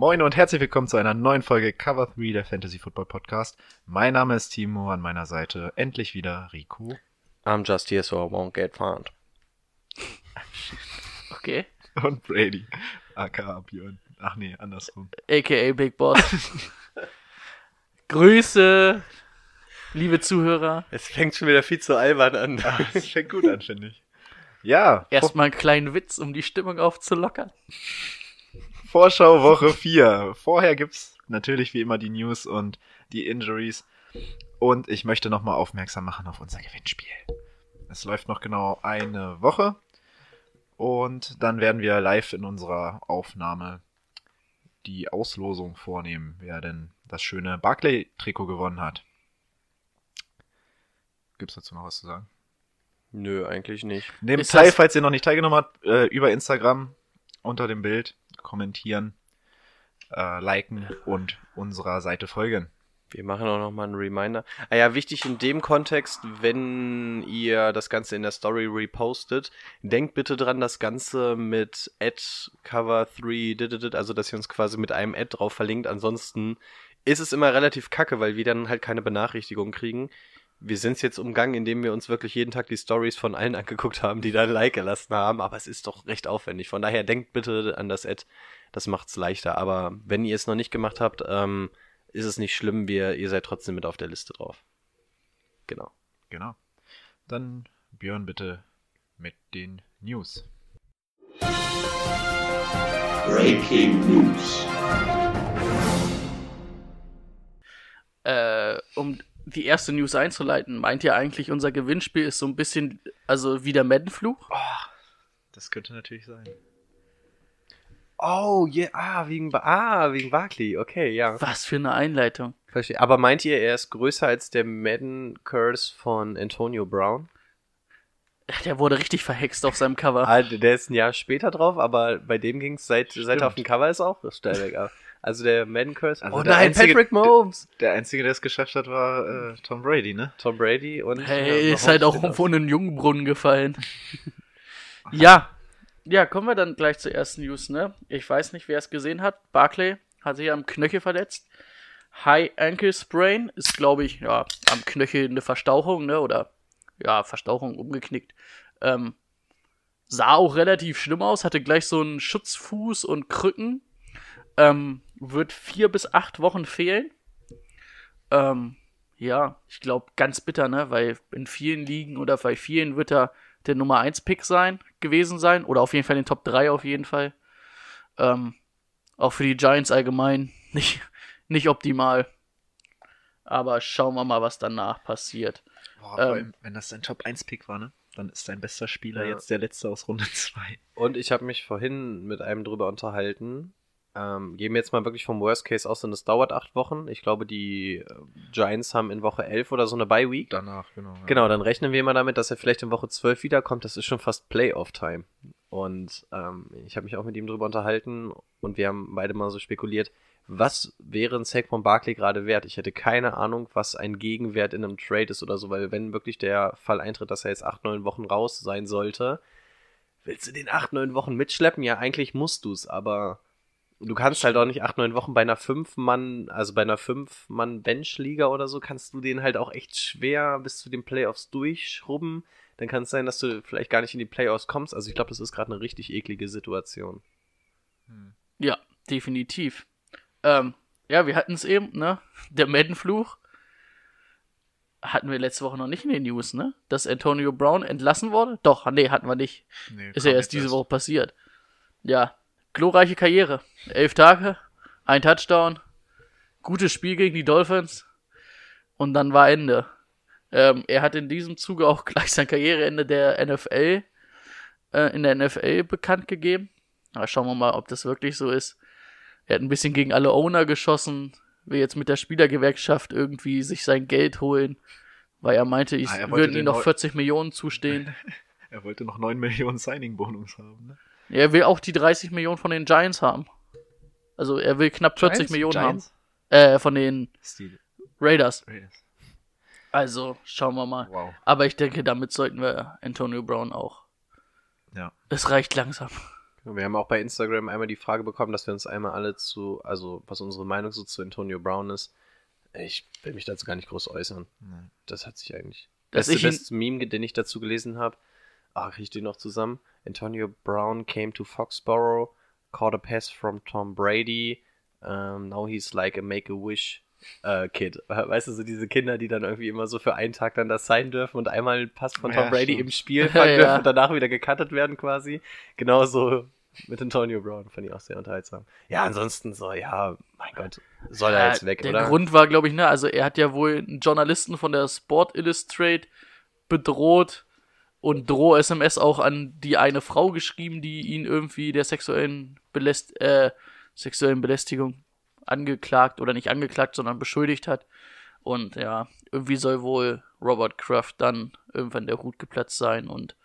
Moin und herzlich willkommen zu einer neuen Folge Cover 3 der Fantasy Football Podcast. Mein Name ist Timo, an meiner Seite endlich wieder Rico. I'm just here so I won't get found. Okay. Und Brady, aka Björn. Ach nee, andersrum. AKA Big Boss. Grüße, liebe Zuhörer. Es fängt schon wieder viel zu albern an. Das fängt gut an, finde ich. Ja, Erstmal einen kleinen Witz, um die Stimmung aufzulockern. Vorschau Woche 4. Vorher gibt's natürlich wie immer die News und die Injuries. Und ich möchte nochmal aufmerksam machen auf unser Gewinnspiel. Es läuft noch genau eine Woche. Und dann werden wir live in unserer Aufnahme die Auslosung vornehmen, wer denn das schöne Barclay-Trikot gewonnen hat. Gibt's dazu noch was zu sagen? Nö, eigentlich nicht. Nehmt Ist teil, falls ihr noch nicht teilgenommen habt, äh, über Instagram unter dem Bild kommentieren, äh, liken und unserer Seite folgen. Wir machen auch nochmal einen Reminder. Ah ja, wichtig in dem Kontext, wenn ihr das Ganze in der Story repostet, denkt bitte dran, das Ganze mit Ad Cover 3, dididid, also dass ihr uns quasi mit einem Ad drauf verlinkt. Ansonsten ist es immer relativ kacke, weil wir dann halt keine Benachrichtigung kriegen. Wir sind es jetzt umgangen, indem wir uns wirklich jeden Tag die Stories von allen angeguckt haben, die da ein Like gelassen haben, aber es ist doch recht aufwendig. Von daher denkt bitte an das Ad, das macht's leichter. Aber wenn ihr es noch nicht gemacht habt, ähm, ist es nicht schlimm, wir, ihr seid trotzdem mit auf der Liste drauf. Genau. Genau. Dann Björn bitte mit den News. Breaking News. Äh, um die erste News einzuleiten, meint ihr eigentlich, unser Gewinnspiel ist so ein bisschen, also wie der Madden-Fluch? Das könnte natürlich sein. Oh, yeah, ah, wegen, ah, wegen Barkley, okay, ja. Was für eine Einleitung. Verstehe. Aber meint ihr, er ist größer als der Madden Curse von Antonio Brown? Der wurde richtig verhext auf seinem Cover. Ah, der ist ein Jahr später drauf, aber bei dem ging's seit, seit er auf dem Cover ist auch steil bergab. Also der Madden Curse. Also oh der nein, einzige- Patrick Mahomes! Der Einzige, der es geschafft hat, war äh, Tom Brady, ne? Tom Brady und. Hey, ja, ist halt auch in einen Jungbrunnen gefallen. ja. Ja, kommen wir dann gleich zur ersten News, ne? Ich weiß nicht, wer es gesehen hat. Barclay hat sich am Knöchel verletzt. High Ankle Sprain ist, glaube ich, ja, am Knöchel eine Verstauchung, ne? Oder ja, Verstauchung umgeknickt. Ähm, sah auch relativ schlimm aus, hatte gleich so einen Schutzfuß und Krücken. Ähm, wird vier bis acht Wochen fehlen. Ähm, ja, ich glaube, ganz bitter, ne? Weil in vielen Ligen oder bei vielen wird er der Nummer 1 Pick sein, gewesen sein. Oder auf jeden Fall in den Top 3 auf jeden Fall. Ähm, auch für die Giants allgemein nicht, nicht optimal. Aber schauen wir mal, was danach passiert. Boah, Ähm. wenn das dein Top 1 Pick war, ne? Dann ist dein bester Spieler Ja. jetzt der letzte aus Runde 2. Und ich habe mich vorhin mit einem drüber unterhalten. Ähm, gehen wir jetzt mal wirklich vom Worst Case aus, und es dauert acht Wochen. Ich glaube, die äh, Giants haben in Woche 11 oder so eine Bye Week. Danach, genau. ja. Genau, dann rechnen wir mal damit, dass er vielleicht in Woche 12 wiederkommt. Das ist schon fast Playoff-Time. Und ähm, ich habe mich auch mit ihm drüber unterhalten und wir haben beide mal so spekuliert, was wäre ein Saquon Barkley gerade wert? Ich hätte keine Ahnung, was ein Gegenwert in einem Trade ist oder so, weil wenn wirklich der Fall eintritt, dass er jetzt acht, neun Wochen raus sein sollte, willst du den acht, neun Wochen mitschleppen? Ja, eigentlich musst du's, aber du kannst halt auch nicht acht, neun Wochen bei einer fünf-Mann, also bei einer fünf-Mann-Bench-Liga oder so, kannst du den halt auch echt schwer bis zu den Playoffs durchschrubben. Dann kann es sein, dass du vielleicht gar nicht in die Playoffs kommst. Also ich glaube, das ist gerade eine richtig eklige Situation. Ja, definitiv. Ähm, ja, wir hatten es eben, ne? Der Madden-Fluch hatten wir letzte Woche noch nicht in den News, ne? Dass Antonio Brown entlassen wurde? Doch, nee, hatten wir nicht. Nee, Ist ja erst diese Woche passiert. Ja, glorreiche Karriere. Elf Tage, ein Touchdown, gutes Spiel gegen die Dolphins und dann war Ende. Ähm, er hat in diesem Zuge auch gleich sein Karriereende der NFL äh, in der NFL bekannt gegeben. Aber schauen wir mal, ob das wirklich so ist. er hat ein bisschen gegen alle Owner geschossen, will jetzt mit der Spielergewerkschaft irgendwie sich sein Geld holen, weil er meinte, ich Ah, er würden ihm noch neu- 40 Millionen zustehen. Er wollte noch 9 Millionen Signing-Bonus haben, ne? Er will auch die 30 Millionen von den Giants haben. Also er will knapp 40 Giants? Millionen Giants? haben. Äh, von den Steel Raiders. Raiders. Also, schauen wir mal. Wow. Aber ich denke, damit sollten wir Antonio Brown auch. Ja. Es reicht langsam. Wir haben auch bei Instagram einmal die Frage bekommen, dass wir uns einmal alle zu, also was unsere Meinung so zu Antonio Brown ist. Ich will mich dazu gar nicht groß äußern. Nee. Das hat sich eigentlich. Dass Beste, beste Meme, den ich dazu gelesen habe. Ach, ich den noch zusammen. Antonio Brown came to Foxborough, caught a pass from Tom Brady. Um, now he's like a Make-A-Wish äh, Kid. Weißt du, so diese Kinder, die dann irgendwie immer so für einen Tag dann das sein dürfen und einmal einen Pass von Tom Ja, Brady stimmt. im Spiel fangen Ja. dürfen und danach wieder gecuttet werden quasi. Genauso mit Antonio Brown, fand ich auch sehr unterhaltsam. Ja, ansonsten so, ja, mein Gott, soll er jetzt weg, der oder? Grund war, glaube ich, ne, also er hat ja wohl einen Journalisten von der Sport Illustrate bedroht und Droh-SMS auch an die eine Frau geschrieben, die ihn irgendwie der sexuellen, Beläst äh, sexuellen Belästigung angeklagt oder nicht angeklagt, sondern beschuldigt hat. Und ja, irgendwie soll wohl Robert Kraft dann irgendwann der Hut geplatzt sein und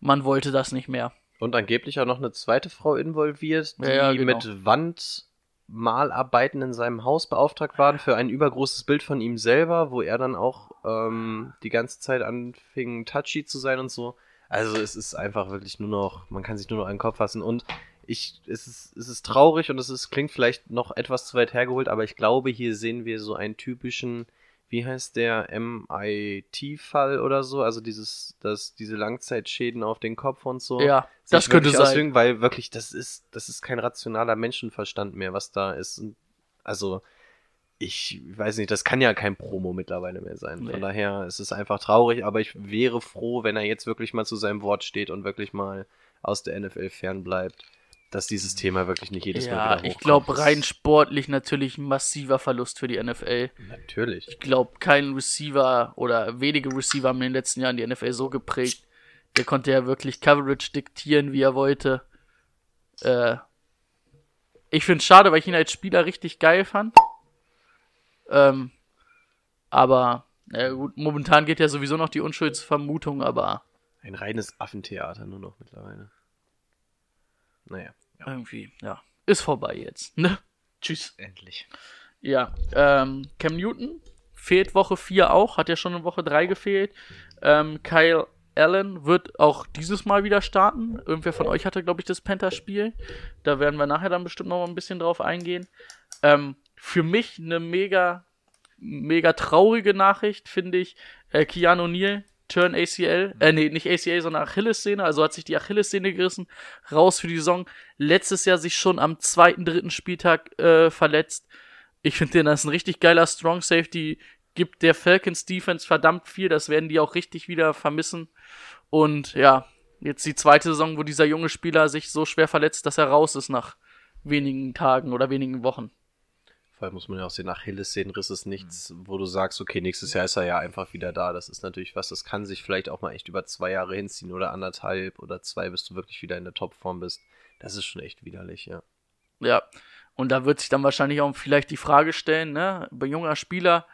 man wollte das nicht mehr. Und angeblich auch noch eine zweite Frau involviert, die Ja, ja, genau. mit Wandmalarbeiten in seinem Haus beauftragt waren für ein übergroßes Bild von ihm selber, wo er dann auch ähm, die ganze Zeit anfing, touchy zu sein und so. Also es ist einfach wirklich nur noch, man kann sich nur noch den Kopf fassen. Und ich, es ist, es ist traurig und es ist, klingt vielleicht noch etwas zu weit hergeholt, aber ich glaube, hier sehen wir so einen typischen, wie heißt der, MIT-Fall oder so, also dieses, das, diese Langzeitschäden auf den Kopf und so Ja, das könnte sein. auswirken, weil wirklich, das ist, das ist kein rationaler Menschenverstand mehr, was da ist. Also, ich weiß nicht, das kann ja kein Promo mittlerweile mehr sein. Nee. Von daher ist es einfach traurig, aber ich wäre froh, wenn er jetzt wirklich mal zu seinem Wort steht und wirklich mal aus der NFL fernbleibt, dass dieses Thema wirklich nicht jedes Mal Ja, wieder ich hochkommt. glaube Das- rein sportlich natürlich ein massiver Verlust für die NFL. Natürlich. Ich glaube, kein Receiver oder wenige Receiver haben in den letzten Jahren die NFL so geprägt. Der konnte ja wirklich Coverage diktieren, wie er wollte. Äh, ich finde es schade, weil ich ihn als Spieler richtig geil fand. Ähm, aber, na gut, momentan geht ja sowieso noch die Unschuldsvermutung, aber Ein reines Affentheater nur noch mittlerweile. Naja. Irgendwie, ja, ist vorbei jetzt. Ne? Tschüss. Endlich. Ja, ähm, Cam Newton fehlt Woche 4 auch, hat ja schon in Woche 3 gefehlt. Ähm, Kyle Allen wird auch dieses Mal wieder starten. Irgendwer von euch hatte, glaube ich, das Panther-Spiel. Da werden wir nachher dann bestimmt noch mal ein bisschen drauf eingehen. Ähm, für mich eine mega, mega traurige Nachricht, finde ich. Äh, Keanu Neal, Turn ACL, äh, nee, nicht ACL, sondern Achillessehne, also hat sich die Achillessehne gerissen, raus für die Saison. Letztes Jahr sich schon am zweiten, dritten Spieltag äh, verletzt. Ich finde den das ist ein richtig geiler Strong Safety, gibt der Falcons Defense verdammt viel, das werden die auch richtig wieder vermissen. Und ja, jetzt die zweite Saison, wo dieser junge Spieler sich so schwer verletzt, dass er raus ist nach wenigen Tagen oder wenigen Wochen. Allem muss man ja auch sehen, Achillessehnenriss ist nichts, wo du sagst, okay, nächstes Jahr ist er ja einfach wieder da. Das ist natürlich was, das kann sich vielleicht auch mal echt über zwei Jahre hinziehen oder anderthalb oder zwei, bis du wirklich wieder in der Topform bist. Das ist schon echt widerlich, ja. Ja, und da wird sich dann wahrscheinlich auch vielleicht die Frage stellen, ne, bei junger Spieler,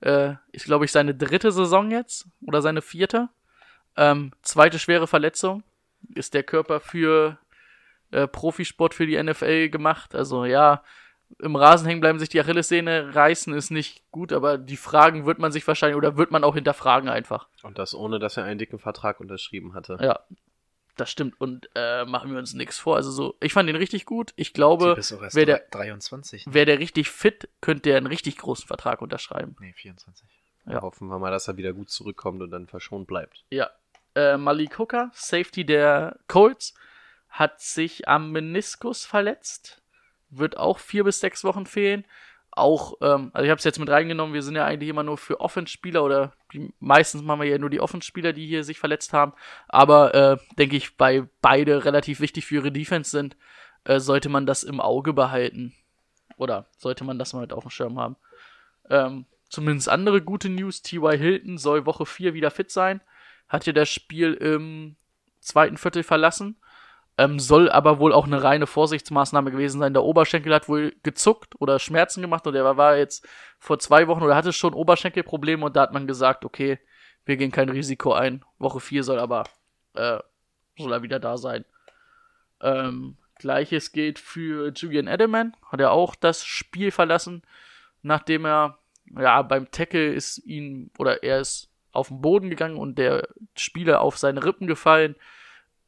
äh, ist glaube ich seine dritte Saison jetzt oder seine vierte. Ähm, zweite schwere Verletzung. Ist der Körper für äh, Profisport für die NFL gemacht? Also ja, im Rasen hängen bleiben, sich die Achillessehne reißen ist nicht gut, aber die Fragen wird man sich wahrscheinlich oder wird man auch hinterfragen einfach. Und das ohne, dass er einen dicken Vertrag unterschrieben hatte. Ja, das stimmt und äh, machen wir uns nichts vor. Also so, ich fand ihn richtig gut. Ich glaube, wer der, 23. ne? wäre der richtig fit, könnte der einen richtig großen Vertrag unterschreiben. Nee, 24. Ja. Hoffen wir mal, dass er wieder gut zurückkommt und dann verschont bleibt. Ja. Äh, Malik Hooker, Safety der Colts, hat sich am Meniskus verletzt. Wird auch vier bis sechs Wochen fehlen. Auch, ähm, also ich habe es jetzt mit reingenommen, wir sind ja eigentlich immer nur für Offenspieler oder die, meistens machen wir ja nur die Offenspieler, die hier sich verletzt haben. Aber äh, denke ich, bei beide relativ wichtig für ihre Defense sind, äh, sollte man das im Auge behalten. Oder sollte man das mal mit auf dem Schirm haben. Ähm, zumindest andere gute News. T.Y. Hilton soll Woche 4 wieder fit sein. Hat ja das Spiel im zweiten Viertel verlassen. Ähm, soll aber wohl auch eine reine Vorsichtsmaßnahme gewesen sein. Der Oberschenkel hat wohl gezuckt oder Schmerzen gemacht und er war- jetzt vor zwei Wochen oder hatte schon Oberschenkelprobleme und da hat man gesagt, okay, wir gehen kein Risiko ein. Woche 4 soll aber, äh, soll er wieder da sein. Ähm, Gleiches gilt für Julian Edelman. Hat er auch das Spiel verlassen, nachdem er, ja, beim Tackle ist ihn, oder er ist auf den Boden gegangen und der Spieler auf seine Rippen gefallen.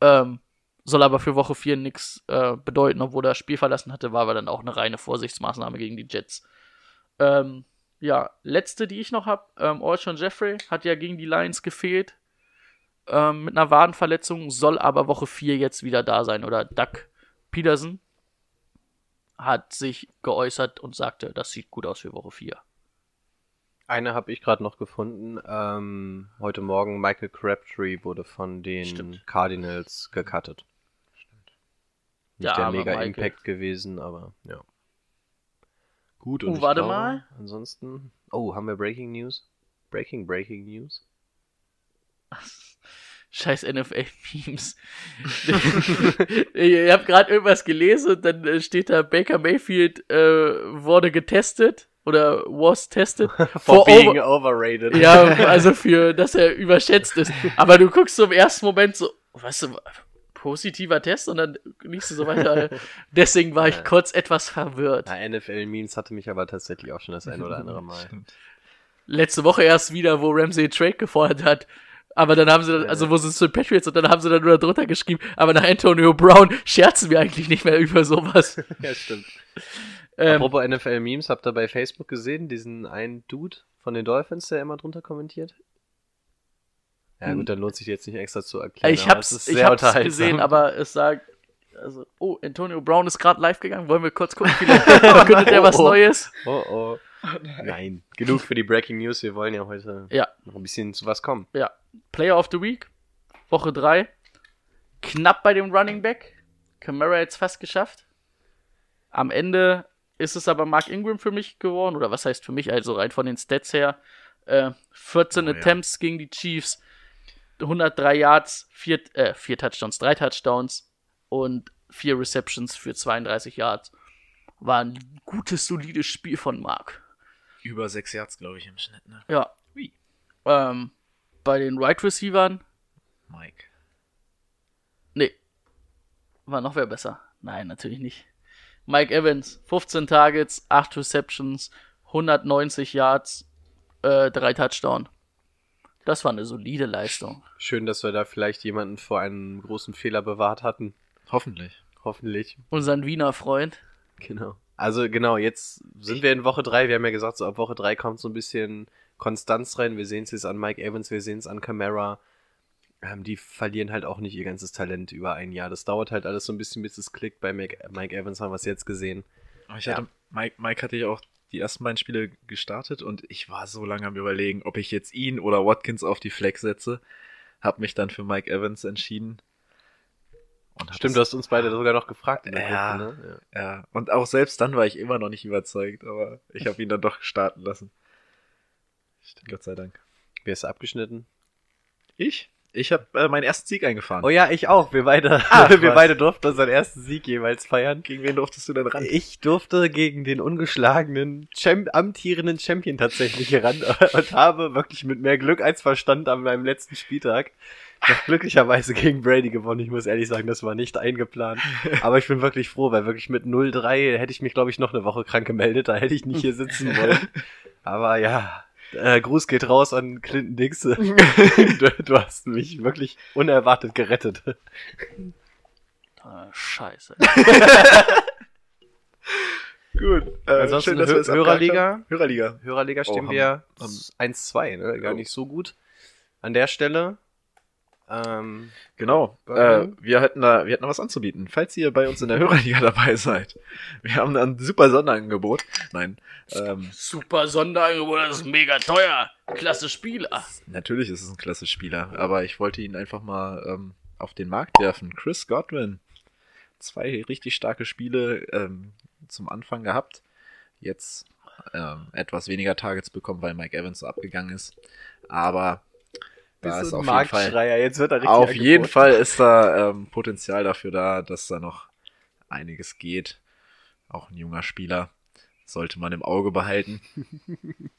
Ähm, soll aber für Woche 4 nichts äh, bedeuten, obwohl er das Spiel verlassen hatte, war aber dann auch eine reine Vorsichtsmaßnahme gegen die Jets. Ähm, ja, letzte, die ich noch habe, ähm, Alshon Jeffrey hat ja gegen die Lions gefehlt ähm, mit einer Wadenverletzung, soll aber Woche 4 jetzt wieder da sein. Oder Doug Peterson hat sich geäußert und sagte, das sieht gut aus für Woche 4. Eine habe ich gerade noch gefunden. Ähm, heute Morgen Michael Crabtree wurde von den Stimmt. Cardinals gecuttet. Nicht Ja, der aber mega Michael- Impact gewesen, aber ja. Gut, und ich warte glaube, mal. Ansonsten. Oh, haben wir Breaking News? Breaking, Breaking News? Scheiß NFL-Memes. ich habe gerade irgendwas gelesen und dann äh, steht da, Baker Mayfield äh, wurde getestet oder was tested For, being over- overrated. Ja, also für, dass er überschätzt ist. Aber du guckst so im ersten Moment so, weißt du, positiver Test und dann liest du so weiter. Deswegen war ich kurz etwas verwirrt. Na, NFL-Memes hatte mich aber tatsächlich auch schon das ein oder andere Mal. Letzte Woche erst wieder, wo Ramsey Trade gefordert hat. Aber dann haben sie, dann, also wo sie zu den Patriots und dann haben sie dann nur drunter geschrieben, aber nach Antonio Brown scherzen wir eigentlich nicht mehr über sowas. ja, stimmt. Ähm, Apropos NFL-Memes, habt ihr bei Facebook gesehen, diesen einen Dude von den Dolphins, der immer drunter kommentiert? Ja gut, dann lohnt sich jetzt nicht extra zu erklären. ich hab's, es ich hab's gesehen, aber es sagt, also, oh, Antonio Brown ist gerade live gegangen. Wollen wir kurz gucken, vielleicht verkündet er was Oh, oh. Neues? Oh oh. Nein, genug für die Breaking News. Wir wollen ja heute Ja. noch ein bisschen zu was kommen. Ja, Player of the Week, Woche 3. Knapp bei dem Running Back. Camara jetzt fast geschafft. Am Ende ist es aber Mark Ingram für mich geworden. Oder was heißt für mich? Also rein von den Stats her. Äh, 14 Oh, ja. Attempts gegen die Chiefs. 103 Yards, 4, äh, vier Touchdowns, 3 Touchdowns und 4 Receptions für 32 Yards. War ein gutes, solides Spiel von Mark. Über sechs Yards, glaube ich, im Schnitt, ne? Ja. Ui. Ähm, bei den Right Receivern Mike. Nee. War noch wer besser? Nein, natürlich nicht. Mike Evans, 15 Targets, 8 Receptions, 190 Yards, äh, 3 Touchdown. Das war eine solide Leistung. Schön, dass wir da vielleicht jemanden vor einem großen Fehler bewahrt hatten. Hoffentlich. Hoffentlich. Unseren Wiener Freund. Genau. Also genau, jetzt sind wir in Woche 3. Wir haben ja gesagt, so ab Woche 3 kommt so ein bisschen Konstanz rein. Wir sehen es jetzt an Mike Evans, wir sehen es an Camara. Ähm, die verlieren halt auch nicht ihr ganzes Talent über ein Jahr. Das dauert halt alles so ein bisschen, bis es klickt. Bei Mike, Mike Evans haben wir es jetzt gesehen. Aber ich Ja. hatte, Mike, Mike hatte ja auch die ersten beiden Spiele gestartet und ich war so lange am überlegen, ob ich jetzt ihn oder Watkins auf die Flex setze. Hab mich dann für Mike Evans entschieden. Stimmt, du hast uns beide sogar noch gefragt in der Ja. Gruppe, ne? Ja, und auch selbst dann war ich immer noch nicht überzeugt, aber ich habe ihn dann doch starten lassen. Gott sei Dank. Wer ist abgeschnitten? Ich? Ich habe äh, meinen ersten Sieg eingefahren. Oh ja, ich auch. Wir beide, Ach, wir was. beidern durften unseren ersten Sieg jeweils feiern. Gegen wen durftest du denn ran? Ich durfte gegen den ungeschlagenen, Champ amtierenden Champion tatsächlich ran und habe wirklich mit mehr Glück als Verstand an meinem letzten Spieltag noch glücklicherweise gegen Brady gewonnen. Ich muss ehrlich sagen, das war nicht eingeplant. Aber ich bin wirklich froh, weil wirklich mit 0-3 hätte ich mich, glaube ich, noch eine Woche krank gemeldet. Da hätte ich nicht hier sitzen wollen. Aber ja, äh, Gruß geht raus an Clinton Dix. du, du hast mich wirklich unerwartet gerettet. Ah, scheiße. Gut. Äh, Ansonsten dass wir Hö- es Hörerliga? Hörerliga. Hörerliga stehen Oh, wir haben- haben- 1-2, ne? Gar Oh. nicht so gut. An der Stelle. Ähm, Genau. Äh, wir hätten da, wir hätten da was anzubieten. Falls ihr bei uns in der Hörerliga dabei seid. Wir haben da ein super Sonderangebot. Nein. Ähm, Super Sonderangebot, das ist mega teuer. Klasse Spieler. natürlich ist es ein klasse Spieler, aber ich wollte ihn einfach mal ähm, auf den Markt werfen. Chris Godwin. Zwei richtig starke Spiele ähm, zum Anfang gehabt. Jetzt ähm, etwas weniger Targets bekommen, weil Mike Evans so abgegangen ist. Aber Bist ist auf ein jeden Fall, Marktschreier, jetzt wird er richtig auf jeden angeboten. Fall ist da ähm, Potenzial dafür da, dass da noch einiges geht. Auch ein junger Spieler sollte man im Auge behalten.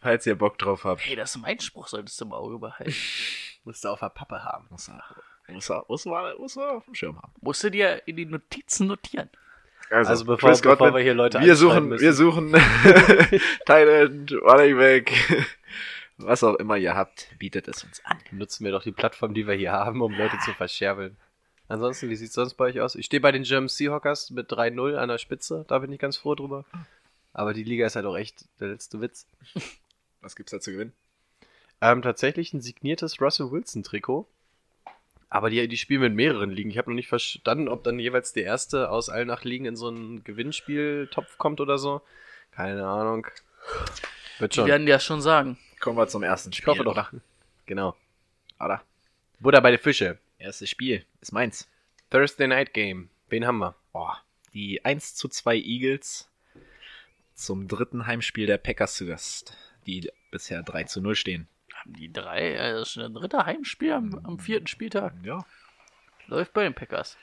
Falls ihr Bock drauf habt. Hey, das ist mein Spruch, solltest du im Auge behalten. Musst du auf der Pappe haben. Muss er, muss er, muss man, muss man auf dem Schirm haben. Musst du dir in die Notizen notieren. Also bevor, Chris bevor Godwin, wir hier Leute wir suchen, müssen. wir suchen Thailand, Running Back, was auch immer ihr habt, bietet es uns an. nutzen wir doch die Plattform, die wir hier haben, um Leute zu verscherbeln. Ansonsten, wie sieht's sonst bei euch aus? Ich stehe bei den German Seahawkers mit 3-0 an der Spitze, da bin ich ganz froh drüber. Aber die Liga ist halt auch echt der letzte Witz. Was gibt's da zu gewinnen? Ähm, tatsächlich ein signiertes Russell Wilson Trikot. Aber die, die spielen mit mehreren Ligen. Ich habe noch nicht verstanden, ob dann jeweils der erste aus allen acht Ligen in so einen Gewinnspieltopf kommt oder so. Keine Ahnung. Wird Die schon. werden dir das schon sagen. Kommen wir zum ersten Ich Spiel. hoffe doch. Genau. Oder? Buddha bei den Fische. Erstes Spiel ist meins. Thursday Night Game. Wen haben wir? Boah, die 1 zu 2 Eagles zum dritten Heimspiel der Packers zu Gast, die bisher 3 zu 0 stehen. Haben die drei, äh, das ist schon ein dritter Heimspiel am, am vierten Spieltag. Ja. Läuft bei den Packers.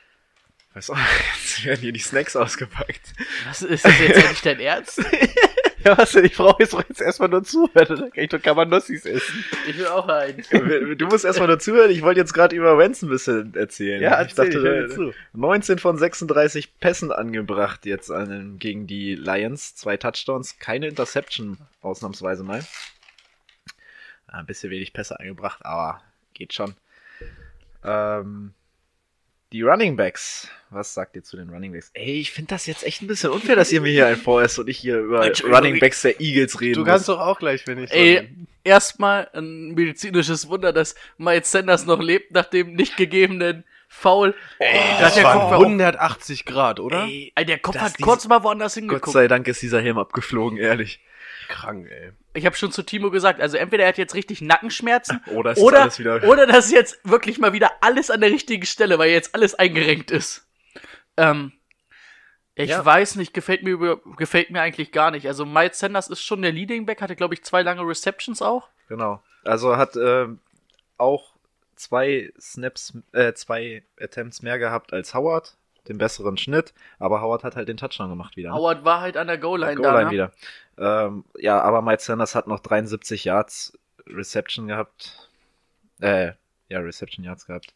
Weißt du, jetzt werden hier die Snacks ausgepackt. Was ist das jetzt eigentlich dein Ernst? Ja, was denn? Ich brauche jetzt, jetzt erstmal nur zuhören. Dann kann ich doch Kabanossis essen. Ich will auch einen. Du musst erstmal nur zuhören, ich wollte jetzt gerade über Wenz ein bisschen erzählen. ich dachte, höre dir zu. 19 von 36 Pässen angebracht jetzt an, gegen die Lions. Zwei Touchdowns, keine Interception, ausnahmsweise mal. Ein bisschen wenig Pässe angebracht, aber geht schon. Ähm, die Running Backs. Was sagt ihr zu den Running Backs? Ey, ich finde das jetzt echt ein bisschen unfair, dass ihr mir hier ein vorlässt und ich hier über. Running Backs der Eagles reden Du muss. kannst doch auch gleich, wenn ich Ey, erstmal ein medizinisches Wunder, dass Miles Sanders noch lebt nach dem nicht gegebenen Foul. Ey, Das der waren Kopf war auch- 180 Grad, oder? Ey, der Kopf hat kurz mal woanders Gott hingeguckt. sei Dank ist dieser Helm abgeflogen, ehrlich. Krank, ey. Ich habe schon zu Timo gesagt, also entweder er hat jetzt richtig Nackenschmerzen Oder ist oder, alles wieder- oder das ist jetzt wirklich mal wieder alles an der richtigen Stelle, weil jetzt alles eingerenkt ist. Ähm, ich Ja. weiß nicht, gefällt mir über, gefällt mir eigentlich gar nicht. Also Miles Sanders ist schon der Leading Back, hatte glaube ich zwei lange Receptions auch. Genau. Also hat ähm, auch zwei Snaps, äh, zwei Attempts mehr gehabt als Howard, den besseren Schnitt, aber Howard hat halt den Touchdown gemacht wieder. ne? Howard war halt an der Goal-Line da. Goal-Line ne? wieder. Ähm, ja, aber Miles Sanders hat noch 73 Yards Reception gehabt. Äh, ja, Reception Yards gehabt.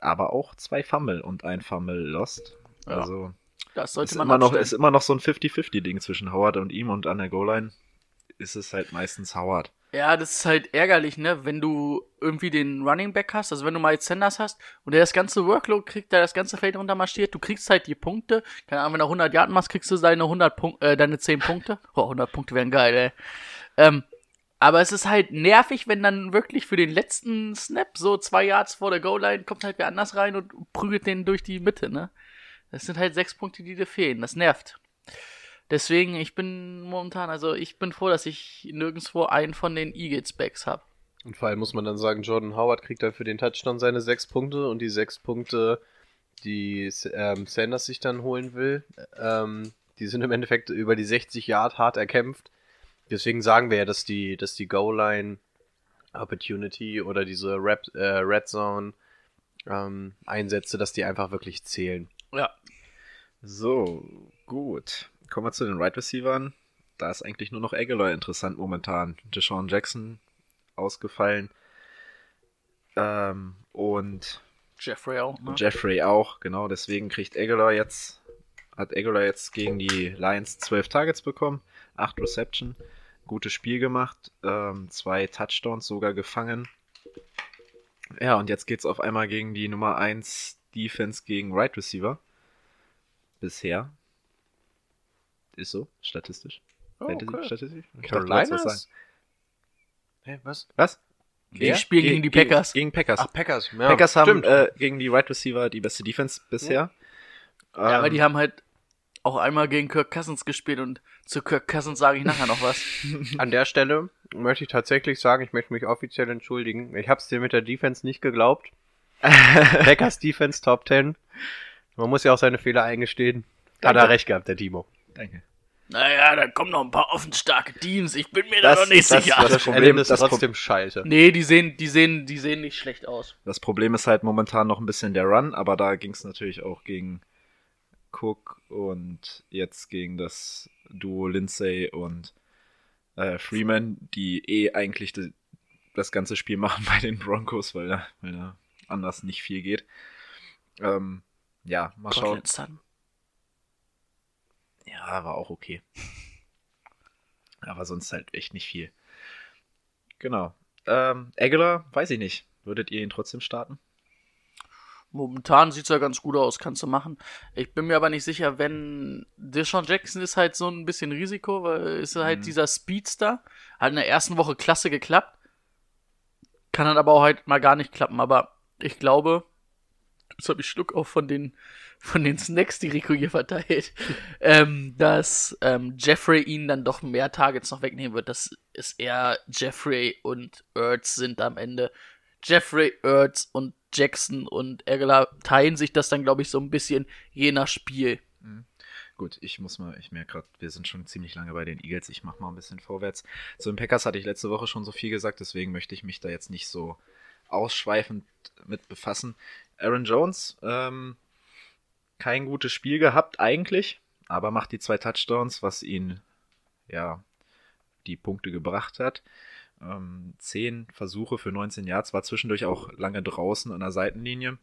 Aber auch zwei Fumble und ein Fumble lost. Ja. Also Das sollte ist man immer, noch, ist immer noch so ein 50-50-Ding zwischen Howard und ihm und an der Goal-Line ist es halt meistens Howard. Ja, das ist halt ärgerlich, ne? Wenn du irgendwie den Running Back hast, also wenn du Miles Sanders hast und der das ganze Workload kriegt, der das ganze Feld runtermarschiert, du kriegst halt die Punkte. Keine Ahnung, wenn du 100 Yard machst, kriegst du deine 100 Punkte, äh, deine 10 Punkte. Oh, 100 Punkte wären geil, ey. Ähm, aber es ist halt nervig, wenn dann wirklich für den letzten Snap, so zwei Yards vor der Goal-Line, kommt halt wer anders rein und prügelt den durch die Mitte, ne? Das sind halt sechs Punkte, die dir fehlen. Das nervt. Deswegen, ich bin momentan, also ich bin froh, dass ich nirgendwo einen von den Eagles-Backs habe. Und vor allem muss man dann sagen, Jordan Howard kriegt dann für den Touchdown seine sechs Punkte und die sechs Punkte, die ähm, Sanders sich dann holen will, ähm, die sind im Endeffekt über die 60 Yard hart erkämpft. Deswegen sagen wir ja, dass die, dass die Goal-Line Opportunity oder diese Rap, äh, Red Zone ähm, Einsätze, dass die einfach wirklich zählen. Ja. So, gut. Kommen wir zu den Right Receivern. Da ist eigentlich nur noch Aguilar interessant momentan. Deshaun Jackson ausgefallen. Ähm, und Jeffrey auch. Ne? Jeffrey auch, genau. Deswegen kriegt Aguilar jetzt, hat Aguilar jetzt gegen die Lions 12 Targets bekommen, 8 Reception, gutes Spiel gemacht, ähm, zwei Touchdowns sogar gefangen. Ja, und jetzt geht's auf einmal gegen die Nummer 1 Defense gegen Right Receiver. Bisher. Ist so, statistisch. Oh, okay. statistisch. Ich dachte, du wolltest was was? Was? Die spielen gegen die Packers. Gegen, Packers. Ach, Packers. Ja, Packers haben äh, gegen die Right Receiver die beste Defense bisher. Ja, aber Ähm, die haben halt auch einmal gegen Kirk Cousins gespielt und zu Kirk Cousins sage ich nachher noch was. An der Stelle möchte ich tatsächlich sagen, ich möchte mich offiziell entschuldigen. Ich habe es dir mit der Defense nicht geglaubt. Packers Defense Top 10. Man muss ja auch seine Fehler eingestehen. Hat Danke. er recht gehabt, der Timo. Danke. Naja, da kommen noch ein paar offenstarke Teams. Ich bin mir da Das- noch nicht das- sicher. das- Josh Problem- ist das trotzdem scheiße. nee, die sehen, die sehen, die sehen nicht schlecht aus. Das Problem ist halt momentan noch ein bisschen der Run, aber da ging es natürlich auch gegen Cook und jetzt gegen das Duo Lindsay und äh, Freeman, die eh eigentlich de, das ganze Spiel machen bei den Broncos, weil da, weil da anders nicht viel geht. Ähm, ja, mal schauen. Cortland Sutton. Ja, war auch okay. Aber sonst halt echt nicht viel. Genau. Ähm, Aguilar, weiß ich nicht. Würdet ihr ihn trotzdem starten? Momentan sieht's ja ganz gut aus, kannst du machen. Ich bin mir aber nicht sicher, wenn Deshaun Jackson ist halt so ein bisschen Risiko, weil ist halt Mhm. dieser Speedster. Hat in der ersten Woche klasse geklappt. Kann dann aber auch halt mal gar nicht klappen. Aber ich glaube, jetzt habe ich Schluck auf von den, von den Snacks, die Rico hier verteilt, ähm, dass ähm, Jeffrey ihn dann doch mehr Targets noch wegnehmen wird. Das ist eher Jeffrey und Ertz sind am Ende. Jeffrey, Ertz und Jackson und Aguilar teilen sich das dann, glaube ich, so ein bisschen je nach Spiel. Gut, ich muss mal, ich merke gerade, wir sind schon ziemlich lange bei den Eagles. Ich mache mal ein bisschen vorwärts. Zu den Packers hatte ich letzte Woche schon so viel gesagt, deswegen möchte ich mich da jetzt nicht so ausschweifend mit befassen. Aaron Jones, ähm, kein gutes Spiel gehabt eigentlich, aber macht die zwei Touchdowns, was ihn ja die Punkte gebracht hat. Ähm, zehn Versuche für 19 Yards, war zwischendurch auch lange draußen an der Seitenlinie.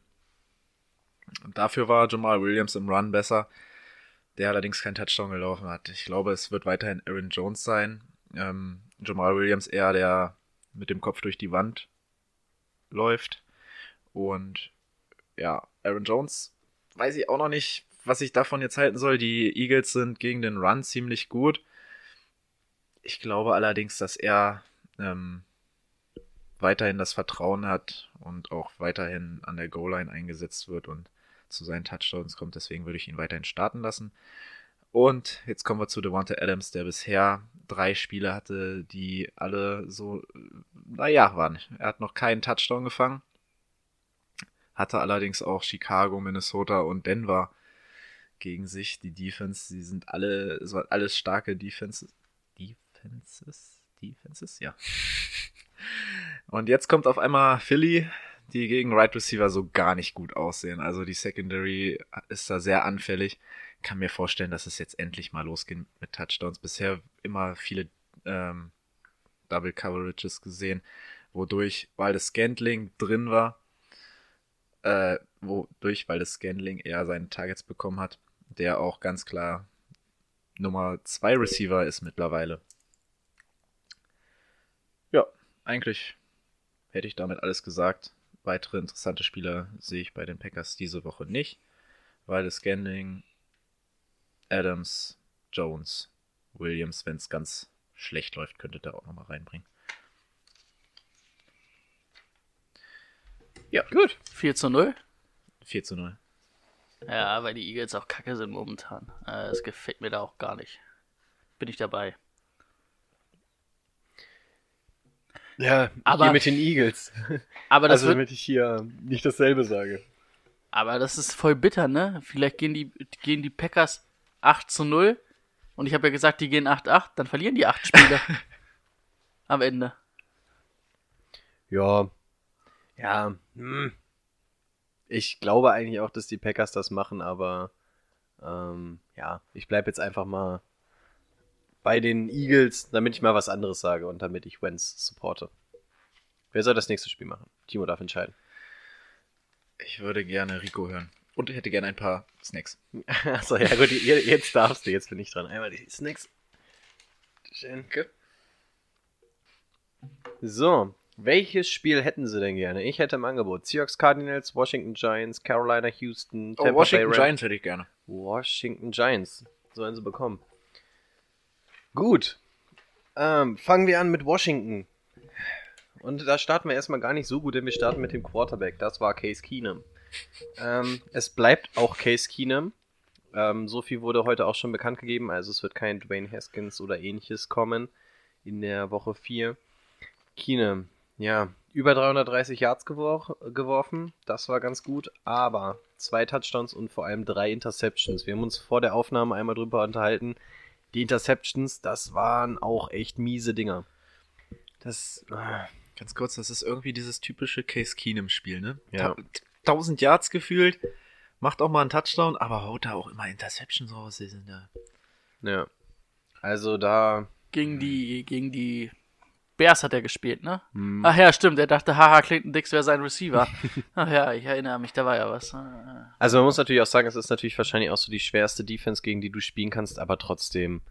Und dafür war Jamal Williams im Run besser der allerdings keinen Touchdown gelaufen hat. Ich glaube, es wird weiterhin Aaron Jones sein. Ähm, Jamal Williams eher der mit dem Kopf durch die Wand läuft. Und ja, Aaron Jones weiß ich auch noch nicht, was ich davon jetzt halten soll. Die Eagles sind gegen den Run ziemlich gut. Ich glaube allerdings, dass er ähm, weiterhin das Vertrauen hat und auch weiterhin an der Goal-Line eingesetzt wird und zu seinen Touchdowns kommt. Deswegen würde ich ihn weiterhin starten lassen. Und jetzt kommen wir zu Devonta Adams, der bisher drei Spiele hatte, die alle so, naja, waren. Er hat noch keinen Touchdown gefangen. Hatte allerdings auch Chicago, Minnesota und Denver gegen sich. Die Defense, die sind alle, es waren alles starke Defenses. Defenses? Defenses? Ja. Und jetzt kommt auf einmal Philly, die gegen Right Receiver so gar nicht gut aussehen. Also die Secondary ist da sehr anfällig. Kann mir vorstellen, dass es jetzt endlich mal losgeht mit Touchdowns. Bisher immer viele ähm, Double Coverages gesehen, wodurch, weil das Scantling drin war, äh, wodurch, weil das Scantling eher seine Targets bekommen hat, der auch ganz klar Nummer 2 Receiver ist mittlerweile. Ja, eigentlich hätte ich damit alles gesagt. Weitere interessante Spieler sehe ich bei den Packers diese Woche nicht, weil das Scanning, Adams, Jones, Williams, wenn es ganz schlecht läuft, könnte da auch nochmal reinbringen. Ja, Gut. 4 zu 0. 4 zu 0. Ja, weil die Eagles auch kacke sind momentan. Äh, Das gefällt mir da auch gar nicht. Bin ich dabei. Ja, Aber- hier mit den Eagles. Aber das also, wird, damit ich hier nicht dasselbe sage. aber das ist voll bitter, ne? Vielleicht gehen die, gehen die Packers 8 zu 0. Und ich habe ja gesagt, die gehen 8-8. Dann verlieren die 8 Spiele. Am Ende. Ja. Ja. Hm. Ich glaube eigentlich auch, dass die Packers das machen, aber ähm, ja, ich bleibe jetzt einfach mal bei den Eagles, damit ich mal was anderes sage und damit ich Wentz supporte. Wer soll das nächste Spiel machen? Timo darf entscheiden. Ich würde gerne Rico hören. Und ich hätte gerne ein paar Snacks. Achso, ja gut, je- jetzt darfst du, jetzt bin ich dran. Einmal die Snacks. Schön. So, welches Spiel hätten sie denn gerne? Ich hätte im Angebot Seahawks Cardinals, Washington Giants, Carolina Houston, Oh, Tampa Washington Bay. Giants hätte ich gerne. Washington Giants. Sollen sie bekommen. Gut. Ähm, fangen wir an mit Washington. Und da starten wir erstmal gar nicht so gut, denn wir starten mit dem Quarterback. Das war Case Keenum. Ähm, es bleibt auch Case Keenum. Ähm, so viel wurde heute auch schon bekannt gegeben. Also es wird kein Dwayne Haskins oder ähnliches kommen in der Woche 4. Keenum, ja, über 330 Yards gewor geworfen. Das war ganz gut. Aber zwei Touchdowns und vor allem drei Interceptions. Wir haben uns vor der Aufnahme einmal drüber unterhalten. Die Interceptions, das waren auch echt miese Dinger. Das, äh, Ganz kurz, das ist irgendwie dieses typische Case Keenum-Spiel, ne? Ja. Ta- 1000 Yards gefühlt, macht auch mal einen Touchdown, aber haut da auch immer Interceptions raus. Die sind ja ja. Also da, Gegen die, gegen die Bears hat er gespielt, ne? hm, Ach ja, stimmt. Er dachte, haha, Clinton Dix wäre sein Receiver. Ach ja, ich erinnere mich, da war ja was. Ah, also man muss natürlich auch sagen, es ist natürlich wahrscheinlich auch so die schwerste Defense, gegen die du spielen kannst, aber trotzdem,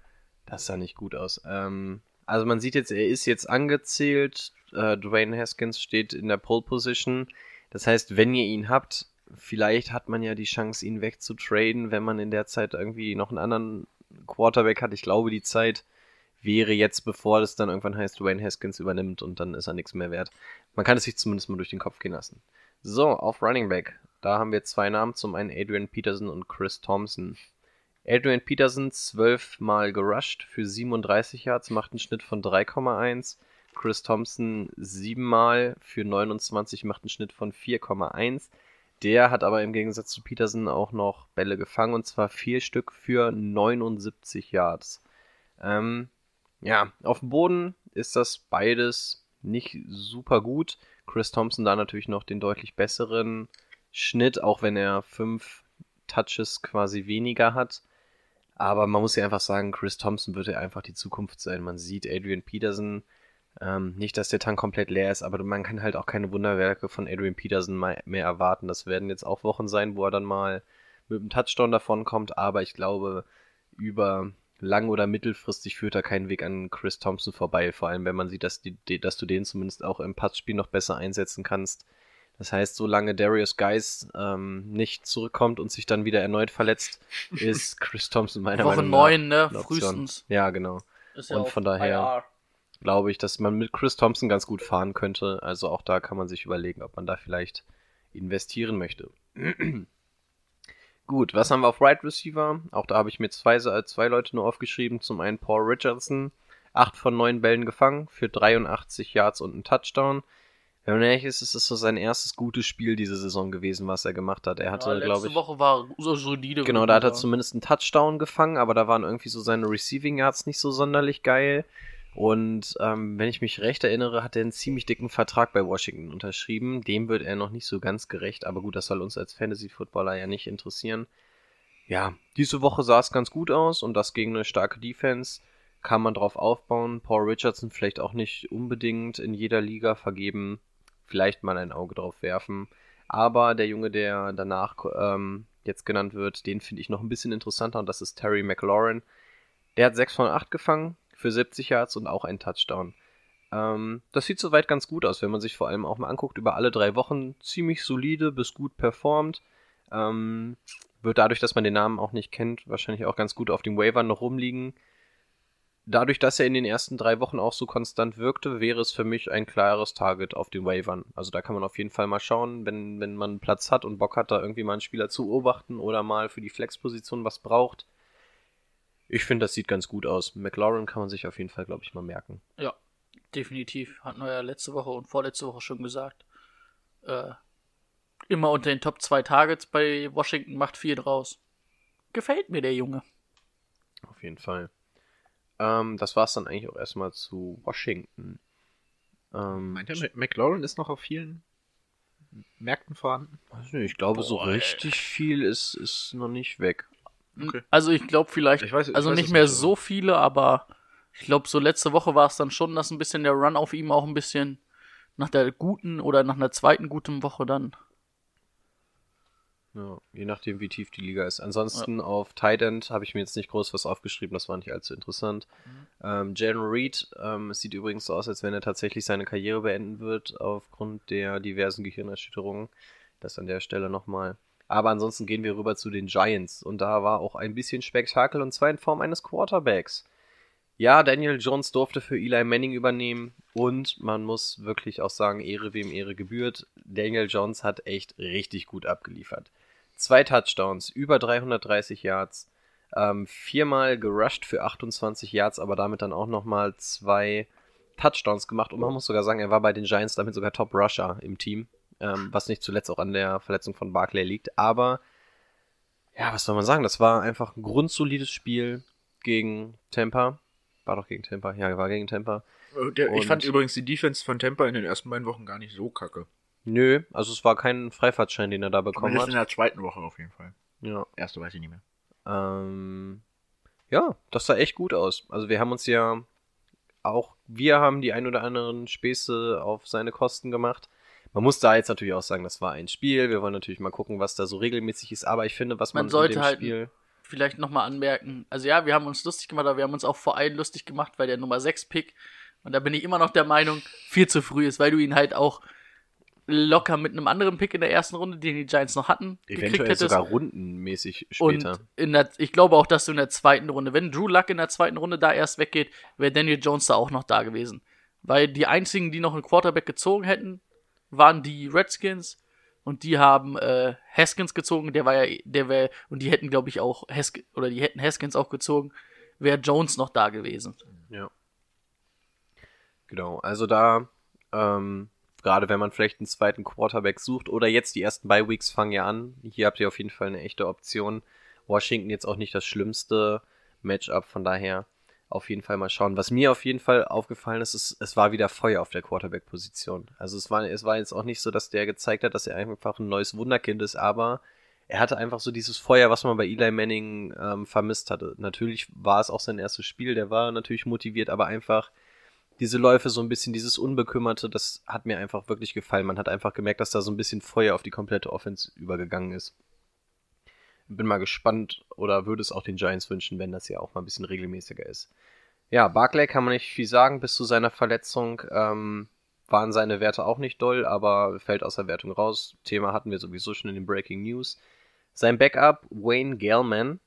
das sah nicht gut aus. Ähm, also man sieht jetzt, er ist jetzt angezählt, äh, Dwayne Haskins steht in der Pole Position. Das heißt, wenn ihr ihn habt, vielleicht hat man ja die Chance, ihn wegzutraden, wenn man in der Zeit irgendwie noch einen anderen Quarterback hat. Ich glaube, die Zeit wäre jetzt, bevor das dann irgendwann heißt, Dwayne Haskins übernimmt und dann ist er nichts mehr wert. Man kann es sich zumindest mal durch den Kopf gehen lassen. So, auf Running Back. Da haben wir zwei Namen, zum einen Adrian Peterson und Chris Thompson. Adrian Peterson zwölfmal gerusht für 37 Yards, macht einen Schnitt von 3,1. Chris Thompson siebenmal für 29, macht einen Schnitt von 4,1. Der hat aber im Gegensatz zu Peterson auch noch Bälle gefangen und zwar vier Stück für 79 Yards. Ähm, ja, auf dem Boden ist das beides nicht super gut. Chris Thompson da natürlich noch den deutlich besseren Schnitt, auch wenn er fünf Touches quasi weniger hat. Aber man muss ja einfach sagen, Chris Thompson wird ja einfach die Zukunft sein. Man sieht Adrian Peterson, ähm, nicht, dass der Tank komplett leer ist, aber man kann halt auch keine Wunderwerke von Adrian Peterson mehr erwarten. Das werden jetzt auch Wochen sein, wo er dann mal mit einem Touchdown davon kommt, aber ich glaube, über lang- oder mittelfristig führt da kein Weg an Chris Thompson vorbei. Vor allem, wenn man sieht, dass, die, dass du den zumindest auch im Passspiel noch besser einsetzen kannst. Das heißt, solange Darius Geis ähm, nicht zurückkommt und sich dann wieder erneut verletzt, ist Chris Thompson meiner Woche Meinung nach 9, ne? Frühestens. Ja, genau. Ist Und auf von daher-. Glaube ich, dass man mit Chris Thompson ganz gut fahren könnte. Also auch da kann man sich überlegen, ob man da vielleicht investieren möchte. Gut, was haben wir auf Right Receiver? Auch da habe ich mir zwei, zwei Leute nur aufgeschrieben. Zum einen Paul Richardson, 8 von 9 Bällen gefangen für 83 Yards und einen Touchdown. Wenn man ehrlich ist, ist es so sein erstes gutes Spiel diese Saison gewesen, was er gemacht hat. Er hatte, ja, letzte glaube ich. Woche war so solide. Genau, da hat er zumindest einen Touchdown gefangen, aber da waren irgendwie so seine Receiving Yards nicht so sonderlich geil. Und ähm, wenn ich mich recht erinnere, hat er einen ziemlich dicken Vertrag bei Washington unterschrieben. Dem wird er noch nicht so ganz gerecht, aber gut, das soll uns als Fantasy-Footballer ja nicht interessieren. Ja, diese Woche sah es ganz gut aus und das gegen eine starke Defense kann man drauf aufbauen. Paul Richardson vielleicht auch nicht unbedingt in jeder Liga vergeben, vielleicht mal ein Auge drauf werfen. Aber der Junge, der danach ähm, jetzt genannt wird, den finde ich noch ein bisschen interessanter und das ist Terry McLaurin. Der hat 6 von 8 gefangen für 70 Yards und auch einen Touchdown. Ähm, das sieht soweit ganz gut aus, wenn man sich vor allem auch mal anguckt, über alle drei Wochen ziemlich solide bis gut performt. Ähm, wird dadurch, dass man den Namen auch nicht kennt, wahrscheinlich auch ganz gut auf dem Waiver noch rumliegen. Dadurch, dass er in den ersten drei Wochen auch so konstant wirkte, wäre es für mich ein klares Target auf den Waivern. Also da kann man auf jeden Fall mal schauen, wenn, wenn man Platz hat und Bock hat, da irgendwie mal einen Spieler zu beobachten oder mal für die Flexposition was braucht. Ich finde, das sieht ganz gut aus. McLaurin kann man sich auf jeden Fall, glaube ich, mal merken. Ja, definitiv. Hatten wir ja letzte Woche und vorletzte Woche schon gesagt. Äh, immer unter den Top 2 Targets bei Washington macht viel draus. Gefällt mir der Junge. Auf jeden Fall. Ähm, das war es dann eigentlich auch erstmal zu Washington. Ähm, Meint ihr, McLaurin ist noch auf vielen Märkten vorhanden? nicht, ich glaube, so Boah, ey. richtig viel ist, ist noch nicht weg. Okay. Also ich glaube vielleicht, Ich weiß- ich also weiß nicht mehr nicht, so viele, aber ich glaube so letzte Woche war es dann schon, dass ein bisschen der Run auf ihm auch ein bisschen nach der guten oder nach einer zweiten guten Woche dann. Ja, je nachdem, wie tief die Liga ist. Ansonsten auf Tight End habe ich mir jetzt nicht groß was aufgeschrieben, das war nicht allzu interessant. Ähm, Jalen Reed, ähm, es sieht übrigens so aus, als wenn er tatsächlich seine Karriere beenden wird, aufgrund der diversen Gehirnerschütterungen. Das an der Stelle nochmal. Aber ansonsten gehen wir rüber zu den Giants. Und da war auch ein bisschen Spektakel, und zwar in Form eines Quarterbacks. Ja, Daniel Jones durfte für Eli Manning übernehmen und man muss wirklich auch sagen, Ehre wem Ehre gebührt. Daniel Jones hat echt richtig gut abgeliefert. Zwei Touchdowns, über 330 Yards, ähm, viermal gerusht für 28 Yards, aber damit dann auch nochmal zwei Touchdowns gemacht. Und man muss sogar sagen, er war bei den Giants damit sogar Top Rusher im Team, ähm, was nicht zuletzt auch an der Verletzung von Barclay liegt. Aber ja, was soll man sagen? Das war einfach ein grundsolides Spiel gegen Tampa. War doch gegen Tampa. Ja, war gegen Tampa. Der, ich fand übrigens die Defense von Tampa in den ersten beiden Wochen gar nicht so kacke. Nö, also es war kein Freifahrtschein, den er da bekommen Zumindest in hat. der zweiten Woche auf jeden Fall. Ja. Erste weiß ich nicht mehr. Ähm, ja, das sah echt gut aus. Also wir haben uns ja auch, wir haben die ein oder anderen Späße auf seine Kosten gemacht. Man muss da jetzt natürlich auch sagen, das war ein Spiel. Wir wollen natürlich mal gucken, was da so regelmäßig ist. Aber ich finde, was Man man, sollte dem halt- Spiel... Vielleicht nochmal anmerken. Also ja, wir haben uns lustig gemacht, aber wir haben uns auch vor allem lustig gemacht, weil der Nummer 6 Pick, und da bin ich immer noch der Meinung, viel zu früh ist, weil du ihn halt auch locker mit einem anderen Pick in der ersten Runde, den die Giants noch hatten, gekriegt Eventuell hättest. sogar rundenmäßig später. Und in der, ich glaube auch, dass du in der zweiten Runde, wenn Drew Luck in der zweiten Runde da erst weggeht, wäre Daniel Jones da auch noch da gewesen. Weil die einzigen, die noch einen Quarterback gezogen hätten, waren die Redskins und die haben äh, Haskins gezogen, der war ja, der wäre, und die hätten, glaube ich, auch Hask oder die hätten Haskins auch gezogen, wäre Jones noch da gewesen. Ja. Genau, also da, ähm, gerade wenn man vielleicht einen zweiten Quarterback sucht oder jetzt die ersten Bye Weeks fangen ja an, hier habt ihr auf jeden Fall eine echte Option. Washington jetzt auch nicht das schlimmste Matchup, von daher auf jeden Fall mal schauen. Was mir auf jeden Fall aufgefallen ist, ist es war wieder Feuer auf der Quarterback-Position. Also es war, es war jetzt auch nicht so, dass der gezeigt hat, dass er einfach ein neues Wunderkind ist, aber er hatte einfach so dieses Feuer, was man bei Eli Manning ähm, vermisst hatte. Natürlich war es auch sein erstes Spiel, der war natürlich motiviert, aber einfach diese Läufe so ein bisschen, dieses Unbekümmerte, das hat mir einfach wirklich gefallen. Man hat einfach gemerkt, dass da so ein bisschen Feuer auf die komplette Offense übergegangen ist. Bin mal gespannt oder würde es auch den Giants wünschen, wenn das ja auch mal ein bisschen regelmäßiger ist. Ja, Barclay kann man nicht viel sagen. Bis zu seiner Verletzung ähm, waren seine Werte auch nicht doll, aber fällt aus der Wertung raus. Thema hatten wir sowieso schon in den Breaking News. Sein Backup, Wayne Gellman,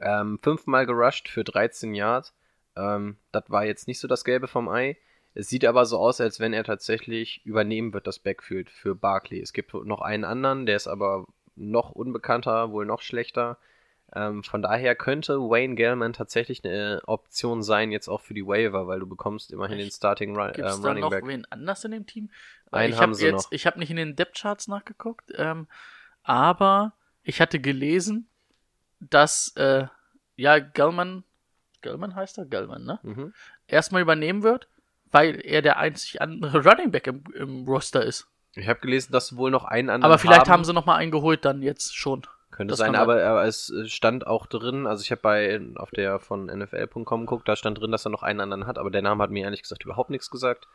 ähm, fünfmal gerusht für 13 Yards. Ähm, das war jetzt nicht so das Gelbe vom Ei. Es sieht aber so aus, als wenn er tatsächlich übernehmen wird, das Backfield für Barkley. Es gibt noch einen anderen, der ist aber noch unbekannter, wohl noch schlechter. Ähm, von daher könnte Wayne Gellman tatsächlich eine Option sein, jetzt auch für die Waiver, weil du bekommst immerhin den Starting Run Gibt es ähm, da Running noch Back. wen anders in dem Team? Einen ich haben sie jetzt, noch. ich habe nicht in den Depth Charts nachgeguckt, ähm, aber ich hatte gelesen, dass äh, ja Gellman, Gellman heißt er, Gellman, ne? Mhm. Erstmal übernehmen wird, weil er der einzig andere Running Back im, im Roster ist. Ich habe gelesen, dass sie wohl noch einen anderen Aber vielleicht haben sie noch mal einen geholt dann jetzt schon. Könnte Das sein, aber äh, es äh, stand auch drin, also ich habe bei auf der von NFL.com geguckt, da stand drin, dass er noch einen anderen hat, aber der Name hat mir ehrlich gesagt überhaupt nichts gesagt.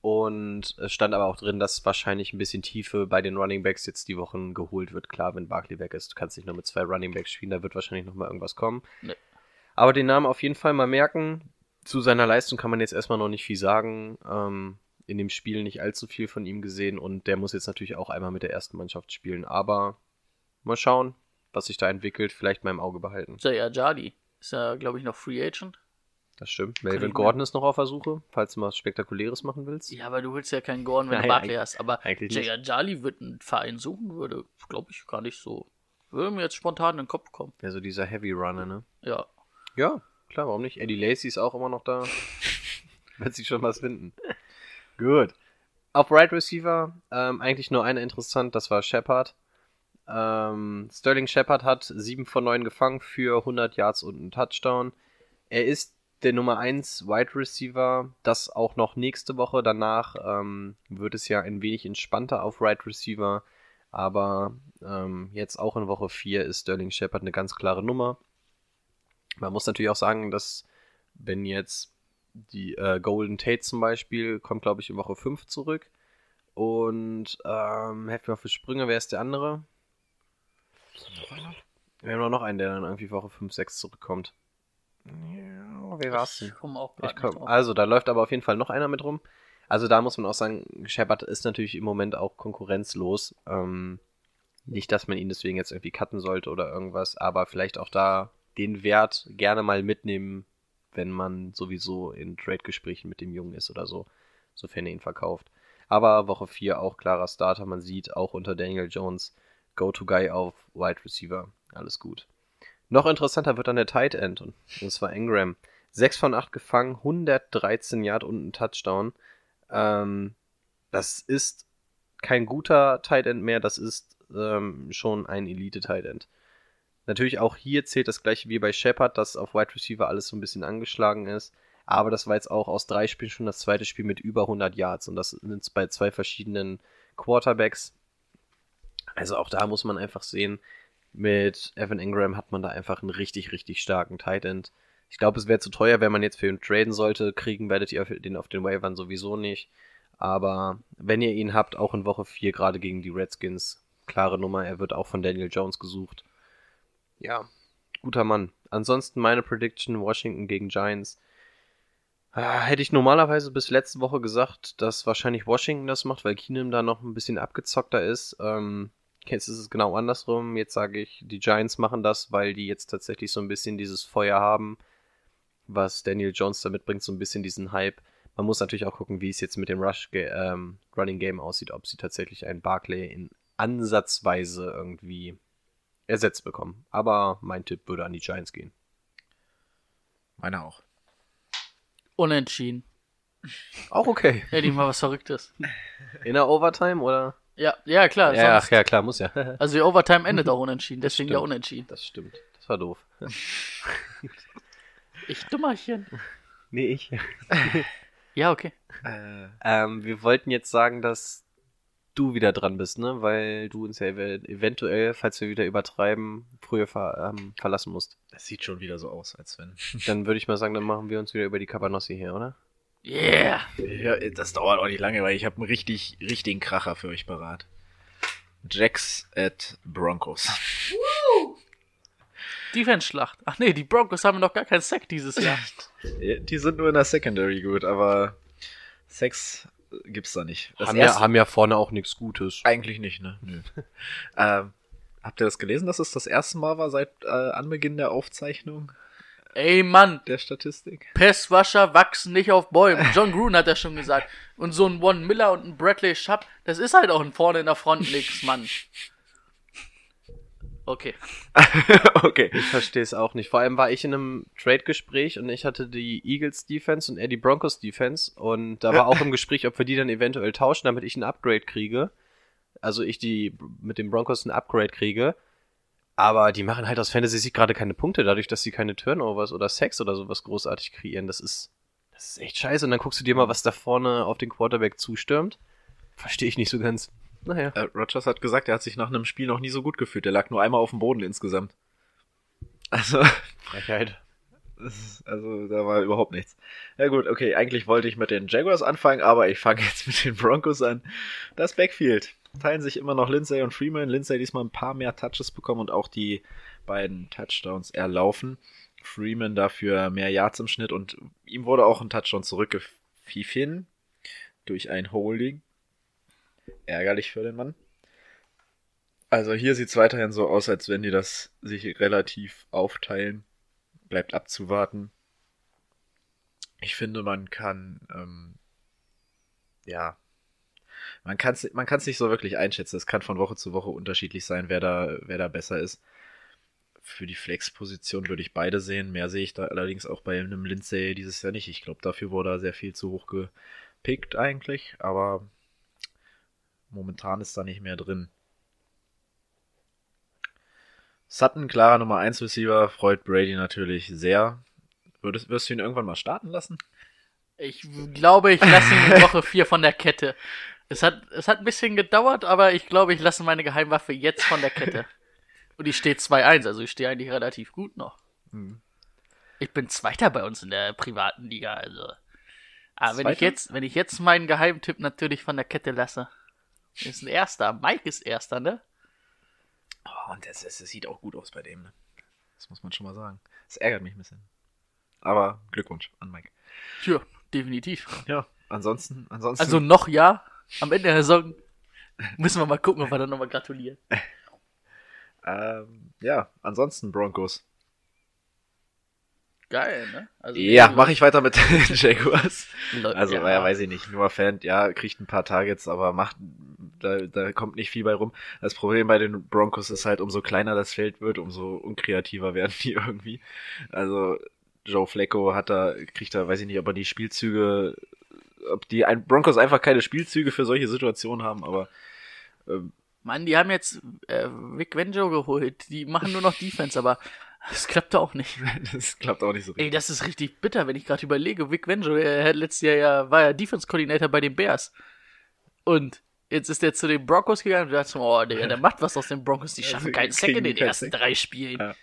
Und es stand aber auch drin, dass wahrscheinlich ein bisschen Tiefe bei den Running Backs jetzt die Wochen geholt wird. Klar, wenn Barkley weg ist, du kannst nicht nur mit zwei Running Backs spielen, da wird wahrscheinlich noch mal irgendwas kommen. Nee. Aber den Namen auf jeden Fall mal merken. Zu seiner Leistung kann man jetzt erstmal noch nicht viel sagen. Ähm, in dem Spiel nicht allzu viel von ihm gesehen und der muss jetzt natürlich auch einmal mit der ersten Mannschaft spielen. Aber mal schauen, was sich da entwickelt. Vielleicht mal im Auge behalten. Jay Ajadi ist ja, glaube ich, noch Free Agent. Das stimmt. Melvin Gordon ist noch auf der Suche, falls du mal was Spektakuläres machen willst. Ja, aber du willst ja keinen Gordon, wenn Nein, du Barkley hast. Aber eigentlich Jay nicht. Ajali wird einen Verein suchen, würde, glaube ich, gar nicht so. Würde mir jetzt spontan in den Kopf kommen. Also dieser Heavy Runner, ne? Ja. Ja, klar, warum nicht? Eddie Lacey ist auch immer noch da. Wird sich schon was finden. Gut. Auf Right Receiver ähm, eigentlich nur einer interessant, das war Shepard. Ähm, Sterling Shepard hat 7 von 9 gefangen für 100 Yards und einen Touchdown. Er ist der Nummer 1 Wide Receiver, das auch noch nächste Woche. Danach ähm, wird es ja ein wenig entspannter auf Right Receiver. Aber ähm, jetzt auch in Woche 4 ist Sterling Shepard eine ganz klare Nummer. Man muss natürlich auch sagen, dass wenn jetzt die äh, Golden Tate zum Beispiel kommt, glaube ich, in Woche 5 zurück. Und ähm, helft mir auf die Sprünge, wer ist der andere? Wir haben noch einen, der dann irgendwie Woche 5, 6 zurückkommt. Ja, wer war's denn? Ich komme auch Ich gerade komm, also, da läuft aber auf jeden Fall noch einer mit rum. Also, da muss man auch sagen, Shepard ist natürlich im Moment auch konkurrenzlos. Ähm, nicht, dass man ihn deswegen jetzt irgendwie cutten sollte oder irgendwas, aber vielleicht auch da den Wert gerne mal mitnehmen, wenn man sowieso in Trade-Gesprächen mit dem Jungen ist oder so, sofern er ihn verkauft. Aber Woche 4 auch klarer Starter. Man sieht auch unter Daniel Jones Go-To-Guy auf Wide Receiver. Alles gut. Noch interessanter wird dann der Tight End und zwar Ingram. 6 von 8 gefangen, 113 Yard und ein Touchdown. Ähm, das ist kein guter Tight End mehr, das ist ähm, schon ein Elite Tight End. Natürlich auch hier zählt das gleiche wie bei Shepard, dass auf Wide Receiver alles so ein bisschen angeschlagen ist. Aber das war jetzt auch aus drei Spielen schon das zweite Spiel mit über 100 Yards und das sind bei zwei verschiedenen Quarterbacks. Also auch da muss man einfach sehen, mit Evan Ingram hat man da einfach einen richtig, richtig starken Tight End. Ich glaube, es wäre zu teuer, wenn man jetzt für ihn traden sollte. Kriegen werdet ihr den auf den Waivern sowieso nicht. Aber wenn ihr ihn habt, auch in Woche 4, gerade gegen die Redskins, klare Nummer, er wird auch von Daniel Jones gesucht. Ja, guter Mann. Ansonsten meine Prediction, Washington gegen Giants. Ah, hätte ich normalerweise bis letzte Woche gesagt, dass wahrscheinlich Washington das macht, weil Keenum da noch ein bisschen abgezockter ist. Ähm, jetzt ist es genau andersrum. Jetzt sage ich, die Giants machen das, weil die jetzt tatsächlich so ein bisschen dieses Feuer haben, was Daniel Jones da mitbringt, so ein bisschen diesen Hype. Man muss natürlich auch gucken, wie es jetzt mit dem Rush ähm, Running Game aussieht, ob sie tatsächlich einen Barclay in ansatzweise irgendwie ersetzt bekommen. Aber mein Tipp würde an die Giants gehen. Meiner auch. Unentschieden. Auch okay. Hätte ich mal was Verrücktes. In der Overtime oder? Ja, ja, klar. Ja, ach, ja, klar, muss ja. Also die Overtime endet auch unentschieden, deswegen ja unentschieden. Das stimmt. Das war doof. Ich Dummerchen. Nee, ich. Ja, okay. Äh, Ähm, wir wollten jetzt sagen, dass du wieder dran bist, ne? Weil du uns ja ev- eventuell, falls wir wieder übertreiben, früher ver ähm, verlassen musst. das sieht schon wieder so aus, als wenn. Dann würde ich mal sagen, dann machen wir uns wieder über die Cabanossi her, oder? Yeah. Ja, das dauert auch nicht lange, weil ich habe einen richtig, richtigen Kracher für euch parat. Jacks at Broncos. Defense-Schlacht. Ach nee, die Broncos haben noch gar keinen Sack dieses Jahr. Ja, Die sind nur in der Secondary gut, aber Sex gibt's da nicht. Das haben, ja, erste- haben ja vorne auch nichts Gutes. Eigentlich nicht, ne? Nö. ähm, habt ihr das gelesen, dass es das erste Mal war seit äh, Anbeginn der Aufzeichnung Ey, Mann, der Statistik? Pestwascher wachsen nicht auf Bäumen. John Gruden hat das schon gesagt. Und so ein Von Miller und ein Bradley Schapp, das ist halt auch ein vorne in der Front nix, Mann. Okay. okay. Ich verstehe es auch nicht. Vor allem war ich in einem Trade-Gespräch und ich hatte die Eagles Defense und er die Broncos Defense und da war auch im Gespräch, ob wir die dann eventuell tauschen, damit ich ein Upgrade kriege. Also ich die mit den Broncos ein Upgrade kriege. Aber die machen halt aus Fantasy Sieg gerade keine Punkte, dadurch, dass sie keine Turnovers oder Sacks oder sowas großartig kreieren. Das ist, das ist echt scheiße. Und dann guckst du dir mal, was da vorne auf den Quarterback zustürmt. Verstehe ich nicht so ganz. Naja. Äh, Rogers hat gesagt, er hat sich nach einem Spiel noch nie so gut gefühlt. Er lag nur einmal auf dem Boden insgesamt. Also, Frechheit. also da war überhaupt nichts. Ja gut, okay, eigentlich wollte ich mit den Jaguars anfangen, aber ich fange jetzt mit den Broncos an. Das Backfield teilen sich immer noch Lindsay und Freeman. Lindsay diesmal ein paar mehr Touches bekommen und auch die beiden Touchdowns erlaufen. Freeman dafür mehr Yards im Schnitt und ihm wurde auch ein Touchdown zurückgepfiffen durch ein Holding. Ärgerlich für den Mann. Also hier sieht es weiterhin so aus, als wenn die das sich relativ aufteilen. Bleibt abzuwarten. Ich finde, man kann, ähm, ja, man kann es man kann's nicht so wirklich einschätzen. Es kann von Woche zu Woche unterschiedlich sein, wer da, wer da besser ist. Für die Flex-Position würde ich beide sehen. Mehr sehe ich da allerdings auch bei einem Lindsay dieses Jahr nicht. Ich glaube, dafür wurde er sehr viel zu hoch gepickt eigentlich, aber momentan ist da nicht mehr drin. Sutton, klarer Nummer 1 Receiver, freut Brady natürlich sehr. Würdest, wirst du ihn irgendwann mal starten lassen? Ich glaube, ich lasse ihn in Woche 4 von der Kette. Es hat, es hat ein bisschen gedauert, aber ich glaube, ich lasse meine Geheimwaffe jetzt von der Kette. Und ich stehe 2-1, also ich stehe eigentlich relativ gut noch. Hm. Ich bin Zweiter bei uns in der privaten Liga, also. Aber wenn ich jetzt, wenn ich jetzt meinen Geheimtipp natürlich von der Kette lasse, ist ein Erster. Mike ist Erster, ne? Oh, und es, es, es sieht auch gut aus bei dem, ne? Das muss man schon mal sagen. Das ärgert mich ein bisschen. Aber Glückwunsch an Mike. Tja, definitiv. Ja, ansonsten, ansonsten. Also noch ja. Am Ende der Saison müssen wir mal gucken, ob wir dann nochmal gratulieren. ähm, ja, ansonsten Broncos. Geil, ne? Also, Ja, mache ich weiter mit den Jaguars. Also, ja. ja. weiß ich nicht. Nur Fan, ja, kriegt ein paar Targets, aber macht, da, da kommt nicht viel bei rum. Das Problem bei den Broncos ist halt, umso kleiner das Feld wird, umso unkreativer werden die irgendwie. Also, Joe Flacco hat da, kriegt da, weiß ich nicht, ob er die Spielzüge, ob die ein, Broncos einfach keine Spielzüge für solche Situationen haben, aber ähm, Mann, die haben jetzt äh, Vic Venjo geholt. Die machen nur noch Defense, aber das klappt auch nicht. Das klappt auch nicht so Ey, richtig. das ist richtig bitter, wenn ich gerade überlege. Vic Venjo, er hat letztes Jahr ja, war ja Defense-Coordinator bei den Bears. Und jetzt ist er zu den Broncos gegangen und du dachtest, oh, der, der macht was aus den Broncos. Die Ja, schaffen keinen Sack in den ersten drei Spielen. Ja.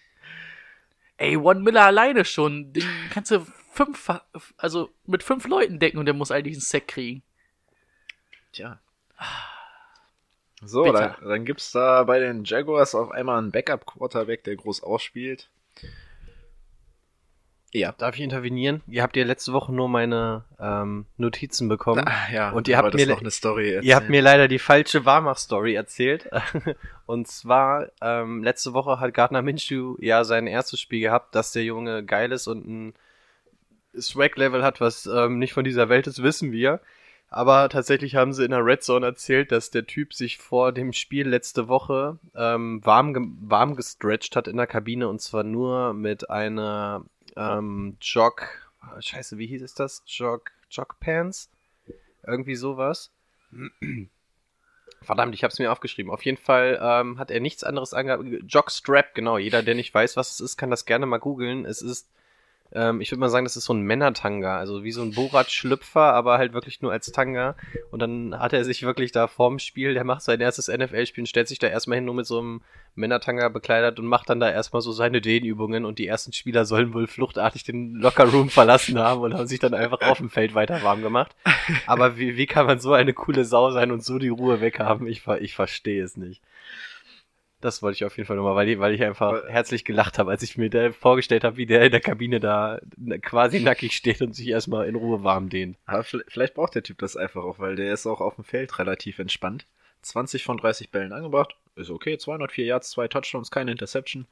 Ey, One Miller alleine schon. Den kannst du fünf, also mit fünf Leuten decken und der muss eigentlich einen Sack kriegen. Tja. So, Bitter. dann, dann gibt's da bei den Jaguars auf einmal einen Backup-Quarterback, der groß ausspielt. Ja. Darf ich intervenieren? Ihr habt ja letzte Woche nur meine ähm, Notizen bekommen. Ah, ja, Und ihr habt mir- noch eine Story erzählen. Ihr habt mir leider die falsche Warmach-Story erzählt. Und zwar, ähm, letzte Woche hat Gardner Minshew ja sein erstes Spiel gehabt, dass der Junge geil ist und ein Swag-Level hat, was ähm, nicht von dieser Welt ist, wissen wir. Aber tatsächlich haben sie in der Red Zone erzählt, dass der Typ sich vor dem Spiel letzte Woche ähm, warm, ge warm gestretcht hat in der Kabine und zwar nur mit einer ähm, Jog, scheiße, wie hieß das? Jog, Jog Pants? Irgendwie sowas. Verdammt, ich habe es mir aufgeschrieben. Auf jeden Fall ähm, hat er nichts anderes angehabt. Jockstrap, genau. Jeder, der nicht weiß, was es ist, kann das gerne mal googeln. Es ist, ähm, ich würde mal sagen, das ist so ein Männertanga. Also wie so ein Borat-Schlüpfer, aber halt wirklich nur als Tanga. Und dann hat er sich wirklich da vorm Spiel, der macht sein erstes NFL-Spiel und stellt sich da erstmal hin, nur mit so einem Männertanga bekleidet und macht dann da erstmal so seine Dehnübungen. Und die ersten Spieler sollen wohl fluchtartig den Lockerroom verlassen haben und haben sich dann einfach auf dem Feld weiter warm gemacht. Aber wie, wie kann man so eine coole Sau sein und so die Ruhe weghaben? Ich, ich verstehe es nicht. Das wollte ich auf jeden Fall nochmal, weil, ich- weil ich einfach Weil- herzlich gelacht habe, als ich mir da vorgestellt habe, wie der in der Kabine da quasi nackig steht und sich erstmal in Ruhe warm dehnt. Aber vi- vielleicht braucht der Typ das einfach auch, weil der ist auch auf dem Feld relativ entspannt. 20 von 30 Bällen angebracht. Ist okay, 204 Yards, zwei Touchdowns, keine Interception.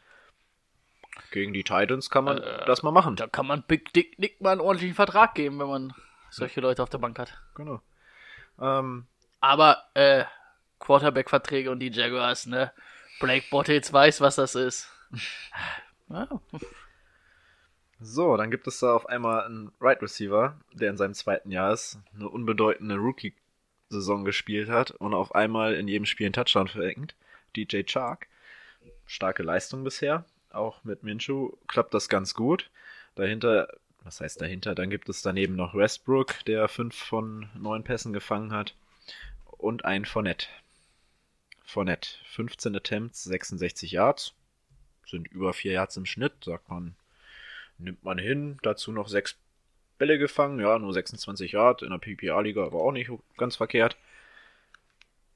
Gegen die Titans kann man Äh, das mal machen. Da kann man Big Dick Nick mal einen ordentlichen Vertrag geben, wenn man solche Leute auf der Bank hat. Genau. Ähm, Aber, äh, Quarterback-Verträge und die Jaguars, ne? Blake Bottles weiß, was das ist. Ja, so, dann gibt es da auf einmal einen Right Receiver, der in seinem zweiten Jahr ist, eine unbedeutende Rookie-Saison gespielt hat und auf einmal in jedem Spiel einen Touchdown versenkt. DJ Chark. Starke Leistung bisher. Auch mit Minshew klappt das ganz gut. Dahinter, was heißt dahinter? Dann gibt es daneben noch Westbrook, der fünf von neun Pässen gefangen hat. Und ein Fournette. Fournette. 15 Attempts, 66 Yards. Sind über 4 Yards im Schnitt, sagt man. Nimmt man hin. Dazu noch 6 Bälle gefangen. Ja, nur 26 Yard. In der PPA-Liga aber auch nicht ganz verkehrt.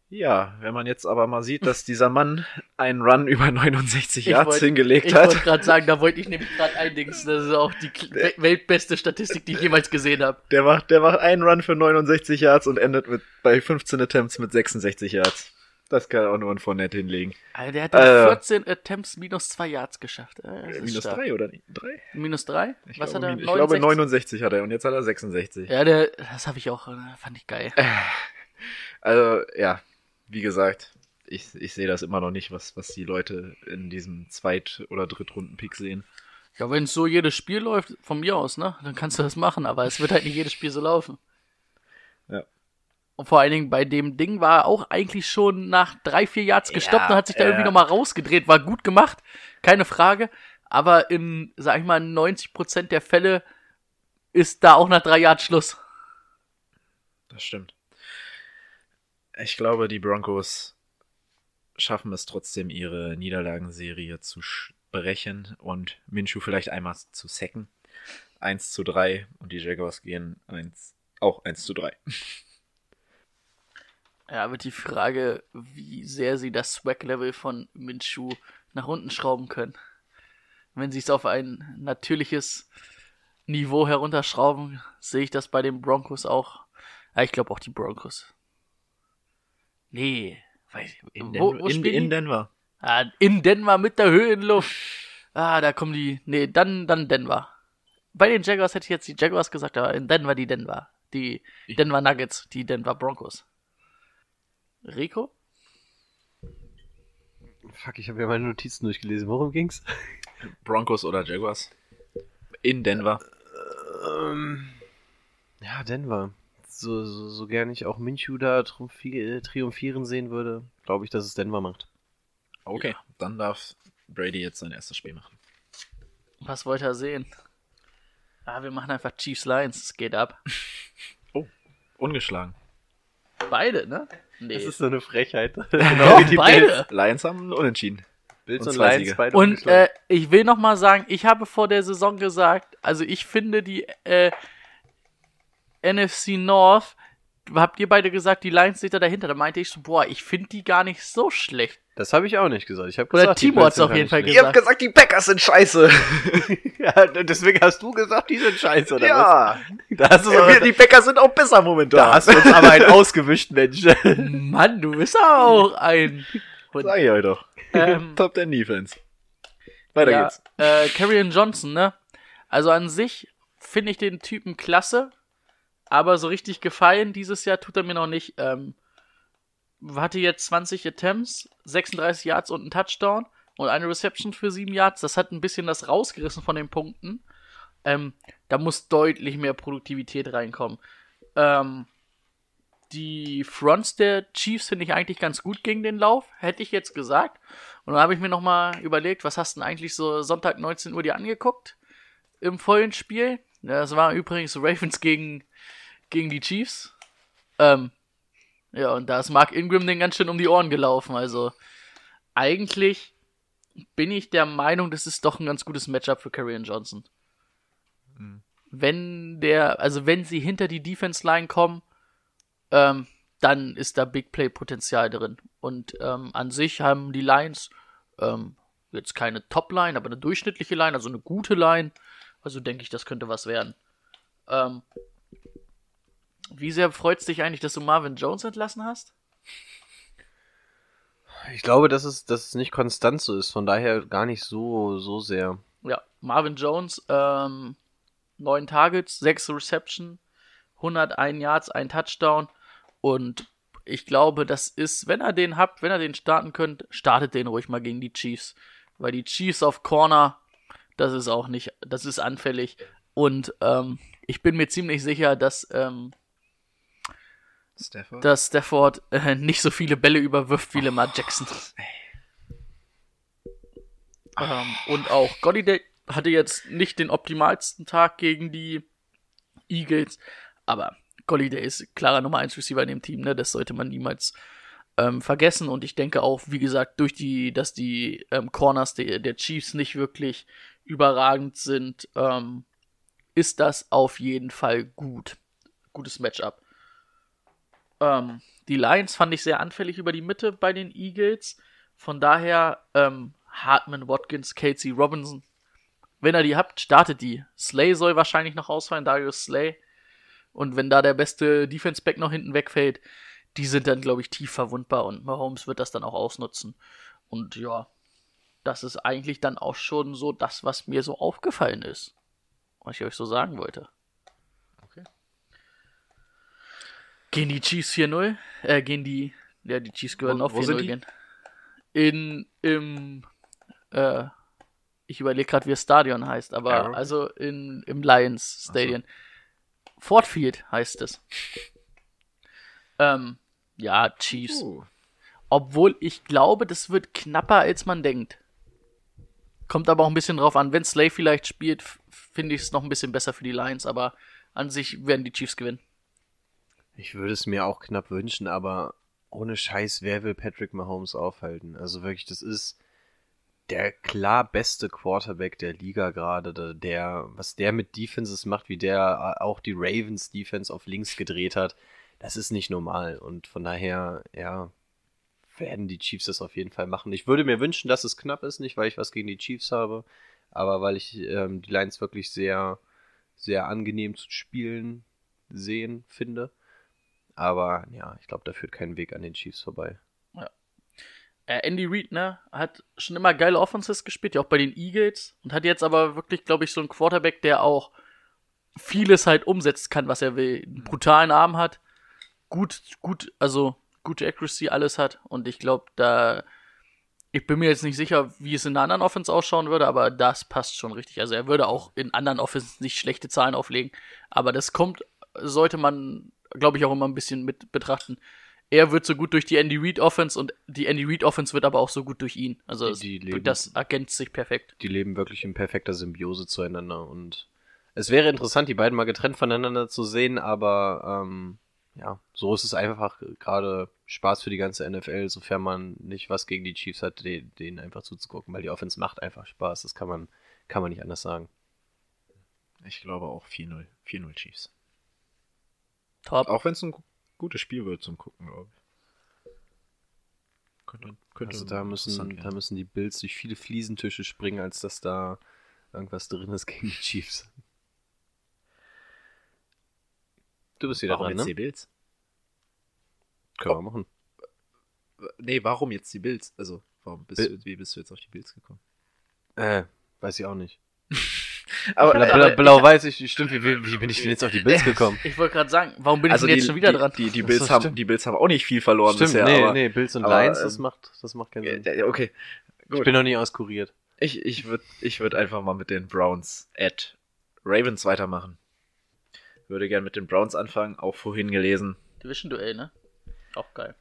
Ja, wenn man jetzt aber mal sieht, dass dieser Mann einen Run über 69 Ich Yards wollt- hingelegt ich hat. wollte gerade sagen, da wollte ich nämlich gerade eindings. Das ist auch die we- weltbeste Statistik, die ich jemals gesehen habe. Der macht, der macht einen Run für 69 Yards und endet mit, bei 15 Attempts mit 66 Yards. Das kann auch nur ein Fournette hinlegen. Also der hat Äh. dann 14 Attempts minus 2 Yards geschafft. Äh, das Minus stark. 3 oder nicht? 3? Minus 3? Ich, Was glaube, hat er? min- ich glaube 69? 69 hat er und jetzt hat er 66. Ja, der, das habe ich auch, äh, fand ich geil. Also, ja, wie gesagt, ich, ich sehe das immer noch nicht, was, was die Leute in diesem Zweit- oder Drittrunden-Pick sehen. Ja, wenn so jedes Spiel läuft, von mir aus, ne, dann kannst du das machen, aber es wird halt nicht jedes Spiel so laufen. Und vor allen Dingen bei dem Ding war er auch eigentlich schon nach drei, vier Yards gestoppt Ja, und hat sich da ja. irgendwie nochmal rausgedreht. War gut gemacht, keine Frage. Aber in, sag ich mal, 90% der Fälle ist da auch nach drei Yards Schluss. Das stimmt. Ich glaube, die Broncos schaffen es trotzdem, ihre Niederlagenserie zu brechen und Minshew vielleicht einmal zu sacken. 1 zu 3 und die Jaguars gehen 1, auch 1 zu 3. Ja, wird die Frage, wie sehr sie das Swag-Level von Minshew nach unten schrauben können. Wenn sie es auf ein natürliches Niveau herunterschrauben, sehe ich das bei den Broncos auch. Ja, ich glaube auch die Broncos. Nee, weiß ich, In, wo, Den wo in, spielen in die? Denver. Ah, in Denver mit der Höhenluft. Ah, da kommen die. Nee, dann, dann Denver. Bei den Jaguars hätte ich jetzt die Jaguars gesagt, aber in Denver die Denver. Die Denver Nuggets, die Denver Broncos. Rico? Fuck, ich habe ja meine Notizen durchgelesen. Worum ging's? Broncos oder Jaguars. In Denver. Ähm, ja, Denver. So, so, so gern ich auch Minshew da triumphi- triumphieren sehen würde. glaube ich, dass es Denver macht. Okay, dann darf Brady jetzt sein erstes Spiel machen. Was wollt ihr sehen? Ah, wir machen einfach Chiefs Lions. Es geht ab. Ungeschlagen. Beide, ne? Nee. Das ist so eine Frechheit. Genau wie die beide. Lions haben unentschieden. Bills Und und zwei Lions Siege. beide Und äh, ich will noch mal sagen, ich habe vor der Saison gesagt, also ich finde die äh, NFC North, habt ihr beide gesagt, die Lions sind da dahinter. Da meinte ich so, boah, ich finde die gar nicht so schlecht. das habe ich auch nicht gesagt. Ich hab Oder gesagt, die Timo hat's sind auf jeden nicht Fall schlecht. Ihr habt gesagt, die Packers sind scheiße. Ja, deswegen hast du gesagt, die sind scheiße, oder ja. was? Da hast, du Wir, die Packers sind auch besser momentan. da hast du uns aber einen ausgewischt, Mensch. Mann, du bist auch ein. Sag ich euch doch. Ähm, Top 10 Defense. Weiter ja, geht's. Äh, Carrion Johnson, ne? Also an sich finde ich den Typen klasse, aber so richtig gefallen dieses Jahr tut er mir noch nicht. Ähm, hatte jetzt 20 Attempts, 36 Yards und einen Touchdown und eine Reception für 7 Yards. Das hat ein bisschen das rausgerissen von den Punkten. Ähm, da muss deutlich mehr Produktivität reinkommen. Ähm, die Fronts der Chiefs finde ich eigentlich ganz gut gegen den Lauf, hätte ich jetzt gesagt. Und dann habe ich mir nochmal überlegt, was hast du denn eigentlich so Sonntag 19 Uhr dir angeguckt im vollen Spiel? Das war übrigens Ravens gegen, gegen die Chiefs. Ähm, ja, und da ist Mark Ingram den ganz schön um die Ohren gelaufen. Also eigentlich bin ich der Meinung, das ist doch ein ganz gutes Matchup für Karrion Johnson. Wenn der, also wenn sie hinter die Defense Line kommen, ähm, dann ist da Big Play Potenzial drin. Und ähm, an sich haben die Lions ähm, jetzt keine Top Line, aber eine durchschnittliche Line, also eine gute Line. Also denke ich, das könnte was werden. Ähm, wie sehr freut es dich eigentlich, dass du Marvin Jones entlassen hast? Ich glaube, dass es, dass es nicht konstant so ist, von daher gar nicht so, so sehr. Ja, Marvin Jones, ähm, 9 Targets, 6 Reception, 101 Yards, ein Touchdown. Und ich glaube, das ist, wenn er den habt, wenn er den starten könnt, startet den ruhig mal gegen die Chiefs. Weil die Chiefs auf Corner, das ist auch nicht, das ist anfällig. Und ähm, ich bin mir ziemlich sicher, dass, ähm, Stafford. dass Stafford äh, nicht so viele Bälle überwirft wie Lamar Jackson. Ähm, und auch Golladay hatte jetzt nicht den optimalsten Tag gegen die Eagles, aber Golladay ist klarer Nummer 1 Receiver in dem Team, ne? Das sollte man niemals ähm, vergessen. Und ich denke auch, wie gesagt, durch die, dass die ähm, Corners der, der Chiefs nicht wirklich überragend sind, ähm, ist das auf jeden Fall gut. Gutes Matchup. Ähm, die Lions fand ich sehr anfällig über die Mitte bei den Eagles. Von daher, ähm, Hartman, Watkins, Casey Robinson. Wenn ihr die habt, startet die. Slay soll wahrscheinlich noch ausfallen, Darius Slay. Und wenn da der beste Defense-Back noch hinten wegfällt, die sind dann, glaube ich, tief verwundbar und Mahomes wird das dann auch ausnutzen. Und ja, das ist eigentlich dann auch schon so das, was mir so aufgefallen ist. Was ich euch so sagen wollte. Okay. Gehen die Chiefs 4-0? Äh, gehen die. Ja, die Chiefs gehören Wo- auch wo sind 4-0 die? gehen. In, im, äh, ich überlege gerade, wie das Stadion heißt, aber Arrowhead? also in, im Lions Stadion. Ford Field heißt es. Ähm, ja, Chiefs. Uh, Obwohl ich glaube, das wird knapper, als man denkt. Kommt aber auch ein bisschen drauf an. Wenn Slay vielleicht spielt, finde ich es noch ein bisschen besser für die Lions, aber an sich werden die Chiefs gewinnen. Ich würde es mir auch knapp wünschen, aber ohne Scheiß, wer will Patrick Mahomes aufhalten? Also wirklich, das ist der klar beste Quarterback der Liga gerade. Der, was der mit Defenses macht, wie der auch die Ravens Defense auf links gedreht hat, das ist nicht normal. Und von daher, ja, werden die Chiefs das auf jeden Fall machen. Ich würde mir wünschen, dass es knapp ist, nicht weil ich was gegen die Chiefs habe, aber weil ich ähm, die Lions wirklich sehr, sehr angenehm zu spielen sehen finde. Aber ja, ich glaube, da führt kein Weg an den Chiefs vorbei. Äh, Andy Reid, ne, hat schon immer geile Offenses gespielt, ja auch bei den Eagles und hat jetzt aber wirklich, glaube ich, so einen Quarterback, der auch vieles halt umsetzen kann, was er will. Einen brutalen Arm hat, gut, gut, also gute Accuracy, alles hat und ich glaube, da, ich bin mir jetzt nicht sicher, wie es in einer anderen Offense ausschauen würde, aber das passt schon richtig. Also er würde auch in anderen Offenses nicht schlechte Zahlen auflegen, aber das kommt, sollte man, glaube ich, auch immer ein bisschen mit betrachten. er wird so gut durch die Andy Reid Offense und die Andy Reid Offense wird aber auch so gut durch ihn. Also Die- die es- leben- das ergänzt sich perfekt. Die leben wirklich in perfekter Symbiose zueinander und es wäre interessant, die beiden mal getrennt voneinander zu sehen, aber ähm, ja, so ist es einfach gerade Spaß für die ganze NFL, sofern man nicht was gegen die Chiefs hat, de- denen einfach zuzugucken, weil die Offense macht einfach Spaß, das kann man, kann man nicht anders sagen. Ich glaube auch 4-0. 4-0 Chiefs. Top. Auch wenn es ein gu- gutes Spiel wird zum Gucken, glaube ich. Könnte, könnte Also da müssen, da müssen die Bills durch viele Fliesentische springen, als dass da irgendwas drin ist gegen die Chiefs. Du bist wieder Warum dran, jetzt ne? die Bills? Können wir machen. Nee, warum jetzt die Bills? Also, warum bist Bil- du, wie bist du jetzt auf die Bills gekommen? Äh, weiß ich auch nicht. Aber, Blau, blau, weiß ich, stimmt, wie, wie, bin ich denn jetzt auf die Bills gekommen? Ich wollte gerade sagen, warum bin ich also denn die, jetzt schon wieder die, dran? Die, die, Bills so, haben, stimmt. die Bills haben auch nicht viel verloren Stimmt, bisher. nee, aber, nee, Bills und aber, Lions, das ähm, macht, das macht keinen Sinn. Okay. Ich Gut. bin noch nie auskuriert. Ich, ich würde ich würd einfach mal mit den Browns at Ravens weitermachen. Würde gern mit den Browns anfangen, auch vorhin gelesen. Division-Duell, ne? Auch geil.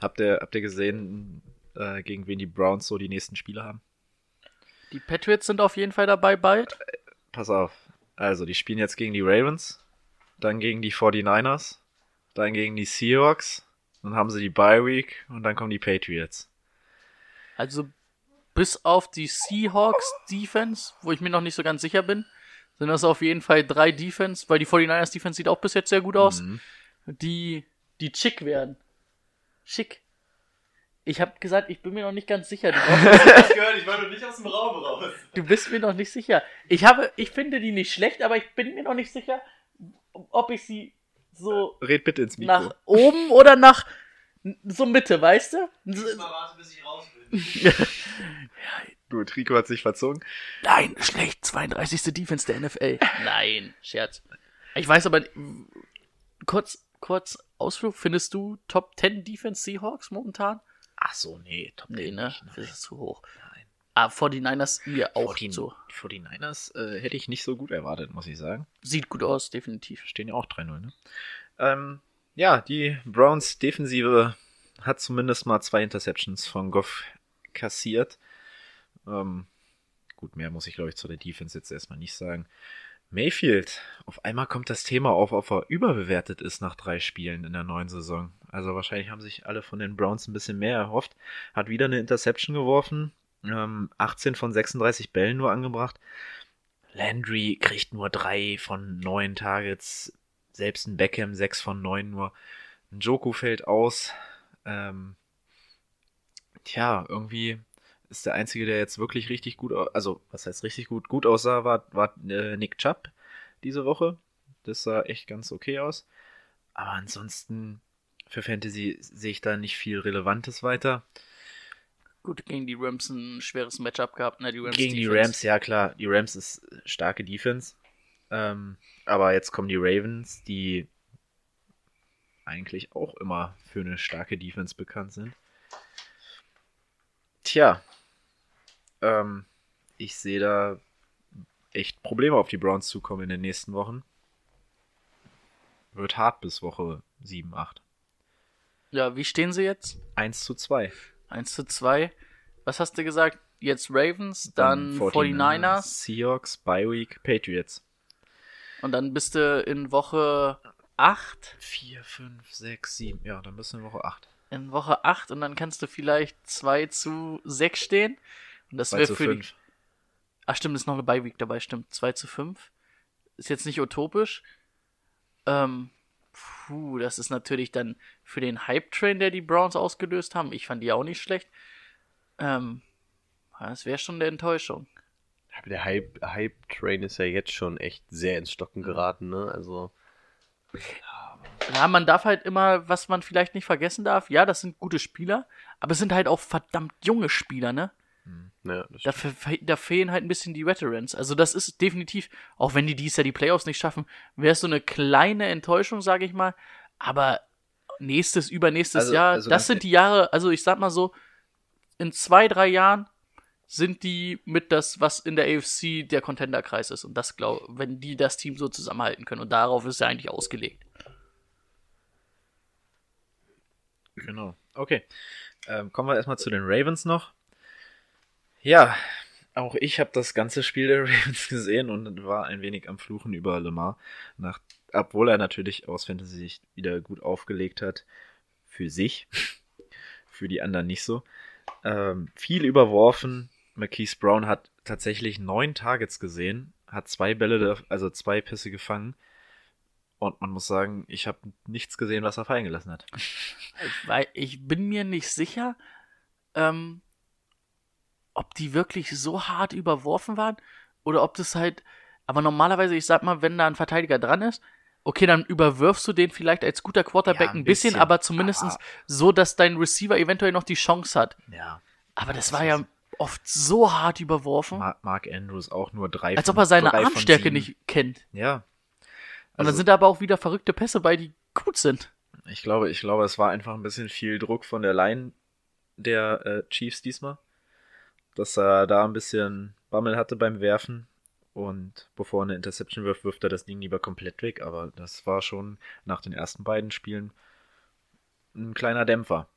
Habt ihr, habt ihr gesehen, äh, gegen wen die Browns so die nächsten Spiele haben? Die Patriots sind auf jeden Fall dabei bald. Pass auf. Also, die spielen jetzt gegen die Ravens, dann gegen die 49ers, dann gegen die Seahawks, dann haben sie die Bye Week und dann kommen die Patriots. Also bis auf die Seahawks Defense, wo ich mir noch nicht so ganz sicher bin, sind das auf jeden Fall drei Defense, weil die 49ers Defense sieht auch bis jetzt sehr gut aus, Mhm. die die schick werden. Schick. Ich habe gesagt, ich bin mir noch nicht ganz sicher. Du, brauchst- gehört, ich war noch nicht aus dem Raum raus. du bist mir noch nicht sicher. Ich habe, ich finde die nicht schlecht, aber ich bin mir noch nicht sicher, ob ich sie so Red bitte ins Mikro. nach oben oder nach so Mitte, weißt du? warte, bis ich raus bin. Gut, Rico hat sich verzogen. Nein, schlecht. 32. Defense der NFL. Nein, Scherz. Ich weiß aber, kurz, kurz Ausflug, findest du Top 10 Defense Seahawks momentan? Ach so, nee, Top Nee, 10 ne? nicht, Das ist zu hoch. Nein. Ah, 49ers mir auch 14 so. 49ers äh, hätte ich nicht so gut erwartet, muss ich sagen. Sieht gut aus, definitiv. Stehen ja auch 3-0, ne? Ähm, ja, die Browns Defensive hat zumindest mal zwei Interceptions von Goff kassiert. Ähm, gut, mehr muss ich, glaube ich, zu der Defense jetzt erstmal nicht sagen. Mayfield, auf einmal kommt das Thema auf, ob er überbewertet ist nach drei Spielen in der neuen Saison. Also wahrscheinlich haben sich alle von den Browns ein bisschen mehr erhofft. Hat wieder eine Interception geworfen. Ähm, 18 von 36 Bällen nur angebracht. Landry kriegt nur drei von neun Targets. Selbst ein Beckham sechs von neun nur. Joku fällt aus. Ähm, tja, irgendwie ist der einzige, der jetzt wirklich richtig gut, also was heißt richtig gut, gut aussah, war, war äh, Nick Chubb diese Woche. Das sah echt ganz okay aus. Aber ansonsten für Fantasy sehe ich da nicht viel Relevantes weiter. Gut, gegen die Rams ein schweres Matchup gehabt, ne? Die Rams Gegen die Defense. Rams, ja klar, die Rams ist starke Defense. Ähm, aber jetzt kommen die Ravens, die eigentlich auch immer für eine starke Defense bekannt sind. Tja, ähm, ich sehe da echt Probleme auf die Browns zukommen in den nächsten Wochen. Wird hart bis Woche 7, 8. Ja, wie stehen sie jetzt? 1 zu 2. 1 zu 2. Was hast du gesagt? Jetzt Ravens, dann, 49ers. Seahawks, Bye Week, Patriots. Und dann bist du in Woche 8. 4, 5, 6, 7. Ja, dann bist du in Woche 8. In Woche 8 und dann kannst du vielleicht 2 zu 6 stehen. Und das 2 wäre für die. 5. Ach stimmt, ist noch eine Bye-Week dabei, stimmt. 2 zu 5. Ist jetzt nicht utopisch. Ähm, puh, das ist natürlich dann für den Hype-Train, der die Browns ausgelöst haben. Ich fand die auch nicht schlecht. Ähm, das wäre schon eine Enttäuschung. Aber der Hype- Hype-Train ist ja jetzt schon echt sehr ins Stocken geraten, ne? Also, Ja, man darf halt immer, was man vielleicht nicht vergessen darf, ja, das sind gute Spieler, aber es sind halt auch verdammt junge Spieler, ne? Ne, das Da, da fehlen halt ein bisschen die Veterans. Also das ist definitiv, auch wenn die dies Jahr die Playoffs nicht schaffen, wäre es so eine kleine Enttäuschung, sage ich mal. Aber nächstes, übernächstes Also- Jahr, also das sind die Jahre, also ich sag mal so, in zwei, drei Jahren sind die mit das, was in der AFC der Contenderkreis ist. Und das glaube, wenn die das Team so zusammenhalten können. Und darauf ist er eigentlich ausgelegt. Genau. Okay. Ähm, kommen wir erstmal zu den Ravens noch. Ja, auch ich habe das ganze Spiel der Ravens gesehen und war ein wenig am Fluchen über Lamar, nach, obwohl er natürlich aus Fantasy-Sicht wieder gut aufgelegt hat. Für sich. Für die anderen nicht so. Ähm, viel überworfen. Marquise Brown hat tatsächlich neun Targets gesehen, hat zwei Bälle, also zwei Pässe gefangen. Und man muss sagen, ich habe nichts gesehen, was er fallen gelassen hat. Weil ich bin mir nicht sicher, ähm, ob die wirklich so hart überworfen waren oder ob das halt. Aber normalerweise, ich sag mal, wenn da ein Verteidiger dran ist, okay, dann überwirfst du den vielleicht als guter Quarterback Ja, ein ein bisschen, bisschen, aber zumindest aber- so, dass dein Receiver eventuell noch die Chance hat. Ja. Aber das war ja oft so hart überworfen, Ma- Mark Andrews auch nur drei als von- ob er seine Armstärke nicht kennt. Ja. Und Also, dann sind da aber auch wieder verrückte Pässe bei, die gut sind. ich glaube, ich glaube, es war einfach ein bisschen viel Druck von der Line der äh, Chiefs diesmal. Dass er da ein bisschen Bammel hatte beim Werfen. Und bevor er eine Interception wirft, wirft er das Ding lieber komplett weg. Aber das war schon nach den ersten beiden Spielen ein kleiner Dämpfer.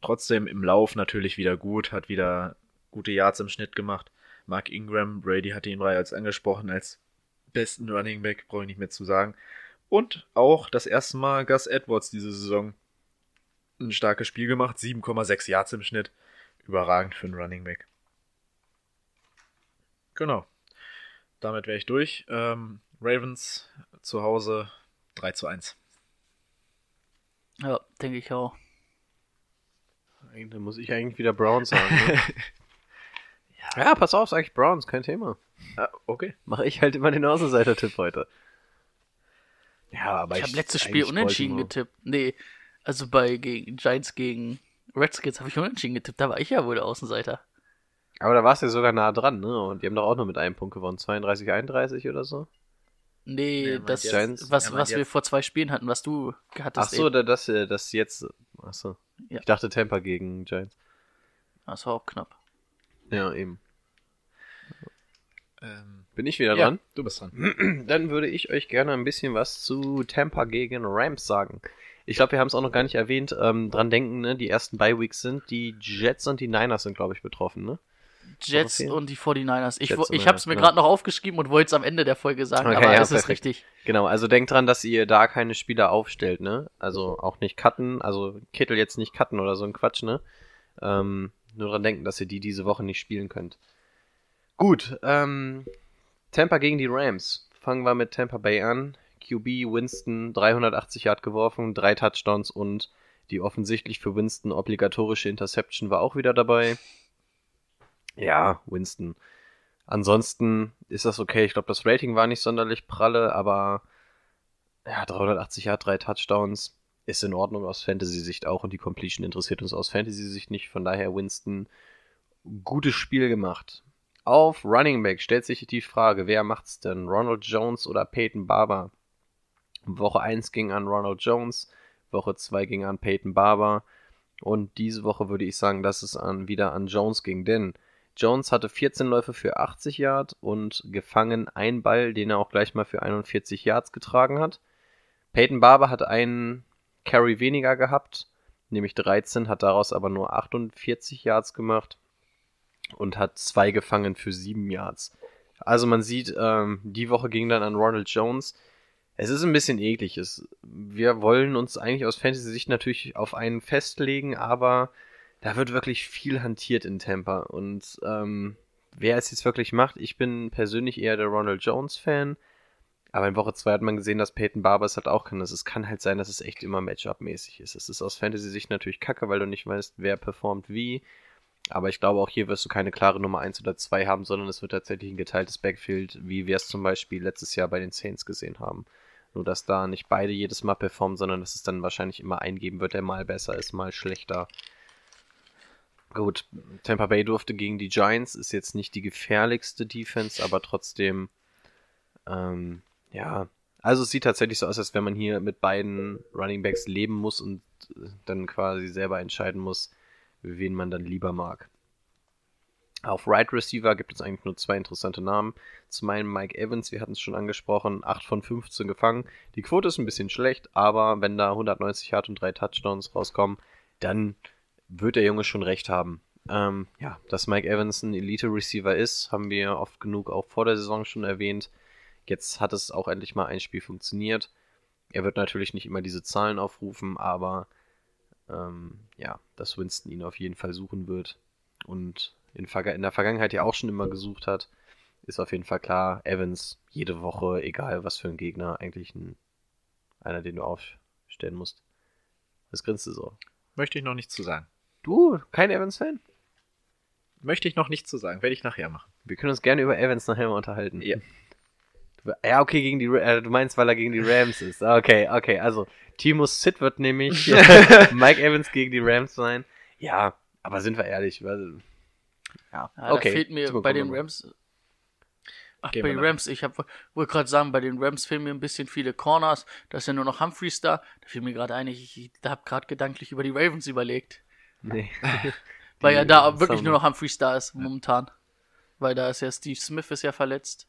Trotzdem im Lauf natürlich wieder gut, hat wieder gute Yards im Schnitt gemacht. Mark Ingram, Brady hatte ihn bereits angesprochen als besten Running Back, brauche ich nicht mehr zu sagen. Und auch das erste Mal Gus Edwards diese Saison ein starkes Spiel gemacht, 7,6 Yards im Schnitt. Überragend für einen Running Back. Genau. Damit wäre ich durch. Ähm, Ravens zu Hause 3 zu 1. Ja, denke ich auch. Da muss ich eigentlich wieder Browns sagen. Ne? ja. pass auf, sag ich Browns, kein Thema. Ah, okay. Mache ich halt immer den Außenseiter-Tipp heute. Ja, aber ich habe letztes Spiel unentschieden Baltimore. getippt. Nee, also bei gegen Giants gegen Redskins habe ich unentschieden getippt. Da war ich ja wohl der Außenseiter. Aber da warst du ja sogar nah dran, ne? Und die haben doch auch nur mit einem Punkt gewonnen. 32, 31 oder so. Nee, Nee, meint das, jetzt- was, was wir vor zwei Spielen hatten, was du hattest. Ach so, eben. da- das, äh, das jetzt. Ach so. Ja. Ich dachte Tampa gegen Giants. Das war auch knapp. Ja, eben. Ähm, Bin ich wieder ja, dran? du bist dran. Dann würde ich euch gerne ein bisschen was zu Tampa gegen Rams sagen. Ich glaube, wir haben es auch noch gar nicht erwähnt. Ähm, dran denken, ne? Die ersten Bye-Weeks sind. Die Jets und die Niners sind, glaube ich, betroffen, ne? Jets und die 49ers. Ich, Jets ich habe es mir gerade noch aufgeschrieben und wollte es am Ende der Folge sagen, Okay, aber ja, es ist perfekt. richtig. Genau, also denkt dran, dass ihr da keine Spieler aufstellt, ne? Also auch nicht cutten, also Kittel jetzt nicht cutten oder so ein Quatsch, ne? Ähm, nur dran denken, dass ihr die diese Woche nicht spielen könnt. Gut, ähm, Tampa gegen die Rams. Fangen wir mit Tampa Bay an. QB Winston 380 Yard geworfen, drei Touchdowns und die offensichtlich für Winston obligatorische Interception war auch wieder dabei. Ja, Winston. Ansonsten ist das okay. Ich glaube, das Rating war nicht sonderlich pralle, aber ja, 380 Yard, drei Touchdowns ist in Ordnung aus Fantasy-Sicht auch und die Completion interessiert uns aus Fantasy-Sicht nicht. Von daher Winston gutes Spiel gemacht. Auf Running Back stellt sich die Frage, wer macht's denn? Ronald Jones oder Peyton Barber? Woche 1 ging an Ronald Jones, Woche 2 ging an Peyton Barber und diese Woche würde ich sagen, dass es an, wieder an Jones ging, denn Jones hatte 14 Läufe für 80 Yard und gefangen einen Ball, den er auch gleich mal für 41 Yards getragen hat. Peyton Barber hat einen Carry weniger gehabt, nämlich 13, hat daraus aber nur 48 Yards gemacht und hat zwei gefangen für 7 Yards. Also man sieht, ähm, die Woche ging dann an Ronald Jones. Es ist ein bisschen eklig. Es, wir wollen uns eigentlich aus Fantasy-Sicht natürlich auf einen festlegen, aber da wird wirklich viel hantiert in Tampa. Und ähm, wer es jetzt wirklich macht, ich bin persönlich eher der Ronald Jones-Fan. Aber in Woche 2 hat man gesehen, dass Peyton Barber es halt auch kann. Es kann halt sein, dass es echt immer Matchup-mäßig ist. Es ist aus Fantasy-Sicht natürlich kacke, weil du nicht weißt, wer performt wie. Aber ich glaube, auch hier wirst du keine klare Nummer 1 oder 2 haben, sondern es wird tatsächlich ein geteiltes Backfield, wie wir es zum Beispiel letztes Jahr bei den Saints gesehen haben. Nur, dass da nicht beide jedes Mal performen, sondern dass es dann wahrscheinlich immer eingeben wird, der mal besser ist, mal schlechter. Gut, Tampa Bay durfte gegen die Giants, ist jetzt nicht die gefährlichste Defense, aber trotzdem, ähm, ja. Also es sieht tatsächlich so aus, als wenn man hier mit beiden Running Backs leben muss und äh, dann quasi selber entscheiden muss, wen man dann lieber mag. Auf Right Receiver gibt es eigentlich nur zwei interessante Namen. Zum einen Mike Evans, wir hatten es schon angesprochen, 8 von 15 gefangen. Die Quote ist ein bisschen schlecht, aber wenn da 190 Yard und drei Touchdowns rauskommen, dann wird der Junge schon recht haben. Ähm, ja, dass Mike Evans ein Elite-Receiver ist, haben wir oft genug auch vor der Saison schon erwähnt. Jetzt hat es auch endlich mal ein Spiel funktioniert. Er wird natürlich nicht immer diese Zahlen aufrufen, aber ähm, ja, dass Winston ihn auf jeden Fall suchen wird und in, in, der Vergangenheit ja auch schon immer gesucht hat, ist auf jeden Fall klar. Evans jede Woche, egal was für ein Gegner, eigentlich ein, einer, den du aufstellen musst. Was grinst du so? Möchte ich noch nichts zu sagen. Du, kein Evans-Fan? Möchte ich noch nichts zu sagen, werde ich nachher machen. Wir können uns gerne über Evans nachher mal unterhalten. Ja. Ja, okay, gegen die, äh, du meinst, weil er gegen die Rams ist. Okay, okay, also Timo Sid wird nämlich Mike Evans gegen die Rams sein. Ja, aber sind wir ehrlich, weil, ja, ja okay. fehlt mir bei den Rams. Ach, Gehen bei den Rams, ich habe wollte gerade sagen, bei den Rams fehlen mir ein bisschen viele Corners. Da ist ja nur noch Humphreys da. Da fiel mir gerade ein, ich, ich habe gerade gedanklich über die Ravens überlegt. Nee. Weil ja da wirklich nur noch Humphreys da ist momentan. Weil da ist ja Steve Smith ist ja verletzt.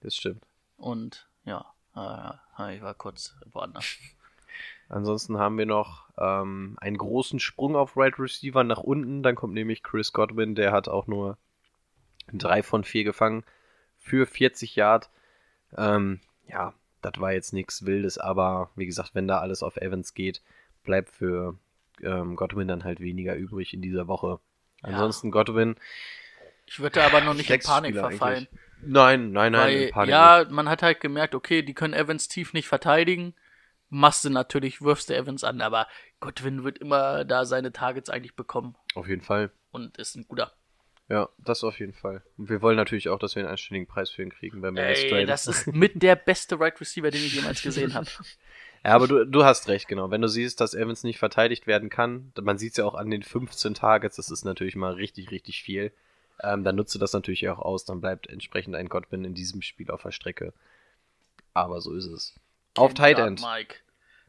Das stimmt. Und ja, äh, ich war kurz woanders. Ansonsten haben wir noch ähm, einen großen Sprung auf Right Receiver nach unten. Dann kommt nämlich Chris Godwin, der hat auch nur drei von vier gefangen für 40 Yard. Ähm, ja, das war jetzt nichts Wildes, aber wie gesagt, wenn da alles auf Evans geht, bleibt für ähm, Godwin dann halt weniger übrig in dieser Woche. Ansonsten ja. Godwin. Ich würde aber noch nicht in Panik verfallen. Eigentlich. Nein, nein, nein. Weil, Panik ja, nicht. man hat halt gemerkt, okay, die können Evans tief nicht verteidigen. Machst du natürlich, wirfst du Evans an, aber Godwin wird immer da seine Targets eigentlich bekommen. Auf jeden Fall. Und ist ein guter. Ja, das auf jeden Fall. Und wir wollen natürlich auch, dass wir einen einstelligen Preis für ihn kriegen bei Ey, Das ist mit der beste Right Receiver, den ich jemals gesehen habe. Ja, aber du, du hast recht, genau. Wenn du siehst, dass Evans nicht verteidigt werden kann, man sieht es ja auch an den 15 Targets, das ist natürlich mal richtig, richtig viel. Ähm, dann nutzt du das natürlich auch aus, dann bleibt entsprechend ein Godwin in diesem Spiel auf der Strecke. Aber so ist es. Auf Tight End. Mike.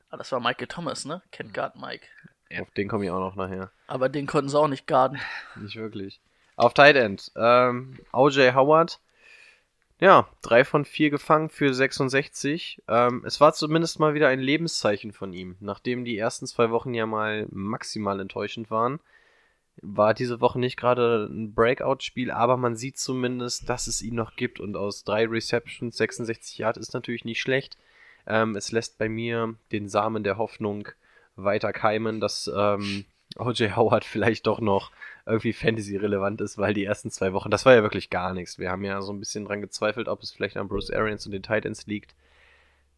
Ah, das war Mike Thomas, ne? Kennt Guard Mike. Ja. Auf den komme ich auch noch nachher. Aber den konnten sie auch nicht garden. Nicht wirklich. Auf Tight End. Ähm, OJ Howard. Ja, drei von vier gefangen für 66. Ähm, es war zumindest mal wieder ein Lebenszeichen von ihm. Nachdem die ersten zwei Wochen ja mal maximal enttäuschend waren, war diese Woche nicht gerade ein Breakout-Spiel, aber man sieht zumindest, dass es ihn noch gibt und aus drei Receptions 66 Yard ist natürlich nicht schlecht. Ähm, es lässt bei mir den Samen der Hoffnung weiter keimen, dass ähm, OJ Howard vielleicht doch noch irgendwie Fantasy-relevant ist, weil die ersten zwei Wochen, das war ja wirklich gar nichts. Wir haben ja so ein bisschen dran gezweifelt, ob es vielleicht an Bruce Arians und den Titans liegt.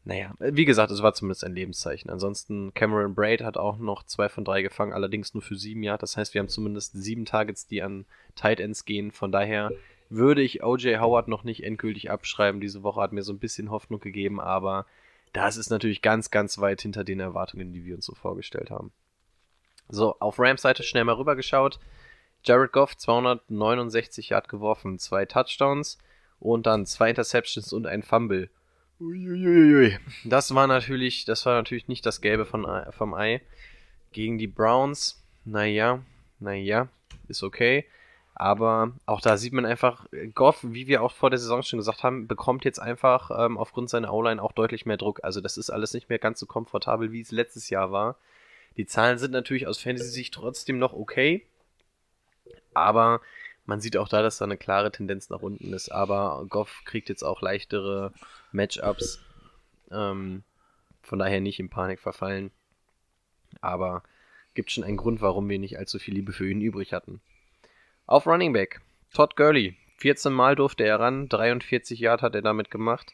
Naja, wie gesagt, es war zumindest ein Lebenszeichen. Ansonsten, Cameron Braid hat auch noch zwei von drei gefangen, allerdings nur für sieben Jahre. Das heißt, wir haben zumindest sieben Targets, die an Tight Ends gehen. Von daher würde ich OJ Howard noch nicht endgültig abschreiben. Diese Woche hat mir so ein bisschen Hoffnung gegeben, aber das ist natürlich ganz, ganz weit hinter den Erwartungen, die wir uns so vorgestellt haben. So, auf Rams Seite schnell mal rübergeschaut. Jared Goff 269 Yard geworfen, zwei Touchdowns und dann zwei Interceptions und ein Fumble. Uiuiui. Das war natürlich, das war natürlich nicht das Gelbe von, vom Ei. Gegen die Browns, naja, naja, ist okay. Aber auch da sieht man einfach, Goff, wie wir auch vor der Saison schon gesagt haben, bekommt jetzt einfach ähm, aufgrund seiner O-Line auch deutlich mehr Druck. Also das ist alles nicht mehr ganz so komfortabel, wie es letztes Jahr war. Die Zahlen sind natürlich aus Fantasy-Sicht trotzdem noch okay. Aber man sieht auch da, dass da eine klare Tendenz nach unten ist. Aber Goff kriegt jetzt auch leichtere Matchups. Ähm, von daher nicht in Panik verfallen. Aber gibt schon einen Grund, warum wir nicht allzu viel Liebe für ihn übrig hatten. Auf Running Back. Todd Gurley. 14 Mal durfte er ran. 43 Yard hat er damit gemacht.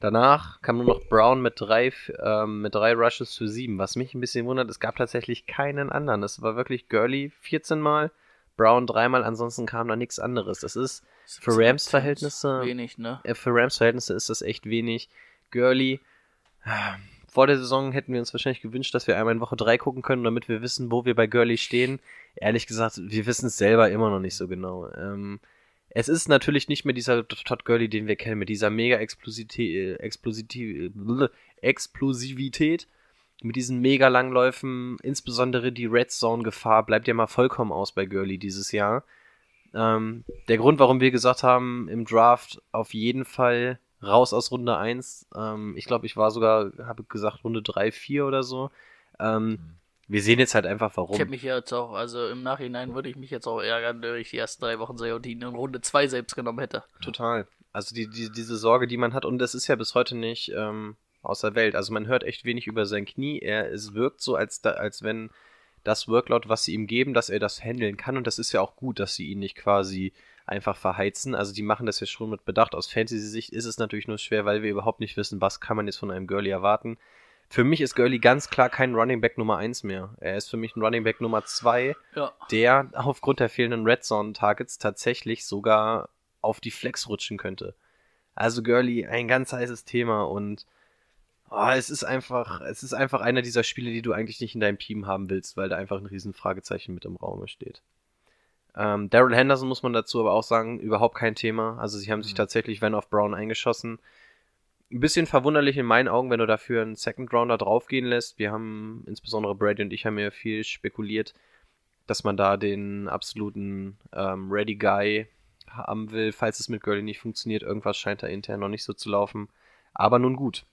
Danach kam nur noch Brown mit drei, ähm, mit drei Rushes für sieben. Was mich ein bisschen wundert, es gab tatsächlich keinen anderen. Es war wirklich Gurley 14 Mal, Brown dreimal, ansonsten kam da nichts anderes. Das ist für Rams Verhältnisse wenig, ne? Äh, für Rams Verhältnisse ist das echt wenig. Gurley vor der Saison hätten wir uns wahrscheinlich gewünscht, dass wir einmal in Woche 3 gucken können, damit wir wissen, wo wir bei Gurley stehen. Ehrlich gesagt, wir wissen es selber immer noch nicht so genau. Ähm, es ist natürlich nicht mehr dieser Todd Gurley, den wir kennen, mit dieser mega Explosivität, Explosivität mit diesen mega Langläufen, insbesondere die Red Zone Gefahr, bleibt ja mal vollkommen aus bei Gurley dieses Jahr. Ähm, der Grund, warum wir gesagt haben, im Draft auf jeden Fall raus aus Runde 1, ähm, ich glaube, ich war sogar, habe gesagt, Runde 3, 4 oder so, ähm, wir sehen jetzt halt einfach, warum. Ich hätte mich jetzt auch, also im Nachhinein würde ich mich jetzt auch ärgern, wenn ich die ersten drei Wochen sehe und die in Runde 2 selbst genommen hätte. Total. Also die, die, diese Sorge, die man hat, und das ist ja bis heute nicht ähm, aus der Welt. Also man hört echt wenig über sein Knie. Er, es wirkt so, als, da, als wenn das Workload, was sie ihm geben, dass er das handeln kann. Und das ist ja auch gut, dass sie ihn nicht quasi einfach verheizen. Also die machen das ja schon mit Bedacht. Aus Fantasy-Sicht ist es natürlich nur schwer, weil wir überhaupt nicht wissen, was kann man jetzt von einem Girlie erwarten. Für mich ist Gurley ganz klar kein Running Back Nummer 1 mehr. Er ist für mich ein Running Back Nummer 2, Ja. der aufgrund der fehlenden Red Zone Targets tatsächlich sogar auf die Flex rutschen könnte. Also Gurley, ein ganz heißes Thema und oh, es ist einfach, es ist einfach einer dieser Spiele, die du eigentlich nicht in deinem Team haben willst, weil da einfach ein riesen Fragezeichen mit im Raum steht. Ähm, Daryl Henderson muss man dazu aber auch sagen, überhaupt kein Thema. Also sie haben sich Mhm. tatsächlich Van of Brown eingeschossen. Ein bisschen verwunderlich in meinen Augen, wenn du dafür einen Second Rounder draufgehen lässt. Wir haben, insbesondere Brady und ich haben ja viel spekuliert, dass man da den absoluten ähm, Ready Guy haben will, falls es mit Gurley nicht funktioniert. Irgendwas scheint da intern noch nicht so zu laufen. Aber nun gut.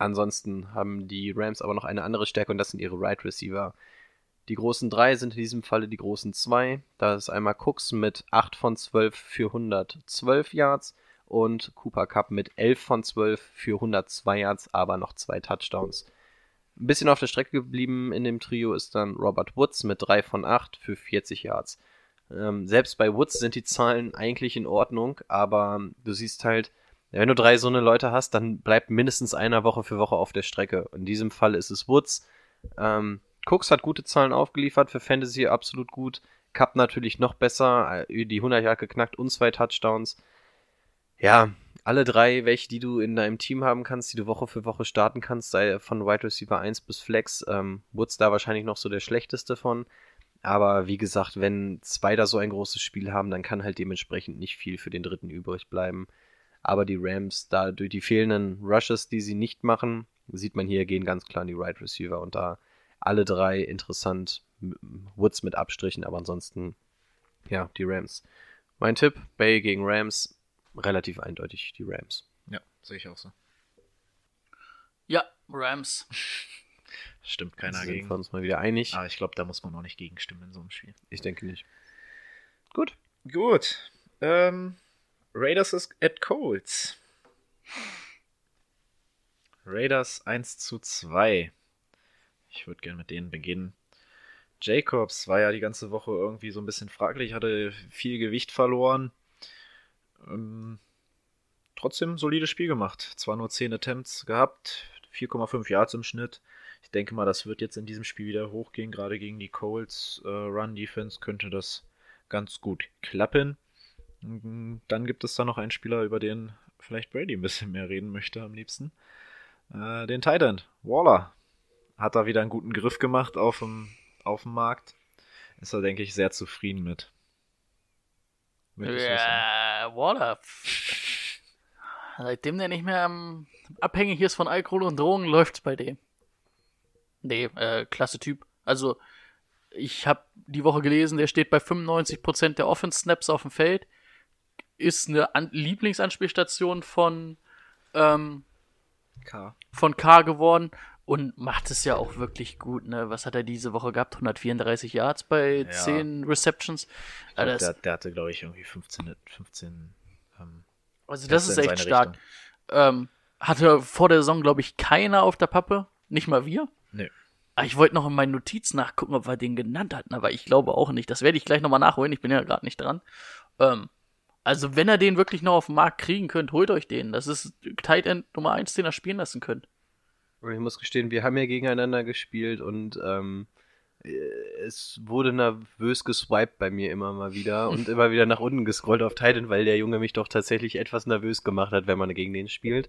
Ansonsten haben die Rams aber noch eine andere Stärke und das sind ihre Right Receiver. Die großen drei sind in diesem Falle die großen zwei. Da ist einmal Cooks mit 8 von 12 für 112 Yards und Cooper Cup mit 11 von 12 für 102 Yards, aber noch zwei Touchdowns. Ein bisschen auf der Strecke geblieben in dem Trio ist dann Robert Woods mit 3 von 8 für 40 Yards. Ähm, selbst bei Woods sind die Zahlen eigentlich in Ordnung, aber du siehst halt, wenn du drei so eine Leute hast, dann bleibt mindestens einer Woche für Woche auf der Strecke. In diesem Fall ist es Woods. Ähm, Cooks hat gute Zahlen aufgeliefert, für Fantasy absolut gut. Cup natürlich noch besser, äh, die 100 Jahre geknackt und zwei Touchdowns. Ja, alle drei, welche, die du in deinem Team haben kannst, die du Woche für Woche starten kannst, sei von Wide Receiver 1 bis Flex, ähm, Woods da wahrscheinlich noch so der schlechteste von. Aber wie gesagt, wenn zwei da so ein großes Spiel haben, dann kann halt dementsprechend nicht viel für den dritten übrig bleiben. Aber die Rams, da durch die fehlenden Rushes, die sie nicht machen, sieht man hier, gehen ganz klar in die Right Receiver und da alle drei interessant. Woods mit Abstrichen, aber ansonsten, ja, die Rams. Mein Tipp, Bay gegen Rams, relativ eindeutig die Rams. Ja, sehe ich auch so. Ja, Rams. Stimmt keiner sind gegen. wir uns mal wieder einig. Aber ich glaube, da muss man auch nicht gegenstimmen in so einem Spiel. Ich denke nicht. Gut. Gut. Ähm, Raiders at Colts. Raiders 1 zu 2. Ich würde gerne mit denen beginnen. Jacobs war ja die ganze Woche irgendwie so ein bisschen fraglich, hatte viel Gewicht verloren. Ähm, trotzdem solides Spiel gemacht. Zwar nur 10 Attempts gehabt, 4,5 Yards im Schnitt. Ich denke mal, das wird jetzt in diesem Spiel wieder hochgehen, gerade gegen die Colts. Äh, Run Defense könnte das ganz gut klappen. Mhm, Dann gibt es da noch einen Spieler, über den vielleicht Brady ein bisschen mehr reden möchte am liebsten. Äh, den Tight End, Waller. Hat da wieder einen guten Griff gemacht auf dem, auf dem Markt. Ist er, denke ich, sehr zufrieden mit. Ja, Waller. Seitdem der nicht mehr ähm, abhängig ist von Alkohol und Drogen, läuft's bei dem. Nee, äh, klasse Typ. Also, ich habe die Woche gelesen, der steht bei 95% der Offense-Snaps auf dem Feld. Ist eine An Lieblingsanspielstation von, ähm, K. von K geworden und macht es ja auch wirklich gut. Ne? Was hat er diese Woche gehabt? 134 Yards bei Ja. 10 Receptions. Glaub, Also der, der hatte, glaube ich, irgendwie 15, 15 ähm, also das ist echt stark. Ähm, hatte vor der Saison, glaube ich, keiner auf der Pappe. Nicht mal wir. Nö. Aber ich wollte noch in meinen Notizen nachgucken, ob wir den genannt hatten, aber ich glaube auch nicht. Das werde ich gleich nochmal nachholen. Ich bin ja gerade nicht dran. Ähm, also, wenn ihr den wirklich noch auf den Markt kriegen könnt, holt euch den. Das ist Tight End Nummer 1, den ihr spielen lassen könnt. Und ich muss gestehen, wir haben ja gegeneinander gespielt und ähm, äh, es wurde nervös geswiped bei mir immer mal wieder und immer wieder nach unten gescrollt auf Titan, weil der Junge mich doch tatsächlich etwas nervös gemacht hat, wenn man gegen den spielt.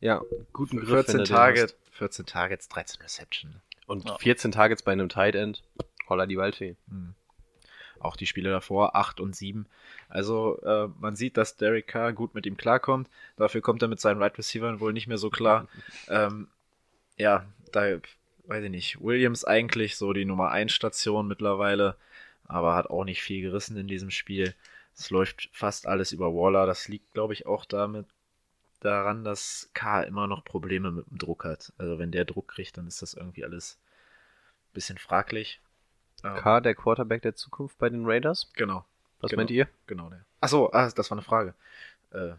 Ja, guten Griff. wenn 14 du den Tage, hast. 14 Targets, 13 Reception. Und Ja. 14 Targets bei einem Tight End. Holla die Waldfee. Auch die Spiele davor, 8 und 7. Also äh, man sieht, dass Derek Carr gut mit ihm klarkommt. Dafür kommt er mit seinen Right Receivers wohl nicht mehr so klar. ähm, ja, da weiß ich nicht. Williams eigentlich so die Nummer 1 Station mittlerweile, aber hat auch nicht viel gerissen in diesem Spiel. Es läuft fast alles über Waller. Das liegt, glaube ich, auch damit daran, dass Carr immer noch Probleme mit dem Druck hat. Also wenn der Druck kriegt, dann ist das irgendwie alles bisschen fraglich. K, der Quarterback der Zukunft bei den Raiders. Genau, Was Genau. meint ihr? genau der. Achso, ah, das war eine Frage. Äh,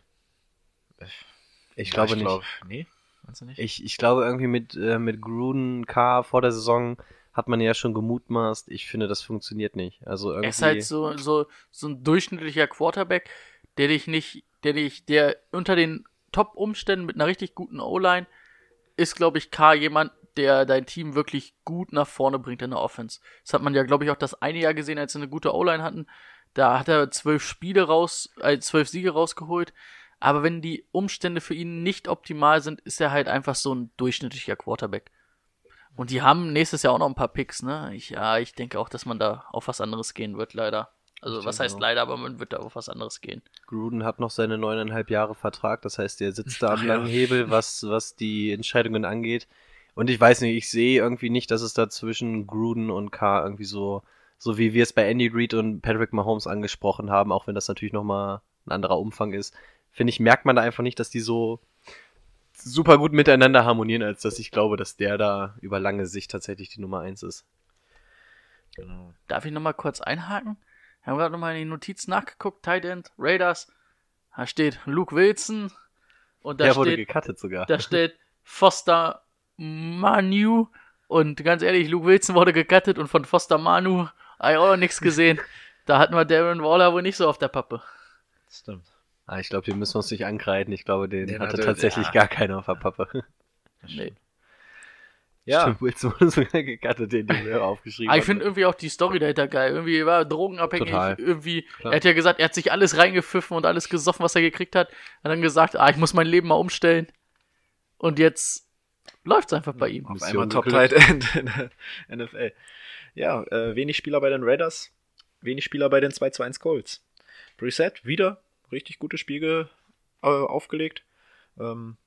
Ich ja, glaube nicht. glaub- nee, meinst du nicht? Ich, ich glaube irgendwie mit, äh, mit Gruden K vor der Saison hat man ja schon gemutmaßt. Ich finde, das funktioniert nicht. Also irgendwie. Er ist halt so, so, so ein durchschnittlicher Quarterback, der dich nicht, der dich, der unter den Top-Umständen mit einer richtig guten O-Line ist, glaube ich, K jemand, der dein Team wirklich gut nach vorne bringt in der Offense. Das hat man ja, glaube ich, auch das eine Jahr gesehen, als sie eine gute O-Line hatten. Da hat er zwölf Spiele raus, äh, zwölf Siege rausgeholt. Aber wenn die Umstände für ihn nicht optimal sind, ist er halt einfach so ein durchschnittlicher Quarterback. Und die haben nächstes Jahr auch noch ein paar Picks, ne? Ich, ja, ich denke auch, dass man da auf was anderes gehen wird, leider. Also, was heißt leider, aber man wird da auf was anderes gehen. Gruden hat noch seine neuneinhalb Jahre Vertrag, das heißt, er sitzt da am langen Hebel, was, was die Entscheidungen angeht. Und ich weiß nicht, ich sehe irgendwie nicht, dass es da zwischen Gruden und K irgendwie so, so wie wir es bei Andy Reid und Patrick Mahomes angesprochen haben, auch wenn das natürlich nochmal ein anderer Umfang ist, finde ich, merkt man da einfach nicht, dass die so super gut miteinander harmonieren, als dass ich glaube, dass der da über lange Sicht tatsächlich die Nummer eins ist. genau. Darf ich nochmal kurz einhaken? Wir haben gerade nochmal in die Notiz nachgeguckt, Tight End, Raiders. Da steht Luke Wilson. Und da der wurde steht, gecuttet sogar. da steht Foster Manu. Und ganz ehrlich, Luke Wilson wurde gecuttet und von Foster Manu habe ich auch noch nichts gesehen. Da hatten wir Darren Waller wohl nicht so auf der Pappe. Stimmt. Ah, ich glaube, den müssen wir uns nicht ankreiden. Ich glaube, den, Den hatte hatte- tatsächlich ja. gar keiner auf der Pappe. Nee. stimmt. Ja, Stimmt, Wilson wurde sogar gecuttet, den du mir aufgeschrieben ich hast. finde irgendwie auch die Story dahinter geil. Irgendwie war er drogenabhängig. Total. Irgendwie, Klar. er hat ja gesagt, er hat sich alles reingepfiffen und alles gesoffen, was er gekriegt hat. Hat dann gesagt, ah, ich muss mein Leben mal umstellen. Und jetzt läuft's einfach bei ihm. auf Mission einmal Top. Tight End in der NFL. Ja, äh, wenig Spieler bei den Raiders, wenig Spieler bei den 2 zu 1 Colts. Preset, wieder richtig gutes Spiel ge äh, aufgelegt. Ähm,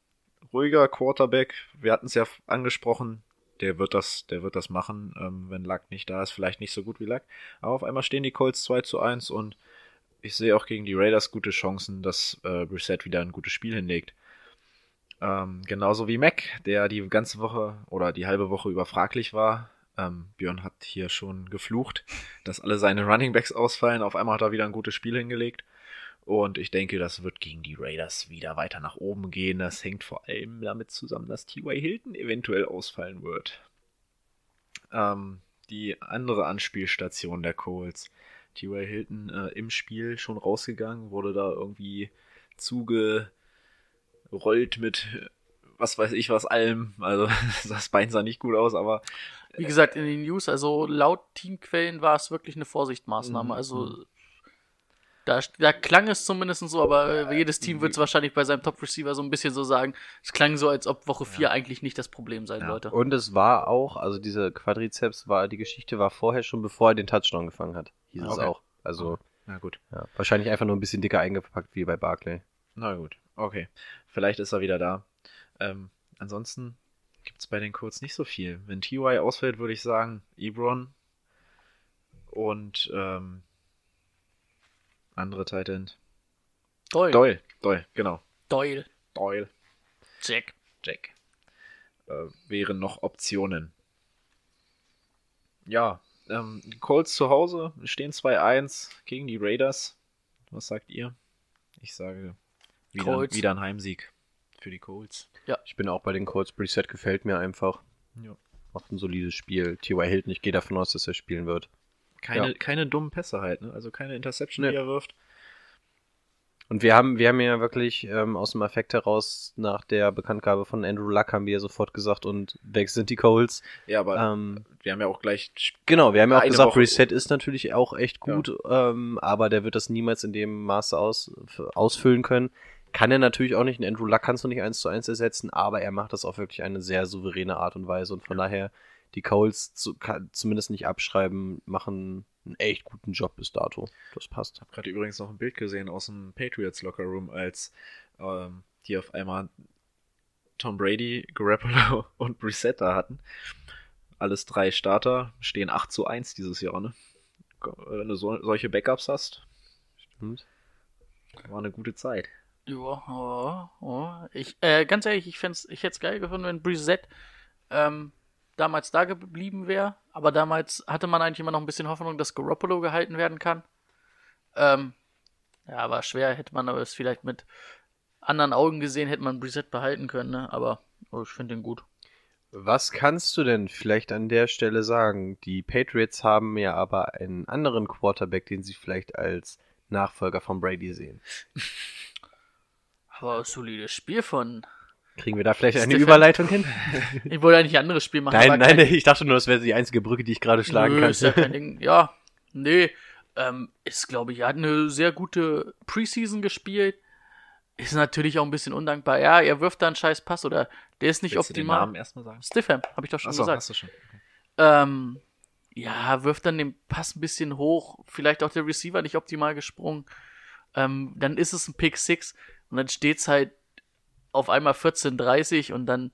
ruhiger Quarterback, wir hatten es ja angesprochen, der wird das, der wird das machen, ähm, wenn Luck nicht da ist, vielleicht nicht so gut wie Luck. Aber auf einmal stehen die Colts 2 zu 1 und ich sehe auch gegen die Raiders gute Chancen, dass äh, Brissett wieder ein gutes Spiel hinlegt. Ähm, genauso wie Mac, der die ganze Woche oder die halbe Woche über fraglich war. Ähm, Björn hat hier schon geflucht, dass alle seine Running Backs ausfallen. Auf einmal hat er wieder ein gutes Spiel hingelegt. Und ich denke, das wird gegen die Raiders wieder weiter nach oben gehen. Das hängt vor allem damit zusammen, dass T.Y. Hilton eventuell ausfallen wird. Ähm, die andere Anspielstation der Colts. T.Y. Hilton äh, im Spiel schon rausgegangen, wurde da irgendwie zugerollt mit äh, was weiß ich was allem. Also das Bein sah nicht gut aus, aber Wie gesagt, in den News, also laut Teamquellen war es wirklich eine Vorsichtsmaßnahme. Mhm. Also da, da klang es zumindest so, aber äh, jedes Team wird es wahrscheinlich bei seinem Top-Receiver so ein bisschen so sagen. Es klang so, als ob Woche 4 eigentlich nicht das Problem sein Ja. sollte. Und es war auch, also diese Quadrizeps war, die Geschichte war vorher schon, bevor er den Touchdown gefangen hat. Hieß es Okay. auch. Also, na gut. ja, wahrscheinlich einfach nur ein bisschen dicker eingepackt wie bei Barclay. Na gut, okay. Vielleicht ist er wieder da. Ähm, ansonsten gibt es bei den Colts nicht so viel. Wenn TY ausfällt, würde ich sagen, Ebron und ähm, andere Tight End. Doyle. Doyle, Doyle, genau. Doyle. Doyle, Jack. Jack. Äh, wären noch Optionen. Ja, ähm, die Colts zu Hause stehen 2-1 gegen die Raiders. Was sagt ihr? Ich sage wieder, Colts. wieder ein Heimsieg für die Colts. Ich bin auch bei den Colts. Preset gefällt mir einfach. Ja. Macht ein solides Spiel. T.Y. Hilton, ich gehe davon aus, dass er spielen wird. Keine, Ja. keine dummen Pässe halt, ne? Also keine Interception, Nee. die er wirft. Und wir haben, wir haben ja wirklich ähm, aus dem Affekt heraus nach der Bekanntgabe von Andrew Luck haben wir ja sofort gesagt und weg sind die Colts. Ja, aber Ähm, wir haben ja auch gleich. Genau, wir haben ja auch gesagt, Woche- Reset ist natürlich auch echt gut, ähm, aber der wird das niemals in dem Maße aus, ausfüllen können. Kann er natürlich auch nicht. Andrew Luck kannst du nicht eins zu eins ersetzen, aber er macht das auf wirklich eine sehr souveräne Art und Weise und von daher die Colts zu, zumindest nicht abschreiben, machen einen echt guten Job bis dato. Das passt. Ich habe gerade übrigens noch ein Bild gesehen aus dem Patriots Locker Room, als ähm, die auf einmal Tom Brady, Garoppolo und Brissett da hatten. Alles drei Starter, stehen 8 zu 1 dieses Jahr, ne? Wenn du so, solche Backups hast, Stimmt. war eine gute Zeit. Ja, ja, ja. Ich, äh, ganz ehrlich, ich, fänd's, ich hätte es geil gefunden, wenn Brissett ähm, damals da geblieben wäre, aber damals hatte man eigentlich immer noch ein bisschen Hoffnung, dass Garoppolo gehalten werden kann. Ähm, ja, aber schwer hätte man aber es vielleicht mit anderen Augen gesehen, hätte man Brissett behalten können, ne? aber oh, ich finde ihn gut. Was kannst du denn vielleicht an der Stelle sagen? Die Patriots haben ja aber einen anderen Quarterback, den sie vielleicht als Nachfolger von Brady sehen. Aber solides Spiel von. Kriegen wir da vielleicht eine Stefan? Überleitung hin? Ich wollte eigentlich ein anderes Spiel machen. Nein, nein, kein- ich dachte nur, das wäre die einzige Brücke, die ich gerade schlagen Nö, kann. Ist ja kein Ding. Ja, nee. Ähm, ist, glaube ich, er hat eine sehr gute Preseason gespielt. Ist natürlich auch ein bisschen undankbar. Ja, er wirft da einen scheiß Pass oder der ist nicht Willst du den optimal. Namen erstmal sagen? Stiffham, habe ich doch schon Achso, gesagt. hast du schon. Okay. Ähm, ja, wirft dann den Pass ein bisschen hoch. Vielleicht auch der Receiver nicht optimal gesprungen. Ähm, dann ist es ein Pick 6 und dann steht's halt auf einmal 14:30 und dann,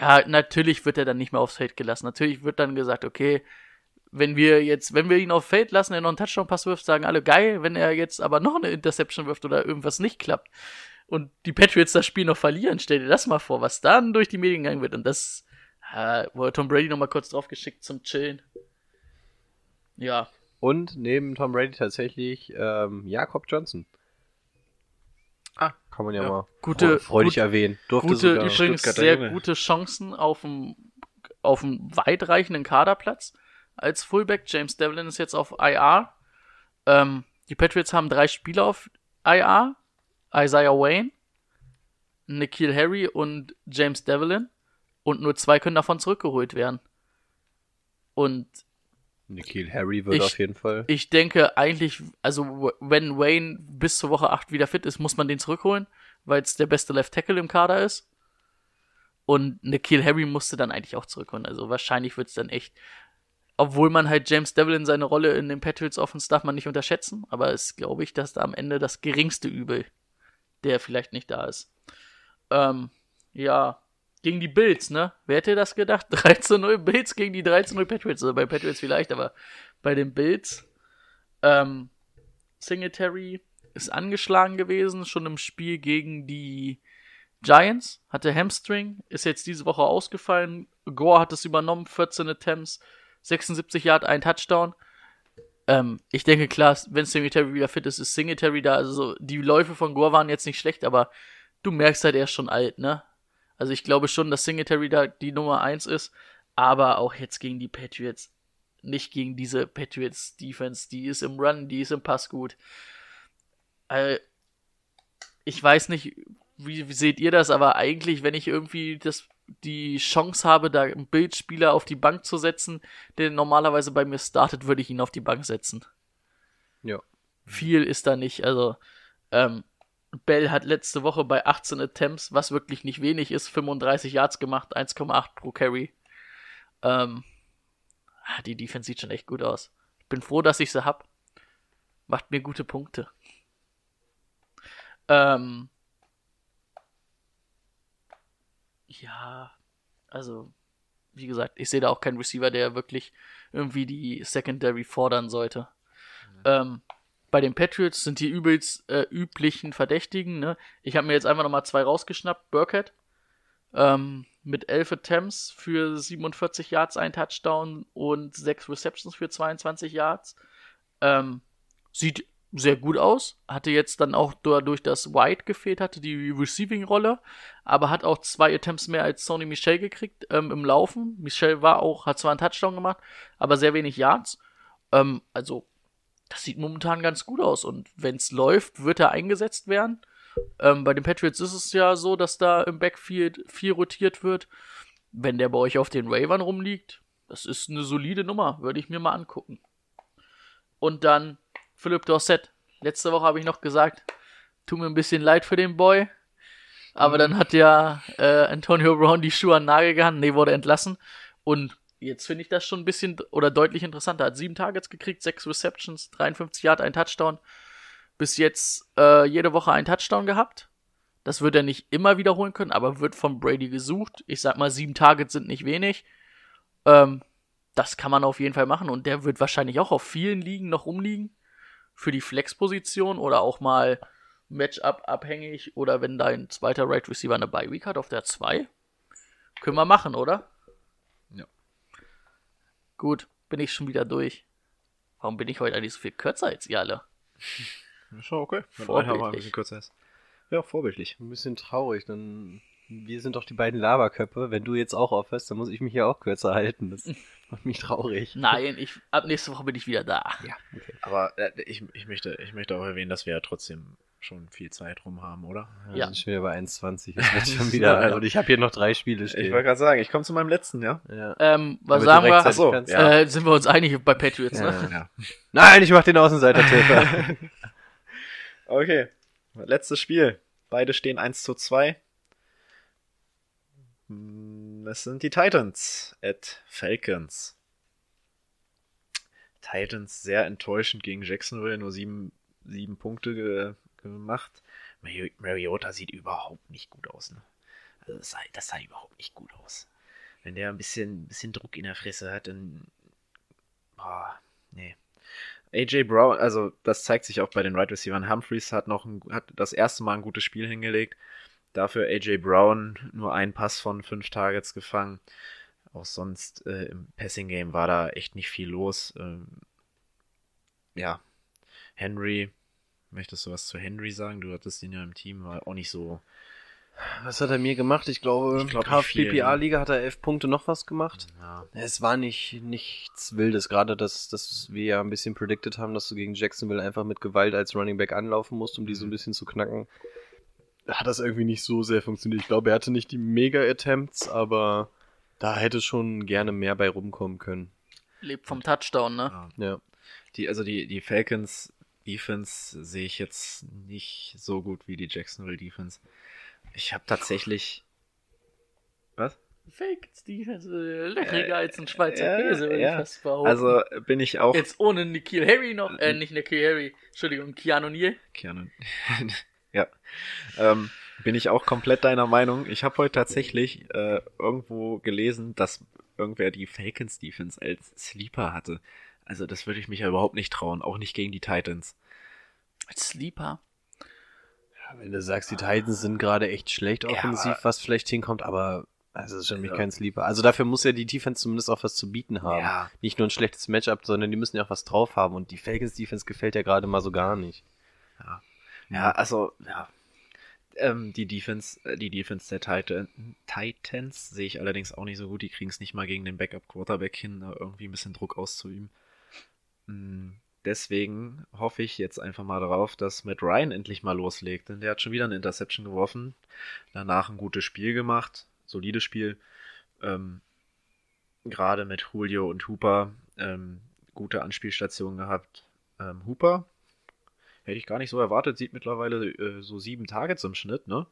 ja, natürlich wird er dann nicht mehr aufs Feld gelassen. Natürlich wird dann gesagt, okay, wenn wir jetzt, wenn wir ihn aufs Feld lassen, er noch einen Touchdown-Pass wirft, sagen alle geil. Wenn er jetzt aber noch eine Interception wirft oder irgendwas nicht klappt und die Patriots das Spiel noch verlieren, stell dir das mal vor, was dann durch die Medien gegangen wird. Und das äh, wurde Tom Brady noch mal kurz draufgeschickt zum Chillen. Ja, Und neben Tom Brady tatsächlich ähm, Jakob Johnson. Ah, Kann man ja, ja. mal Gute- fre- freudig gut- erwähnen. Durfte gute, sogar. übrigens sehr Junge. gute Chancen auf dem, auf dem weitreichenden Kaderplatz als Fullback. James Devlin ist jetzt auf IR. Ähm, die Patriots haben drei Spieler auf IR. Isaiah Wayne, Nikhil Harry und James Devlin. Und nur zwei können davon zurückgeholt werden. Und Nikhil Harry wird Ich- auf jeden Fall. ich denke eigentlich, also wenn Wayne bis zur Woche 8 wieder fit ist, muss man den zurückholen, weil es der beste Left Tackle im Kader ist. Und Nikhil Harry musste dann eigentlich auch zurückholen. Also wahrscheinlich wird es dann echt, obwohl man halt James Devlin seine Rolle in den Patriots Offense darf man nicht unterschätzen, aber es glaube ich, dass da am Ende das geringste Übel, der vielleicht nicht da ist. Ähm, ja, gegen die Bills, ne? Wer hätte das gedacht? 3 zu 0 Bills gegen die 3 zu 0 Patriots. Also bei Patriots vielleicht, aber bei den Bills. Ähm, Singletary ist angeschlagen gewesen, schon im Spiel gegen die Giants, hatte Hamstring, ist jetzt diese Woche ausgefallen. Gore hat es übernommen, 14 Attempts, 76 Yard, ein Touchdown. Ähm, ich denke, klar, wenn Singletary wieder fit ist, ist Singletary da. Also so, die Läufe von Gore waren jetzt nicht schlecht, aber du merkst halt, er ist schon alt, ne? Also ich glaube schon, dass Singletary da die Nummer 1 ist, aber auch jetzt gegen die Patriots. Nicht gegen diese Patriots Defense, die ist im Run, die ist im Pass gut. Äh, ich weiß nicht, wie, wie seht ihr das, aber eigentlich, wenn ich irgendwie das, die Chance habe, da einen Bildspieler auf die Bank zu setzen, der normalerweise bei mir startet, würde ich ihn auf die Bank setzen. Ja. Viel ist da nicht. Also, ähm, Bell hat letzte Woche bei 18 Attempts, was wirklich nicht wenig ist, 35 Yards gemacht, 1,8 pro Carry. Ähm, ah, die Defense sieht schon echt gut aus. Ich bin froh, dass ich sie hab. Macht mir gute Punkte. Ähm, ja, also, wie gesagt, ich sehe da auch keinen Receiver, der wirklich irgendwie die Secondary fordern sollte. Ähm, bei den Patriots sind die übelst äh, üblichen Verdächtigen. Ne? Ich habe mir jetzt einfach nochmal zwei rausgeschnappt. Burkhead ähm, mit 11 Attempts für 47 Yards, ein Touchdown und 6 Receptions für 22 Yards. Ähm, sieht sehr gut aus. Hatte jetzt dann auch dadurch, dass White gefehlt hatte, die Receiving-Rolle, aber hat auch zwei Attempts mehr als Sony Michel gekriegt ähm, im Laufen. Michel war auch, hat zwar einen Touchdown gemacht, aber sehr wenig Yards. Ähm, also das sieht momentan ganz gut aus. Und wenn es läuft, wird er eingesetzt werden. Ähm, bei den Patriots ist es ja so, dass da im Backfield viel rotiert wird. Wenn der bei euch auf den Ravern rumliegt, das ist eine solide Nummer, würde ich mir mal angucken. Und dann Philipp Dorset. Letzte Woche habe ich noch gesagt, tut mir ein bisschen leid für den Boy. Aber dann hat ja äh, Antonio Brown die Schuhe an den Nagel gehangen. Nee, wurde entlassen. Und jetzt finde ich das schon ein bisschen oder deutlich interessanter. Hat sieben Targets gekriegt, sechs Receptions, 53 Yard, ein Touchdown. Bis jetzt äh, jede Woche ein Touchdown gehabt. Das wird er nicht immer wiederholen können, aber wird von Brady gesucht. Ich sag mal, sieben Targets sind nicht wenig. Ähm, das kann man auf jeden Fall machen und der wird wahrscheinlich auch auf vielen Ligen noch rumliegen. Für die Flex-Position oder auch mal Matchup abhängig oder wenn dein zweiter Right Receiver eine Bye Week hat auf der 2. Können wir machen, oder? Ja. Gut. bin ich schon wieder durch. Warum bin ich heute eigentlich so viel kürzer als ihr alle? Ist schon okay. Wenn Vorbildlich. einer mal ein bisschen kürzer ist. Ja, vorbildlich. Ein bisschen traurig, dann. Wir sind doch die beiden Laberköpfe. Wenn du jetzt auch aufhörst, dann muss ich mich ja auch kürzer halten. Das macht mich traurig. Nein, ich, ab nächste Woche bin ich wieder da. Ja, okay. Aber äh, ich, ich, möchte, ich möchte auch erwähnen, dass wir ja trotzdem schon viel Zeit rum haben, oder? Wir Ja. sind schon wieder bei 1,20. Es wird schon wieder. Und ich habe hier noch drei Spiele stehen. Ich wollte gerade sagen, ich komme zu meinem letzten, ja? ja. Ähm, was Damit sagen wir? rechtzeitig Ach so, kannst. ja. Äh, sind wir uns einig bei Patriots, ne? Ja. Ja. Nein, ich mach den Außenseiter-Tipp. Okay. Letztes Spiel. Beide stehen 1 zu 2. Hm, Es sind die Titans at Falcons. Titans sehr enttäuschend gegen Jacksonville, nur sieben, sieben Punkte gemacht. Mari- Mariota sieht überhaupt nicht gut aus. Ne? Also das sah, das sah überhaupt nicht gut aus. Wenn der ein bisschen, bisschen Druck in der Fresse hat, dann. Boah, nee. AJ Brown, also das zeigt sich auch bei den Right Receivers. Humphreys hat noch ein, hat das erste Mal ein gutes Spiel hingelegt. Dafür AJ Brown nur einen Pass von fünf Targets gefangen. Auch sonst äh, im Passing Game war da echt nicht viel los. Ähm, ja, Henry, möchtest du was zu Henry sagen? Du hattest ihn ja im Team, war auch nicht so. Was hat er mir gemacht? Ich glaube, Ich glaub viel, KFPPA-Liga hat er elf Punkte noch was gemacht. Ja, Es war nicht nichts Wildes, gerade dass, dass wir ja ein bisschen predicted haben, dass du gegen Jacksonville einfach mit Gewalt als Running Back anlaufen musst, um die so ein bisschen zu knacken. Hat das irgendwie nicht so sehr funktioniert. Ich glaube, er hatte nicht die Mega-Attempts, aber da hätte schon gerne mehr bei rumkommen können. Lebt vom Touchdown, ne? ja. Ja. Die, also die, die Falcons Defense sehe ich jetzt nicht so gut wie die Jacksonville Defense. Ich habe tatsächlich. Was? Fake Defense, äh, leckerer als ein Schweizer ja, Käse, würde ja. ich fast behaupten. Also bin ich auch. Jetzt ohne Nikhil Harry noch, äh, nicht Nikhil Harry, Entschuldigung, Keanu Neal. Keanu. ja. Ähm, bin ich auch komplett deiner Meinung. Ich habe heute tatsächlich äh, irgendwo gelesen, dass irgendwer die Falcons Defense als Sleeper hatte. Also das würde ich mich ja überhaupt nicht trauen, auch nicht gegen die Titans. Als Sleeper. Wenn du sagst, die Titans sind gerade echt schlecht Ja, offensiv, aber- was vielleicht hinkommt, aber also das ist schon mich Ja. kein Sleeper. Also dafür muss ja die Defense zumindest auch was zu bieten haben. Ja. Nicht nur ein schlechtes Matchup, sondern die müssen ja auch was drauf haben und die Falcons Defense gefällt ja gerade mal so gar nicht. Ja, also, ja. Ähm, die Defense, äh, die Defense der Titan, Titans sehe ich allerdings auch nicht so gut. Die kriegen es nicht mal gegen den Backup-Quarterback hin, da irgendwie ein bisschen Druck auszuüben. Mm, Deswegen hoffe ich jetzt einfach mal darauf, dass Matt Ryan endlich mal loslegt. Denn der hat schon wieder eine Interception geworfen. Danach ein gutes Spiel gemacht. Solides Spiel. Ähm, Gerade mit Julio und Hooper. Ähm, gute Anspielstationen gehabt. Ähm, Hooper Hätte ich gar nicht so erwartet, sieht mittlerweile äh, so sieben Targets im Schnitt, ne?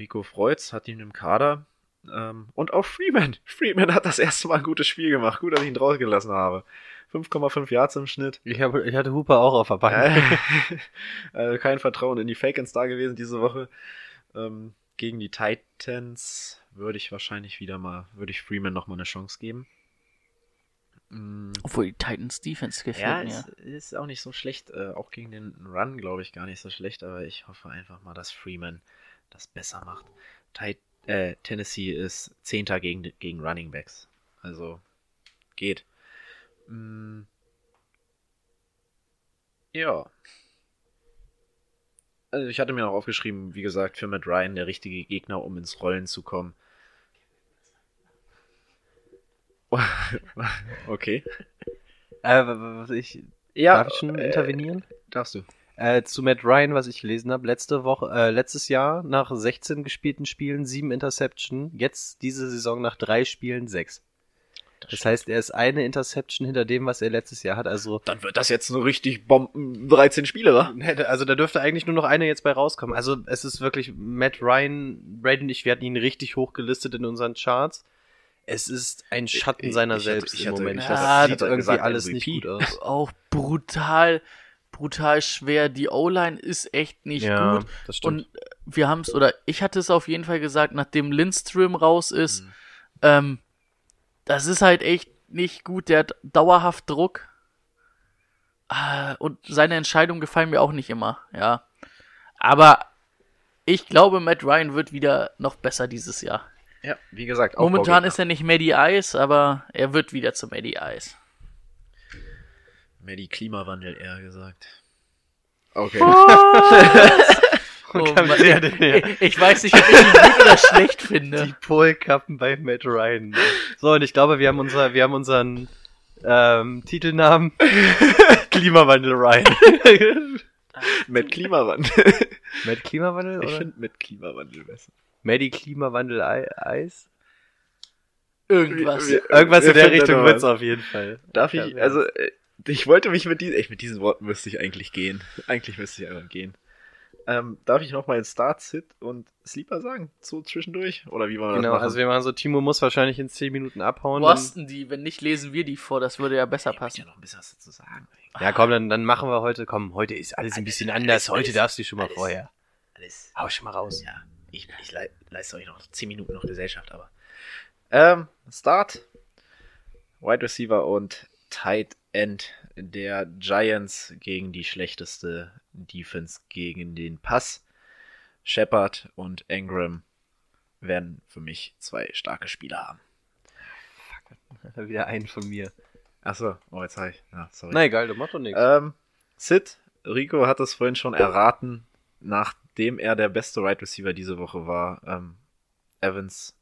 Rico Freutz hat ihn im Kader. Ähm, und auch Freeman. Freeman hat das erste Mal ein gutes Spiel gemacht. Gut, dass ich ihn draußen gelassen habe. 5,5 Yards im Schnitt. Ich, hab, ich hatte Hooper auch auf der Bank. Äh, also kein Vertrauen in die Falcons da gewesen diese Woche. Ähm, gegen die Titans würde ich wahrscheinlich wieder mal, würde ich Freeman nochmal eine Chance geben. Mm, Obwohl die Titans Defense gefällt ja, mir. ist, ist auch nicht so schlecht. Äh, auch gegen den Run, glaube ich, gar nicht so schlecht. Aber ich hoffe einfach mal, dass Freeman das besser macht. Tit äh, Tennessee ist Zehnter gegen, gegen Running Backs. Also geht. Mm. Ja. Also ich hatte mir auch aufgeschrieben, wie gesagt, für Matt Ryan der richtige Gegner, um ins Rollen zu kommen. okay. Äh, was ich, Ja, darf ich schon äh, intervenieren? Darfst du. Äh, zu Matt Ryan, was ich gelesen habe, letzte Woche, äh, letztes Jahr nach 16 gespielten Spielen sieben Interception, jetzt diese Saison nach drei Spielen sechs. Das heißt, er ist eine Interception hinter dem, was er letztes Jahr hat. Also, Dann wird das jetzt nur richtig Bomben 13 Spiele, wa? also da dürfte eigentlich nur noch eine jetzt bei rauskommen. Also es ist wirklich Matt Ryan, und ich, wir hatten ihn richtig hoch gelistet in unseren Charts. Es ist ein Schatten Ich- seiner ich hatte- selbst ich im hatte- Moment. ich Das hatte sieht irgendwie gesagt alles MVP. nicht gut aus. Auch brutal, brutal schwer. Die O-Line ist echt nicht ja, gut. das stimmt. Und wir haben es, oder ich hatte es auf jeden Fall gesagt, nachdem Lindström raus ist, Mhm. ähm, das ist halt echt nicht gut. Der hat dauerhaft Druck. Ah, Und seine Entscheidungen gefallen mir auch nicht immer, ja. Aber ich glaube, Matt Ryan wird wieder noch besser dieses Jahr. Ja, wie gesagt. Momentan ist er nicht Maddie Ice, aber er wird wieder zu Maddie Ice. Mehr die Klimawandel eher gesagt. Okay. Oh, Mann. ich, ich weiß nicht, ob ich ihn gut oder schlecht Die finde. Polkappen bei Matt Ryan. So, und ich glaube, wir haben, unser, wir haben unseren ähm, Titelnamen Klimawandel Ryan. mit Klimawandel. Matt Klimawandel Ich oder? finde mit Klimawandel besser. Maddie Klimawandel Ei- Eis? Irgendwas. Wir- Irgendwas wir in der Richtung wird's auf jeden Fall. Darf ich, also, äh, ich wollte mich mit diesen, echt, mit diesen Worten müsste ich eigentlich gehen. Eigentlich müsste ich einfach gehen. Ähm, darf ich noch mal einen Start, Sit und Sleeper sagen? So zwischendurch? Oder wie wollen wir Genau, das machen? also wir machen so, Timo muss wahrscheinlich in 10 Minuten abhauen. Boston die, wenn nicht, lesen wir die vor, das würde ja besser ich möchte ja passen. noch ein bisschen was dazu sagen. ja, komm, dann, dann machen wir heute, komm, heute ist alles ein bisschen anders. Heute alles- darfst du schon mal alles- vorher. Alles. Hau schon mal raus. Ja, ich, ich lei- leiste euch noch 10 Minuten noch Gesellschaft, aber. Ähm, Start. Wide Receiver und Tight End der Giants gegen die schlechteste Defense gegen den Pass. Shepard und Ingram werden für mich zwei starke Spieler haben. Wieder einen von mir. Achso, oh, jetzt habe ich. Ja, sorry. Na egal, du machst doch nichts. Ähm, Sid, Rico hat es vorhin schon erraten, nachdem er der beste Wide Receiver diese Woche war. Ähm, Evans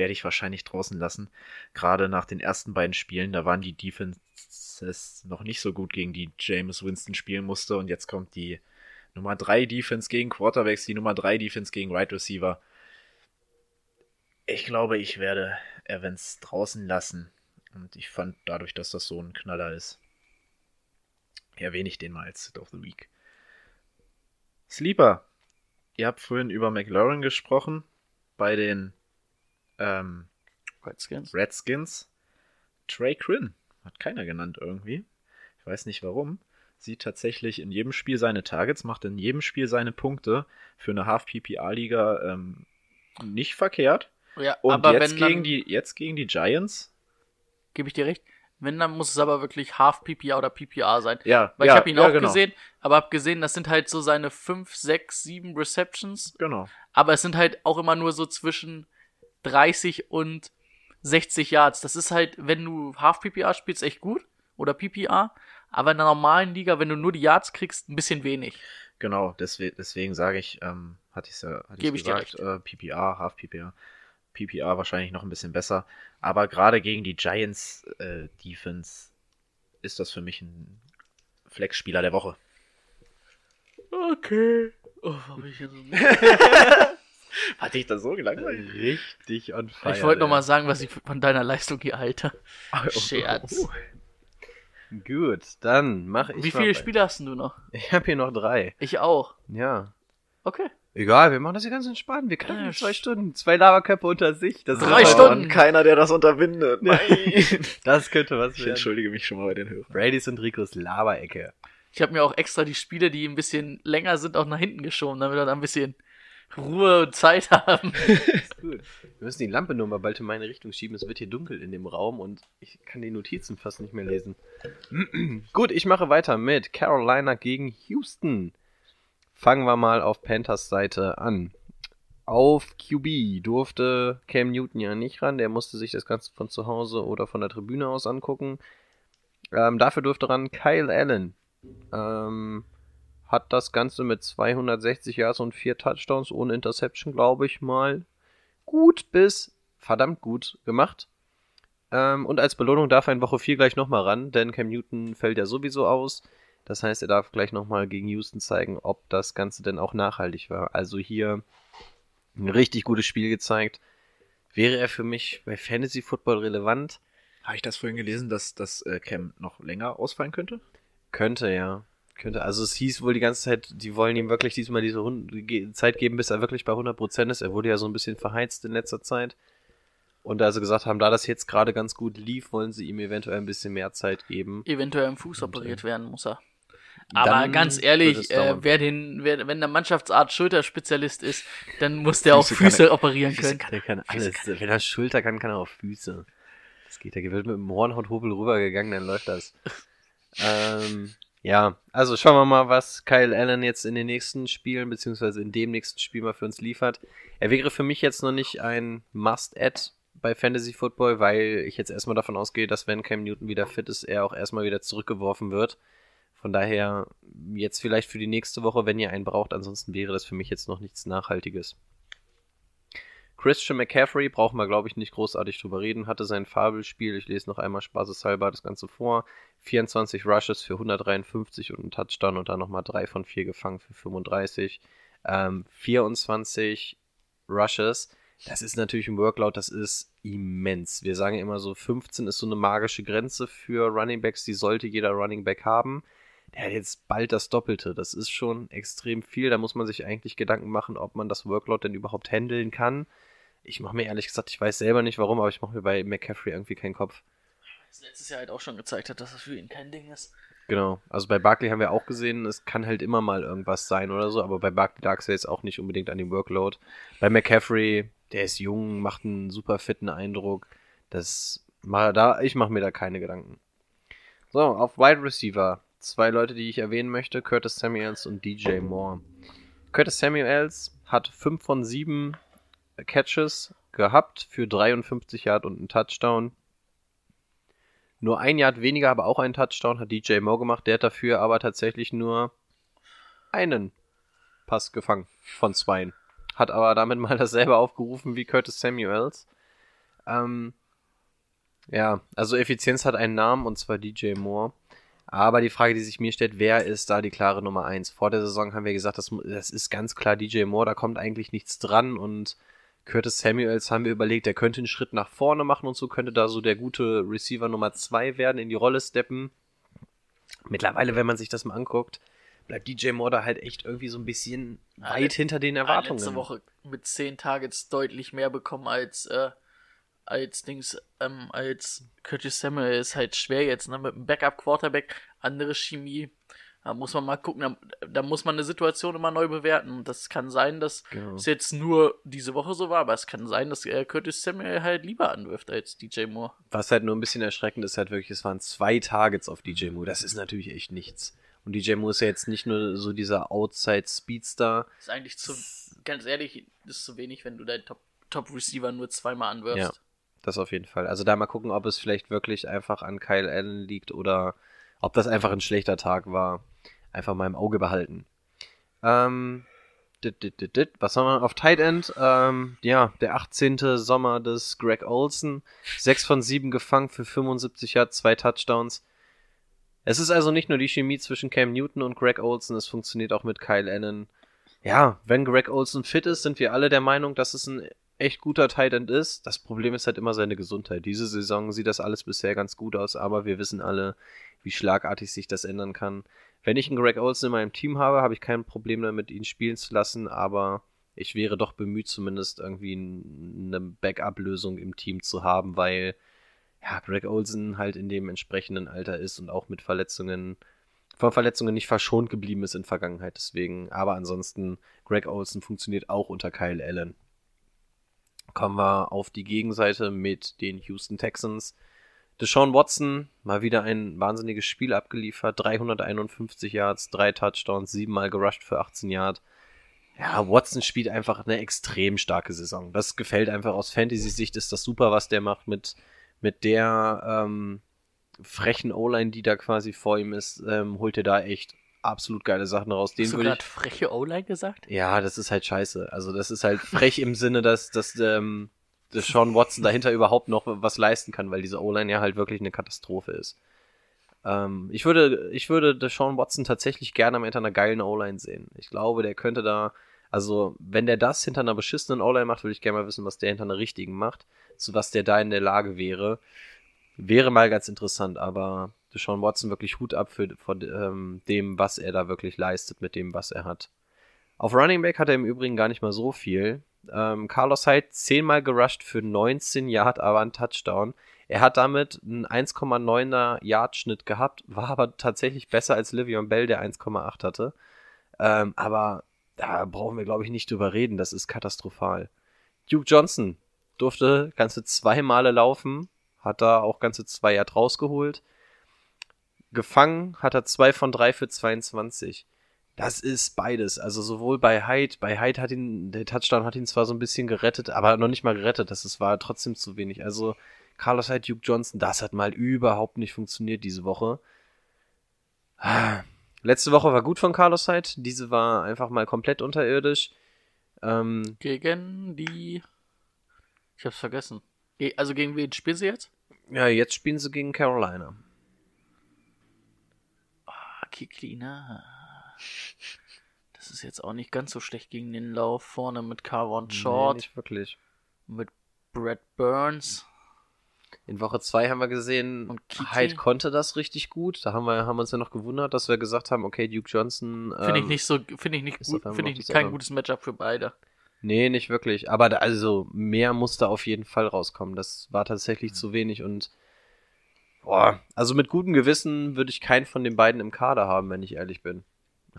werde ich wahrscheinlich draußen lassen. Gerade nach den ersten beiden Spielen, da waren die Defenses noch nicht so gut, gegen die James Winston spielen musste. Und jetzt kommt die Nummer 3 Defense gegen Quarterbacks, die Nummer 3 Defense gegen Wide Receiver. Ich glaube, ich werde Evans draußen lassen. Und ich fand dadurch, dass das so ein Knaller ist, erwähne ich den mal als Sit of the Week. Sleeper. Ihr habt vorhin über McLaurin gesprochen bei den ähm, Redskins. Redskins. Trey Quinn hat keiner genannt irgendwie. Ich weiß nicht warum. Sieht tatsächlich in jedem Spiel seine Targets, macht in jedem Spiel seine Punkte. Für eine Half-PPA-Liga ähm, nicht verkehrt. Ja, Und aber jetzt, wenn dann, gegen die, jetzt gegen die Giants. gebe ich dir recht, wenn, dann muss es aber wirklich Half PPA oder PPA sein. Ja, Weil ja, ich habe ihn ja, auch genau. gesehen, aber habe gesehen, das sind halt so seine 5, 6, 7 Receptions. Genau. Aber es sind halt auch immer nur so zwischen 30 und 60 Yards. Das ist halt, wenn du Half PPA spielst, echt gut. Oder PPA. Aber in der normalen Liga, wenn du nur die Yards kriegst, ein bisschen wenig. Genau, deswegen, deswegen sage ich, ähm, hatte ich es ja hatte Gebe ich's ich gesagt, äh, PPA, Half PPA. PPA wahrscheinlich noch ein bisschen besser. Aber gerade gegen die Giants äh, Defense ist das für mich ein Flex-Spieler der Woche. Okay. Oh, warum bin ich hier so Hatte ich das so gelangweilt? Richtig on fire. Ich wollte noch ey. mal sagen, was ich von deiner Leistung hier halte. Scherz. Gut, dann mache ich Wie viele. Spiele hast denn du noch? Ich habe hier noch drei. Ich auch. Ja. Okay. Egal, wir machen das hier ganz entspannt. Wir knacken Ja, zwei sch- Stunden. Zwei Laberköpfe unter sich. Das Drei ist- Stunden. keiner, der das unterbindet. Nein. Das könnte was ich werden. entschuldige mich schon mal bei den Hörern. Brady's und Ricos Laberecke. Ich habe mir auch extra die Spiele, die ein bisschen länger sind, auch nach hinten geschoben, damit wir da ein bisschen Ruhe und Zeit haben. Gut. Wir müssen die Lampe nur mal bald in meine Richtung schieben. Es wird hier dunkel in dem Raum und ich kann die Notizen fast nicht mehr lesen. Gut, ich mache weiter mit Carolina gegen Houston. Fangen wir mal auf Panthers Seite an. Auf QB durfte Cam Newton ja nicht ran. Der musste sich das Ganze von zu Hause oder von der Tribüne aus angucken. Ähm, dafür durfte ran Kyle Allen. Ähm, hat das Ganze mit 260 Yards und 4 Touchdowns ohne Interception, glaube ich mal, gut bis verdammt gut gemacht. Ähm, und als Belohnung darf er in Woche 4 gleich nochmal ran, denn Cam Newton fällt ja sowieso aus. Das heißt, er darf gleich nochmal gegen Houston zeigen, ob das Ganze denn auch nachhaltig war. Also hier ein richtig gutes Spiel gezeigt. Wäre er für mich bei Fantasy Football relevant? Habe ich das vorhin gelesen, dass das äh, Cam noch länger ausfallen könnte? Könnte, ja. Könnte. Also es hieß wohl die ganze Zeit, die wollen ihm wirklich diesmal diese Zeit geben, bis er wirklich bei 100% ist. Er wurde ja so ein bisschen verheizt in letzter Zeit. Und da sie gesagt haben, da das jetzt gerade ganz gut lief, wollen sie ihm eventuell ein bisschen mehr Zeit geben. Eventuell im Fuß Und, operiert äh, werden muss er. Aber Dann ganz ehrlich, äh, wer den, wer, wenn der Mannschaftsart Schulterspezialist ist, dann muss der auch Füße kann er- operieren Füße können. kann, der kann alles. Wenn er Schulter kann, kann er auch Füße. Das geht. Der wird mit dem Hornhauthobel rübergegangen, dann läuft das. ähm, ja, also schauen wir mal, was Kyle Allen jetzt in den nächsten Spielen, beziehungsweise in dem nächsten Spiel mal für uns liefert. Er wäre für mich jetzt noch nicht ein Must-Add bei Fantasy Football, weil ich jetzt erstmal davon ausgehe, dass wenn Cam Newton wieder fit ist, er auch erstmal wieder zurückgeworfen wird. Von daher jetzt vielleicht für die nächste Woche, wenn ihr einen braucht. Ansonsten wäre das für mich jetzt noch nichts Nachhaltiges. Christian McCaffrey brauchen wir, glaube ich, nicht großartig drüber reden. Hatte sein Fabelspiel. Ich lese noch einmal spaßeshalber das Ganze vor. 24 Rushes für 153 und einen Touchdown und dann nochmal 3 von 4 gefangen für 35. Ähm, 24 Rushes. Das ist natürlich ein Workload, das ist immens. Wir sagen immer so, 15 ist so eine magische Grenze für Running Backs, die sollte jeder Running Back haben. Der hat jetzt bald das Doppelte. Das ist schon extrem viel. Da muss man sich eigentlich Gedanken machen, ob man das Workload denn überhaupt handeln kann. Ich mache mir ehrlich gesagt, ich weiß selber nicht warum, aber ich mache mir bei McCaffrey irgendwie keinen Kopf. Was letztes Jahr halt auch schon gezeigt hat, dass das für ihn kein Ding ist. Genau. Also bei Barkley haben wir auch gesehen, es kann halt immer mal irgendwas sein oder so, aber bei Barkley lag es ja jetzt auch nicht unbedingt an dem Workload. Bei McCaffrey, der ist jung, macht einen super fitten Eindruck. Das da, ich mache mir da keine Gedanken. So, auf Wide Receiver. Zwei Leute, die ich erwähnen möchte, Curtis Samuels und DJ Moore. Curtis Samuels hat 5 von 7 Catches gehabt für 53 Yard und einen Touchdown. Nur ein Yard weniger, aber auch einen Touchdown hat DJ Moore gemacht. Der hat dafür aber tatsächlich nur einen Pass gefangen von zweien. Hat aber damit mal dasselbe aufgerufen wie Curtis Samuels. Ähm, ja, also Effizienz hat einen Namen und zwar DJ Moore. Aber die Frage, die sich mir stellt, wer ist da die klare Nummer 1? Vor der Saison haben wir gesagt, das, das ist ganz klar DJ Moore, da kommt eigentlich nichts dran und Curtis Samuels haben wir überlegt, der könnte einen Schritt nach vorne machen und so könnte da so der gute Receiver Nummer 2 werden, in die Rolle steppen. Mittlerweile, wenn man sich das mal anguckt, bleibt DJ Moore da halt echt irgendwie so ein bisschen Ja, weit hinter den Erwartungen. Letzte Woche mit 10 Targets deutlich mehr bekommen als, äh, als Dings, ähm, als Curtis Samuel ist halt schwer jetzt, ne? Mit einem Backup-Quarterback, andere Chemie. Da muss man mal gucken, da, da muss man eine Situation immer neu bewerten. Und das kann sein, dass Genau. es jetzt nur diese Woche so war, aber es kann sein, dass äh, Curtis Samuel halt lieber anwirft als DJ Moore. Was halt nur ein bisschen erschreckend ist, halt wirklich, es waren zwei Targets auf DJ Moore. Das ist natürlich echt nichts. Und DJ Moore ist ja jetzt nicht nur so dieser Outside-Speedstar. Ist eigentlich zu, ganz ehrlich, ist zu wenig, wenn du deinen Top, Top nur zweimal anwirfst. Ja. Das auf jeden Fall. Also da mal gucken, ob es vielleicht wirklich einfach an Kyle Allen liegt oder ob das einfach ein schlechter Tag war. Einfach mal im Auge behalten. Ähm, dit, dit, dit, dit. was haben wir auf Tight End? Ähm, ja, der 18. Sommer des Greg Olson. 6 von 7 gefangen für 75 Yards, zwei Touchdowns. Es ist also nicht nur die Chemie zwischen Cam Newton und Greg Olson, es funktioniert auch mit Kyle Allen. Ja, wenn Greg Olson fit ist, sind wir alle der Meinung, dass es ein echt guter Tight End ist. Das Problem ist halt immer seine Gesundheit. Diese Saison sieht das alles bisher ganz gut aus, aber wir wissen alle, wie schlagartig sich das ändern kann. Wenn ich einen Greg Olson in meinem Team habe, habe ich kein Problem damit, ihn spielen zu lassen, aber ich wäre doch bemüht, zumindest irgendwie eine Backup-Lösung im Team zu haben, weil ja, Greg Olson halt in dem entsprechenden Alter ist und auch mit Verletzungen, von Verletzungen nicht verschont geblieben ist in Vergangenheit. Deswegen, aber ansonsten, Greg Olson funktioniert auch unter Kyle Allen. Kommen wir auf die Gegenseite mit den Houston Texans. Deshaun Watson, mal wieder ein wahnsinniges Spiel abgeliefert. 351 Yards, drei Touchdowns, siebenmal gerusht für 18 Yards. Ja, Watson spielt einfach eine extrem starke Saison. Das gefällt einfach aus Fantasy-Sicht, ist das super, was der macht mit, mit der ähm, frechen O-Line, die da quasi vor ihm ist, ähm, holt er da echt absolut geile Sachen raus. Den Hast du gerade freche O-Line gesagt? ja, das ist halt scheiße. Also das ist halt frech im Sinne, dass, dass, ähm, dass Sean Watson dahinter überhaupt noch was leisten kann, weil diese O-Line ja halt wirklich eine Katastrophe ist. Ähm, ich würde, ich würde Deshaun Watson tatsächlich gerne am hinter einer geilen O-Line sehen. Ich glaube, der könnte da, also wenn der das hinter einer beschissenen O-Line macht, würde ich gerne mal wissen, was der hinter einer richtigen macht, zu was der da in der Lage wäre. Wäre mal ganz interessant, aber Deshaun Watson wirklich Hut ab für, von ähm, dem, was er da wirklich leistet, mit dem, was er hat. Auf Running Back hat er im Übrigen gar nicht mal so viel. Ähm, Carlos Hyde zehnmal gerusht für 19 Yard, aber ein Touchdown. Er hat damit einen 1,9er Yard-Schnitt gehabt, war aber tatsächlich besser als Livion Bell, der 1,8 hatte. Ähm, aber da brauchen wir, glaube ich, nicht drüber reden. Das ist katastrophal. Duke Johnson durfte ganze zwei Male laufen, hat da auch ganze zwei Yard rausgeholt. Gefangen hat er zwei von drei für 22. Das ist beides. Also sowohl bei Hyde, bei Hyde hat ihn, der Touchdown hat ihn zwar so ein bisschen gerettet, aber noch nicht mal gerettet. Das ist, war trotzdem zu wenig. Also Carlos Hyde, Duke Johnson, das hat mal überhaupt nicht funktioniert diese Woche. Letzte Woche war gut von Carlos Hyde, diese war einfach mal komplett unterirdisch. Ähm, Gegen die. Ich hab's vergessen. Ge- Also gegen wen spielen sie jetzt? ja, jetzt spielen sie gegen Carolina. Ah, Kiklina. Das ist jetzt auch nicht ganz so schlecht gegen den Lauf. Vorne mit Carvon Nee, Short, nicht wirklich. mit Brad Burns. In Woche 2 haben wir gesehen? Hyde konnte das richtig gut. Da haben wir haben uns ja noch gewundert, dass wir gesagt haben, okay, Duke Johnson. Finde ich ähm, nicht so, finde ich nicht gut, finde ich das kein gutes Matchup für beide. Nee, nicht wirklich. Aber da, also mehr musste auf jeden Fall rauskommen. Das war tatsächlich zu wenig und boah, also mit gutem Gewissen würde ich keinen von den beiden im Kader haben, wenn ich ehrlich bin.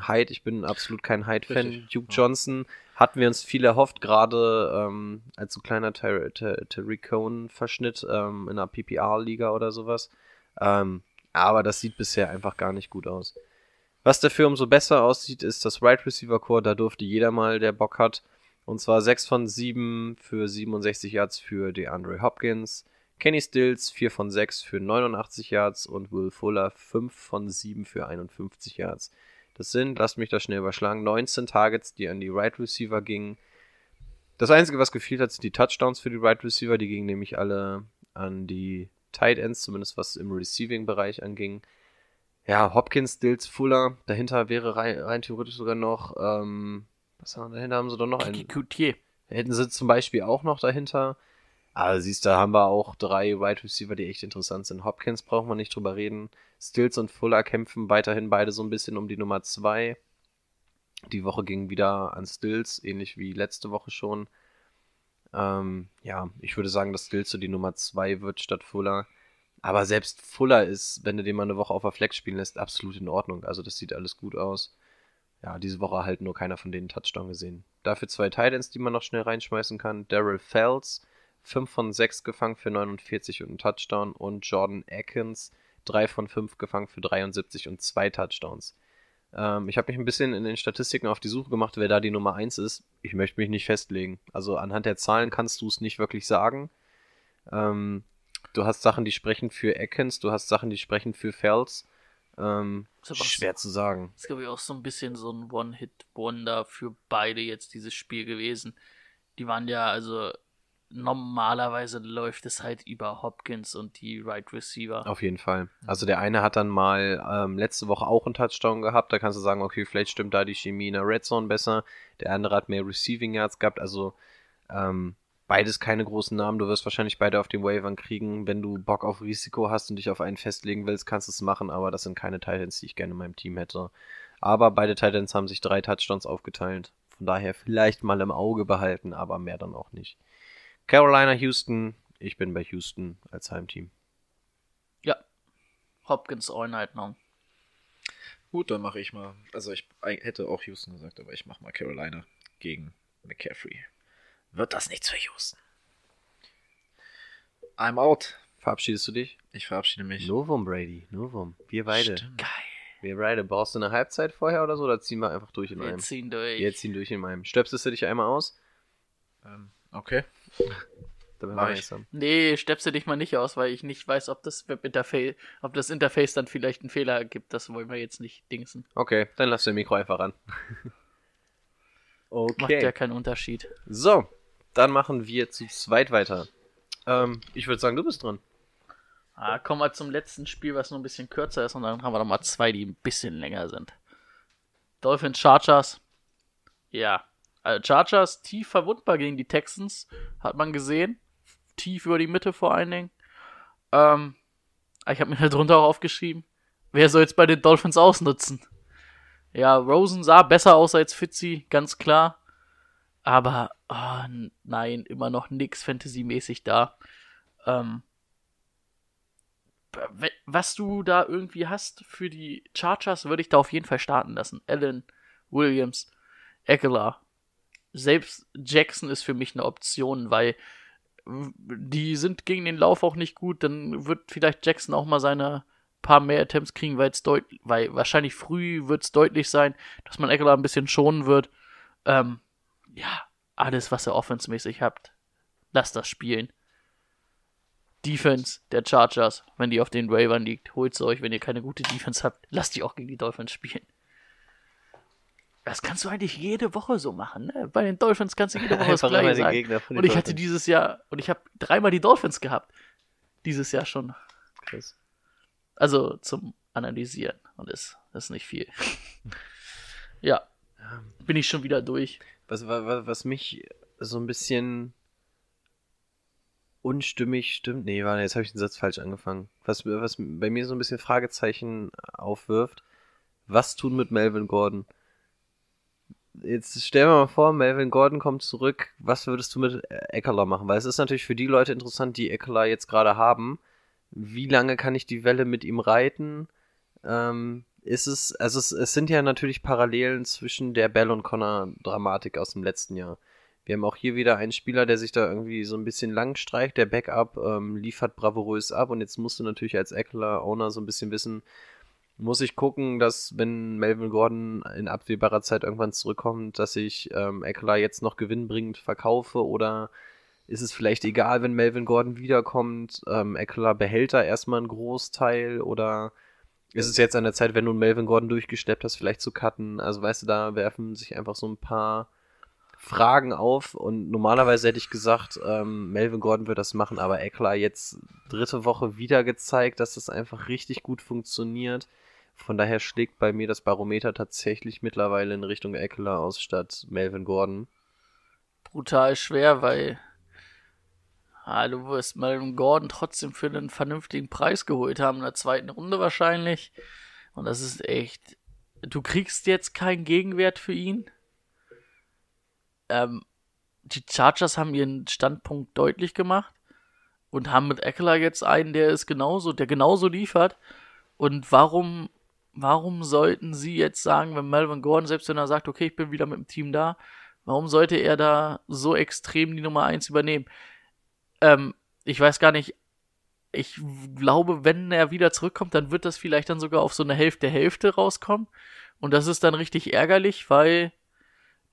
Hyde, ich bin absolut kein Hyde-Fan. Duke ja. Johnson hatten wir uns viel erhofft, gerade ähm, als so kleiner Ter Ter Tariq Cohen-Verschnitt ähm, in einer PPR-Liga oder sowas. Ähm, aber das sieht bisher einfach gar nicht gut aus. Was dafür umso besser aussieht, ist das Right Receiver Core. Da durfte jeder mal, der Bock hat. Und zwar 6 von 7 für 67 Yards für DeAndre Hopkins. Kenny Stills 4 von 6 für 89 Yards und Will Fuller 5 von 7 für 51 Yards. Das sind, lasst mich das schnell überschlagen, 19 Targets, die an die Right Receiver gingen. Das Einzige, was gefehlt hat, sind die Touchdowns für die Right Receiver. Die gingen nämlich alle an die Tight Ends, zumindest was im Receiving-Bereich anging. Ja, Hopkins, Stills, Fuller. Dahinter wäre rein, rein theoretisch sogar noch, ähm, was haben wir dahinter? Haben sie doch noch einen. Kikutier. Hätten sie zum Beispiel auch noch dahinter. Aber siehst du, da haben wir auch drei Wide Receiver, die echt interessant sind. Hopkins brauchen wir nicht drüber reden. Stills und Fuller kämpfen weiterhin beide so ein bisschen um die Nummer zwei. Die Woche ging wieder an Stills, ähnlich wie letzte Woche schon. Ähm, ja, ich würde sagen, dass Stills so die Nummer zwei wird statt Fuller. Aber selbst Fuller ist, wenn du den mal eine Woche auf der Flex spielen lässt, absolut in Ordnung. Also das sieht alles gut aus. Ja, diese Woche halt nur keiner von denen Touchdown gesehen. Dafür zwei Titans, die man noch schnell reinschmeißen kann. Daryl Fells, 5 von 6 gefangen für 49 und einen Touchdown. Und Jordan Atkins, 3 von 5 gefangen für 73 und zwei Touchdowns. Ähm, ich habe mich ein bisschen in den Statistiken auf die Suche gemacht, wer da die Nummer 1 ist. Ich möchte mich nicht festlegen. Also anhand der Zahlen kannst du es nicht wirklich sagen. Ähm, du hast Sachen, die sprechen für Atkins, du hast Sachen, die sprechen für Fells. Ähm, Ist aber schwer zu sagen. Ist, glaube ich, auch so ein bisschen so ein One-Hit-Wonder für beide jetzt dieses Spiel gewesen. Die waren ja, also normalerweise läuft es halt über Hopkins und die Right Receiver. Auf jeden Fall. Also der eine hat dann mal ähm, letzte Woche auch einen Touchdown gehabt. Da kannst du sagen, okay, vielleicht stimmt da die Chemie in der Red Zone besser. Der andere hat mehr Receiving Yards gehabt. Also ähm, beides keine großen Namen. Du wirst wahrscheinlich beide auf den Waivern kriegen. Wenn du Bock auf Risiko hast und dich auf einen festlegen willst, kannst du es machen. Aber das sind keine Titans, die ich gerne in meinem Team hätte. Aber beide Titans haben sich drei Touchdowns aufgeteilt. Von daher vielleicht mal im Auge behalten, aber mehr dann auch nicht. Carolina, Houston. Ich bin bei Houston als Heimteam. Ja. Hopkins all night long. Gut, dann mache ich mal. Also ich hätte auch Houston gesagt, aber ich mache mal Carolina gegen McCaffrey. Wird das nichts für Houston? I'm out. Verabschiedest du dich? Ich verabschiede mich. Novum, Brady. Novum. Wir beide. Stimmt. Geil. Wir beide. Brauchst du eine Halbzeit vorher oder so? Oder ziehen wir einfach durch in Wir einem? ziehen durch. Wir ziehen durch in einem. Stöpselst du dich einmal aus? Ähm, okay. Damit Mach ich. Nee, stepse dich mal nicht aus, weil ich nicht weiß, ob das Webinterface, ob das Interface dann vielleicht einen Fehler gibt. Das wollen wir jetzt nicht dingsen. Okay, dann lass dein Mikro einfach ran. Macht okay. ja keinen Unterschied. So, dann machen wir zu zweit weiter. Ähm, ich würde sagen, du bist dran. Ah, kommen wir zum letzten Spiel, was nur ein bisschen kürzer ist, und dann haben wir noch mal zwei, die ein bisschen länger sind. Dolphins Chargers. Ja. Also Chargers tief verwundbar gegen die Texans, hat man gesehen. Tief über die Mitte vor allen Dingen. Ähm, ich habe mir da drunter auch aufgeschrieben, wer soll jetzt bei den Dolphins ausnutzen? Ja, Rosen sah besser aus als Fitzy, ganz klar. Aber, n- nein, immer noch nix Fantasy-mäßig da. Ähm, was du da irgendwie hast für die Chargers, würde ich da auf jeden Fall starten lassen. Allen, Williams, Eckler. Selbst Jackson ist für mich eine Option, weil die sind gegen den Lauf auch nicht gut. Dann wird vielleicht Jackson auch mal seine paar mehr Attempts kriegen, weil weil wahrscheinlich früh wird es deutlich sein, dass man Eckler ein bisschen schonen wird. Ähm, ja, alles, was ihr offensmäßig habt, lasst das spielen. Defense der Chargers, wenn die auf den Ravern liegt, holt sie euch, wenn ihr keine gute Defense habt, lasst die auch gegen die Dolphins spielen. Das kannst du eigentlich jede Woche so machen. Ne? Bei den Dolphins kannst du jede Woche das Gleiche sagen. Und ich hatte dieses Jahr, und ich habe dreimal die Dolphins gehabt. Dieses Jahr schon. Krass. Also zum Analysieren. Und das, das ist nicht viel. ja. Bin ich schon wieder durch. Was, was, was mich so ein bisschen unstimmig stimmt. Nee, warte, jetzt habe ich den Satz falsch angefangen. Was, was bei mir so ein bisschen Fragezeichen aufwirft. Was tun mit Melvin Gordon? Jetzt stellen wir mal vor, Melvin Gordon kommt zurück. Was würdest du mit Eckler machen? Weil es ist natürlich für die Leute interessant, die Eckler jetzt gerade haben. Wie lange kann ich die Welle mit ihm reiten? Ähm, ist es, also es, es sind ja natürlich Parallelen zwischen der Bell und Connor Dramatik aus dem letzten Jahr. Wir haben auch hier wieder einen Spieler, der sich da irgendwie so ein bisschen lang streicht. Der Backup ähm, liefert bravourös ab und jetzt musst du natürlich als Eckler-Owner so ein bisschen wissen, muss ich gucken, dass wenn Melvin Gordon in absehbarer Zeit irgendwann zurückkommt, dass ich ähm, Eckler jetzt noch gewinnbringend verkaufe oder ist es vielleicht egal, wenn Melvin Gordon wiederkommt, ähm, Eckler behält da erstmal einen Großteil oder ist es jetzt an der Zeit, wenn du Melvin Gordon durchgesteppt hast, vielleicht zu cutten? Also weißt du, da werfen sich einfach so ein paar Fragen auf und normalerweise hätte ich gesagt, ähm, Melvin Gordon wird das machen, aber Eckler jetzt dritte Woche wieder gezeigt, dass das einfach richtig gut funktioniert. Von daher schlägt bei mir das Barometer tatsächlich mittlerweile in Richtung Eckler aus statt Melvin Gordon. Brutal schwer, weil ah, du wirst Melvin Gordon trotzdem für einen vernünftigen Preis geholt haben in der zweiten Runde wahrscheinlich. Und das ist echt. Du kriegst jetzt keinen Gegenwert für ihn. Ähm, die Chargers haben ihren Standpunkt deutlich gemacht und haben mit Eckler jetzt einen, der ist genauso, der genauso liefert. Und warum, warum sollten sie jetzt sagen, wenn Melvin Gordon, selbst wenn er sagt, okay, ich bin wieder mit dem Team da, warum sollte er da so extrem die Nummer eins übernehmen? Ähm, ich weiß gar nicht, ich glaube, wenn er wieder zurückkommt, dann wird das vielleicht dann sogar auf so eine Hälfte Hälfte rauskommen. Und das ist dann richtig ärgerlich, weil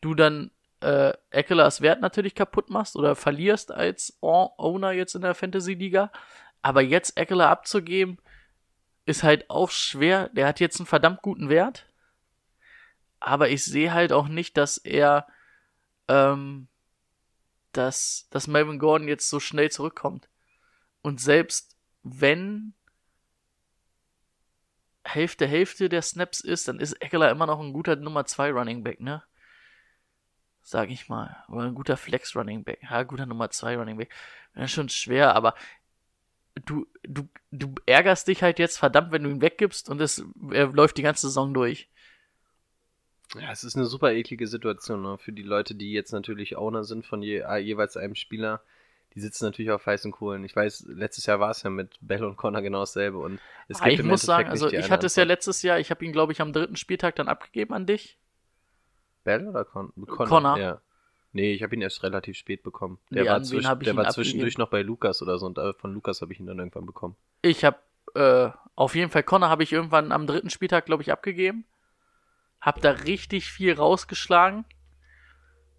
du dann äh, Ekelers Wert natürlich kaputt machst oder verlierst als Owner jetzt in der Fantasy-Liga. Aber jetzt Eckler abzugeben, ist halt auch schwer. Der hat jetzt einen verdammt guten Wert. Aber ich sehe halt auch nicht, dass er, ähm, dass, dass Melvin Gordon jetzt so schnell zurückkommt. Und selbst wenn Hälfte, Hälfte der Snaps ist, dann ist Eckler immer noch ein guter Nummer 2 Running Back, ne? Sag ich mal. Oder ein guter Flex Running Back. Ja, guter Nummer 2 Running Back. Wäre schon schwer, aber du, du, du ärgerst dich halt jetzt verdammt, wenn du ihn weggibst und es er läuft die ganze Saison durch. Ja, es ist eine super eklige Situation ne? für die Leute, die jetzt natürlich Owner sind von je, äh, jeweils einem Spieler. Die sitzen natürlich auf heißen Kohlen. Ich weiß, letztes Jahr war es ja mit Bell und Connor genau dasselbe. Und es Ah, gibt ich muss sagen, Endeffekt also nicht die ich hatte es ja Antwort. letztes Jahr, ich habe ihn, glaube ich, am dritten Spieltag dann abgegeben an dich. Bell oder Con Connor? Connor. Ja. Nee, ich habe ihn erst relativ spät bekommen. Der Nee, war, zwisch der war zwischendurch noch bei Lukas oder so und äh, von Lukas habe ich ihn dann irgendwann bekommen. Ich habe äh, auf jeden Fall Connor habe ich irgendwann am dritten Spieltag, glaube ich, abgegeben. Hab da richtig viel rausgeschlagen.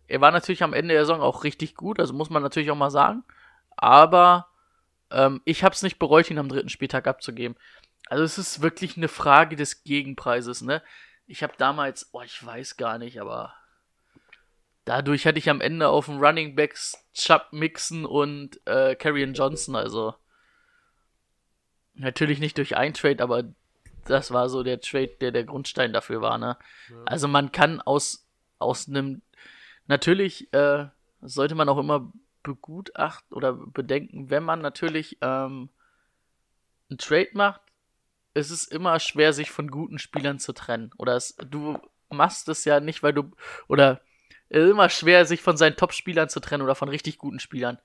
Er war natürlich am Ende der Saison auch richtig gut, also muss man natürlich auch mal sagen. Aber ähm, ich habe es nicht bereut, ihn am dritten Spieltag abzugeben. Also es ist wirklich eine Frage des Gegenpreises, ne? Ich habe damals, oh, ich weiß gar nicht, aber dadurch hatte ich am Ende auf dem Running Backs Chubb Mixon und äh, Carrion Johnson, also natürlich nicht durch ein Trade, aber das war so der Trade, der der Grundstein dafür war, ne? Also man kann aus aus einem natürlich äh, sollte man auch immer begutachten oder bedenken, wenn man natürlich ähm, einen Trade macht, ist es immer schwer, sich von guten Spielern zu trennen. Oder es, du machst es ja nicht, weil du oder immer schwer, sich von seinen Top-Spielern zu trennen oder von richtig guten Spielern.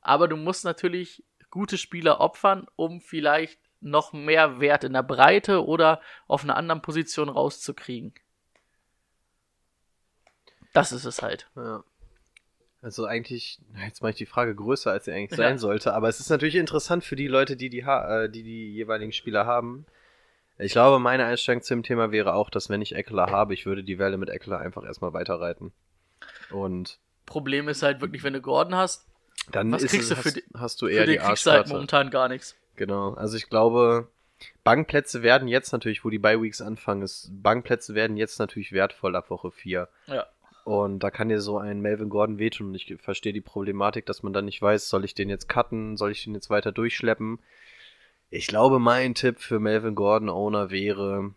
Aber du musst natürlich gute Spieler opfern, um vielleicht noch mehr Wert in der Breite oder auf einer anderen Position rauszukriegen. Das ist es halt. Ja. Also eigentlich, jetzt mache ich die Frage größer, als sie eigentlich Ja. sein sollte, aber es ist natürlich interessant für die Leute, die die, ha äh, die, die jeweiligen Spieler haben. Ich glaube, meine Einstellung zum Thema wäre auch, dass wenn ich Eckler habe, ich würde die Welle mit Eckler einfach erstmal weiterreiten. Und Problem ist halt wirklich, wenn du Gordon hast, dann Was ist kriegst es, du für hast, die- hast du für eher den die kriegst du halt momentan gar nichts. Genau, also ich glaube, Bankplätze werden jetzt natürlich, wo die Bye Weeks anfangen, ist, Bankplätze werden jetzt natürlich wertvoll ab Woche 4. Ja. Und da kann dir so ein Melvin Gordon wehtun. Und ich verstehe die Problematik, dass man dann nicht weiß, soll ich den jetzt cutten, soll ich den jetzt weiter durchschleppen. Ich glaube, mein Tipp für Melvin Gordon Owner wäre,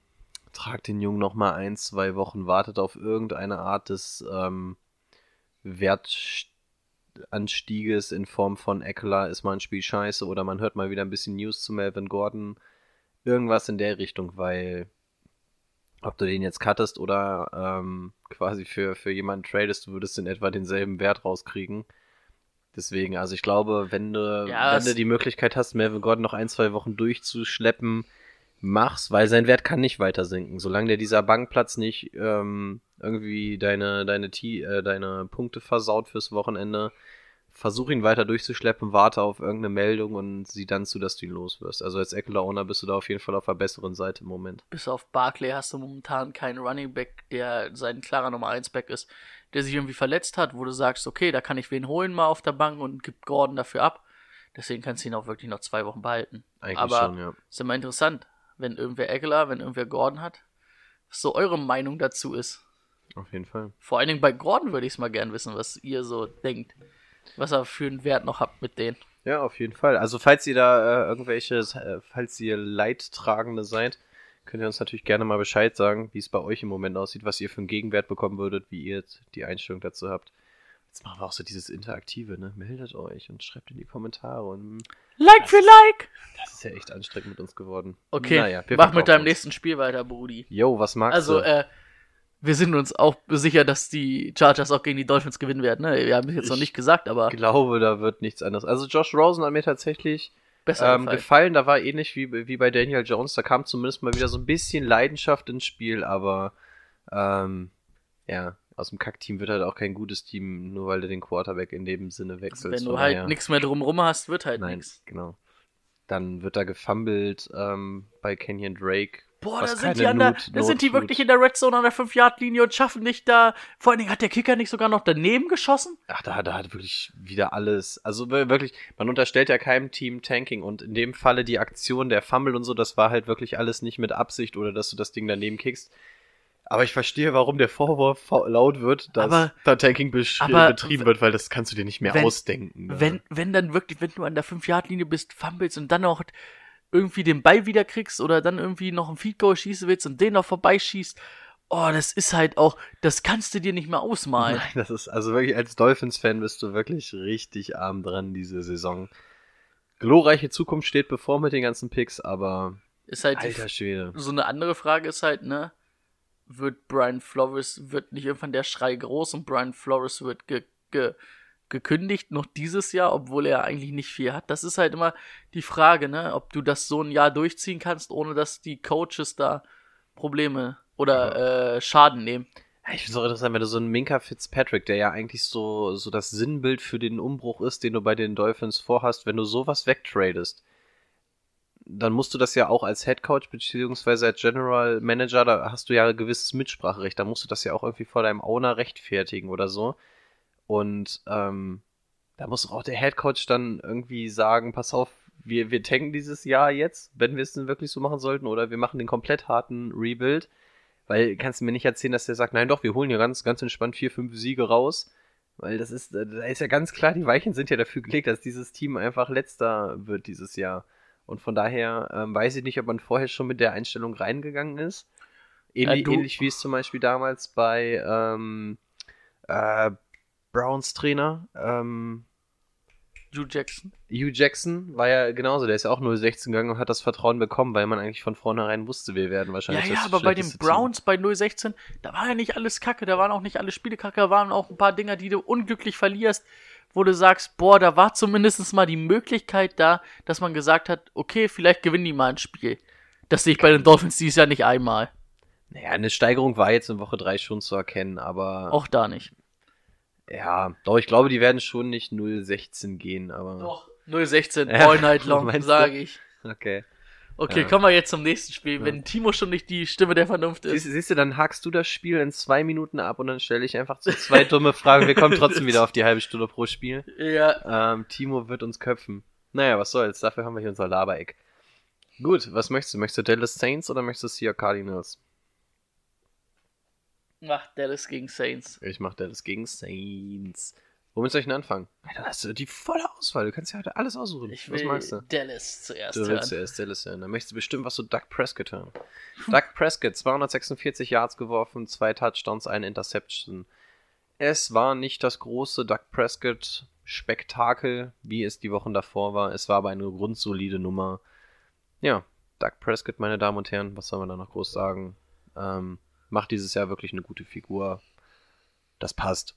trag den Jungen noch mal ein, zwei Wochen, wartet auf irgendeine Art des ähm, Wertanstieges in Form von Eckler, ist mal ein Spiel scheiße oder man hört mal wieder ein bisschen News zu Melvin Gordon. Irgendwas in der Richtung, weil ob du den jetzt cuttest oder ähm, quasi für, für jemanden tradest, du würdest in etwa denselben Wert rauskriegen. Deswegen, also ich glaube, wenn du, Ja, wenn du die Möglichkeit hast, Melvin Gordon noch ein, zwei Wochen durchzuschleppen, mach's, weil sein Wert kann nicht weiter sinken. Solange der dieser Bankplatz nicht ähm, irgendwie deine, deine, T äh, deine Punkte versaut fürs Wochenende, versuch ihn weiter durchzuschleppen, warte auf irgendeine Meldung und sieh dann zu, dass du ihn los wirst. Also als Eckler-Owner bist du da auf jeden Fall auf der besseren Seite im Moment. Bis auf Barclay hast du momentan keinen Running Back, der sein klarer Nummer 1 Back ist, der sich irgendwie verletzt hat, wo du sagst, okay, da kann ich wen holen mal auf der Bank und gibt Gordon dafür ab. Deswegen kannst du ihn auch wirklich noch zwei Wochen behalten. Eigentlich Aber schon, ja. ist immer interessant, wenn irgendwer Eckler, wenn irgendwer Gordon hat, was so eure Meinung dazu ist. Auf jeden Fall. Vor allen Dingen bei Gordon würde ich es mal gern wissen, was ihr so denkt. Was er für einen Wert noch habt mit denen. Ja, auf jeden Fall. Also falls ihr da äh, irgendwelche, äh, falls ihr Leidtragende seid, könnt ihr uns natürlich gerne mal Bescheid sagen, wie es bei euch im Moment aussieht, was ihr für einen Gegenwert bekommen würdet, wie ihr die Einstellung dazu habt. Jetzt machen wir auch so dieses Interaktive, ne? Meldet euch und schreibt in die Kommentare und Like für Like! das ist ja echt anstrengend mit uns geworden. Okay, Naja, wir mach mit deinem uns. nächsten Spiel weiter, Brudi. Yo, was magst Also, du? äh, wir sind uns auch sicher, dass die Chargers auch gegen die Dolphins gewinnen werden. Ne? Wir haben es jetzt noch Ich nicht gesagt, aber Ich glaube, da wird nichts anderes. Also Josh Rosen hat mir tatsächlich besser ähm, gefallen. gefallen. Da war ähnlich wie, wie bei Daniel Jones. Da kam zumindest mal wieder so ein bisschen Leidenschaft ins Spiel, aber ähm, ja, aus dem Kackteam wird halt auch kein gutes Team, nur weil du den Quarterback in dem Sinne wechselst. Wenn du halt daher- nichts mehr drumrum hast, wird halt nichts. genau. Dann wird da gefummelt ähm, bei Kenyon Drake. Boah, da sind die, an der, da sind die wirklich in der Red Zone an der 5-Yard-Linie und schaffen nicht da. Vor allen Dingen hat der Kicker nicht sogar noch daneben geschossen? Ach, da, da hat wirklich wieder alles. Also wir- wirklich, man unterstellt ja keinem Team Tanking und in dem Falle die Aktion, der Fumble und so, das war halt wirklich alles nicht mit Absicht oder dass du das Ding daneben kickst. Aber ich verstehe, warum der Vorwurf laut wird, dass Aber- da Tanking aber betrieben wird, weil das kannst du dir nicht mehr wenn- ausdenken. ne? Wenn, wenn dann wirklich, wenn du an der 5-Yard-Linie bist, fummelst und dann noch irgendwie den Ball wieder kriegst oder dann irgendwie noch ein Feed Goal schießen willst und den noch vorbeischießt, oh, das ist halt auch, das kannst du dir nicht mehr ausmalen. Nein, das ist, also wirklich, als Dolphins-Fan bist du wirklich richtig arm dran diese Saison. Glorreiche Zukunft steht bevor mit den ganzen Picks, aber Ist halt alter Schwede. so eine andere Frage ist halt, ne, wird Brian Flores, wird nicht irgendwann der Schrei groß und Brian Flores wird ge, ge, gekündigt noch dieses Jahr, obwohl er eigentlich nicht viel hat. Das ist halt immer die Frage, ne, ob du das so ein Jahr durchziehen kannst, ohne dass die Coaches da Probleme oder äh, Schaden nehmen. Ich finde es auch interessant, wenn du so einen Minka Fitzpatrick, der ja eigentlich so, so das Sinnbild für den Umbruch ist, den du bei den Dolphins vorhast, wenn du sowas wegtradest, dann musst du das ja auch als Head Coach beziehungsweise als General Manager, da hast du ja ein gewisses Mitspracherecht, da musst du das ja auch irgendwie vor deinem Owner rechtfertigen oder so. Und ähm, da muss auch der Head Coach dann irgendwie sagen, pass auf, wir, wir tanken dieses Jahr jetzt, wenn wir es denn wirklich so machen sollten, oder wir machen den komplett harten Rebuild. Weil kannst du mir nicht erzählen, dass der sagt, nein doch, wir holen hier ganz, ganz entspannt vier, fünf Siege raus. Weil das ist, äh, da ist ja ganz klar, die Weichen sind ja dafür gelegt, dass dieses Team einfach letzter wird dieses Jahr. Und von daher ähm, weiß ich nicht, ob man vorher schon mit der Einstellung reingegangen ist. Ähnlich, Ja, du- ähnlich wie es zum Beispiel damals bei ähm, äh, Browns Trainer, ähm, Hugh Jackson. Hugh Jackson war ja genauso, der ist ja auch 0-16 gegangen und hat das Vertrauen bekommen, weil man eigentlich von vornherein wusste, wir werden Ja, wahrscheinlich ja, das aber bei den Team. Browns bei 016, da war ja nicht alles kacke, da waren auch nicht alle Spiele kacke, da waren auch ein paar Dinger, die du unglücklich verlierst, wo du sagst, boah, da war zumindest mal die Möglichkeit da, dass man gesagt hat, okay, vielleicht gewinnen die mal ein Spiel. Das sehe ich bei den Dolphins dieses Jahr nicht einmal. Naja, eine Steigerung war jetzt in Woche 3 schon zu erkennen, aber Auch da nicht. ja, doch, ich glaube, die werden schon nicht 0-16 gehen, aber Doch, 016, Ja, all night long, sage ich. okay. Okay, Ja. kommen wir jetzt zum nächsten Spiel. Wenn Timo schon nicht die Stimme der Vernunft ist. Siehst, siehst du, dann hakst du das Spiel in zwei Minuten ab und dann stelle ich einfach so zwei dumme Fragen. Wir kommen trotzdem wieder auf die halbe Stunde pro Spiel. Ja, Ähm, Timo wird uns köpfen. Naja, was soll's, dafür haben wir hier unser Labereck. Gut, was möchtest du? Möchtest du Dallas Saints oder möchtest du Seattle Cardinals? macht Dallas gegen Saints. Ich mach Dallas gegen Saints. Womit soll ich denn anfangen? Alter, hast du die volle Auswahl. Du kannst ja heute alles aussuchen. Ich was will magst du? Dallas zuerst Du willst hören. zuerst Dallas hören. Dann möchtest du bestimmt was zu Doug Prescott hören. Doug Prescott, 246 Yards geworfen, zwei Touchdowns, eine Interception. Es war nicht das große Doug Prescott Spektakel, wie es die Wochen davor war. Es war aber eine grundsolide Nummer. Ja, Doug Prescott, meine Damen und Herren, was soll man da noch groß sagen? Ähm, macht dieses Jahr wirklich eine gute Figur. Das passt.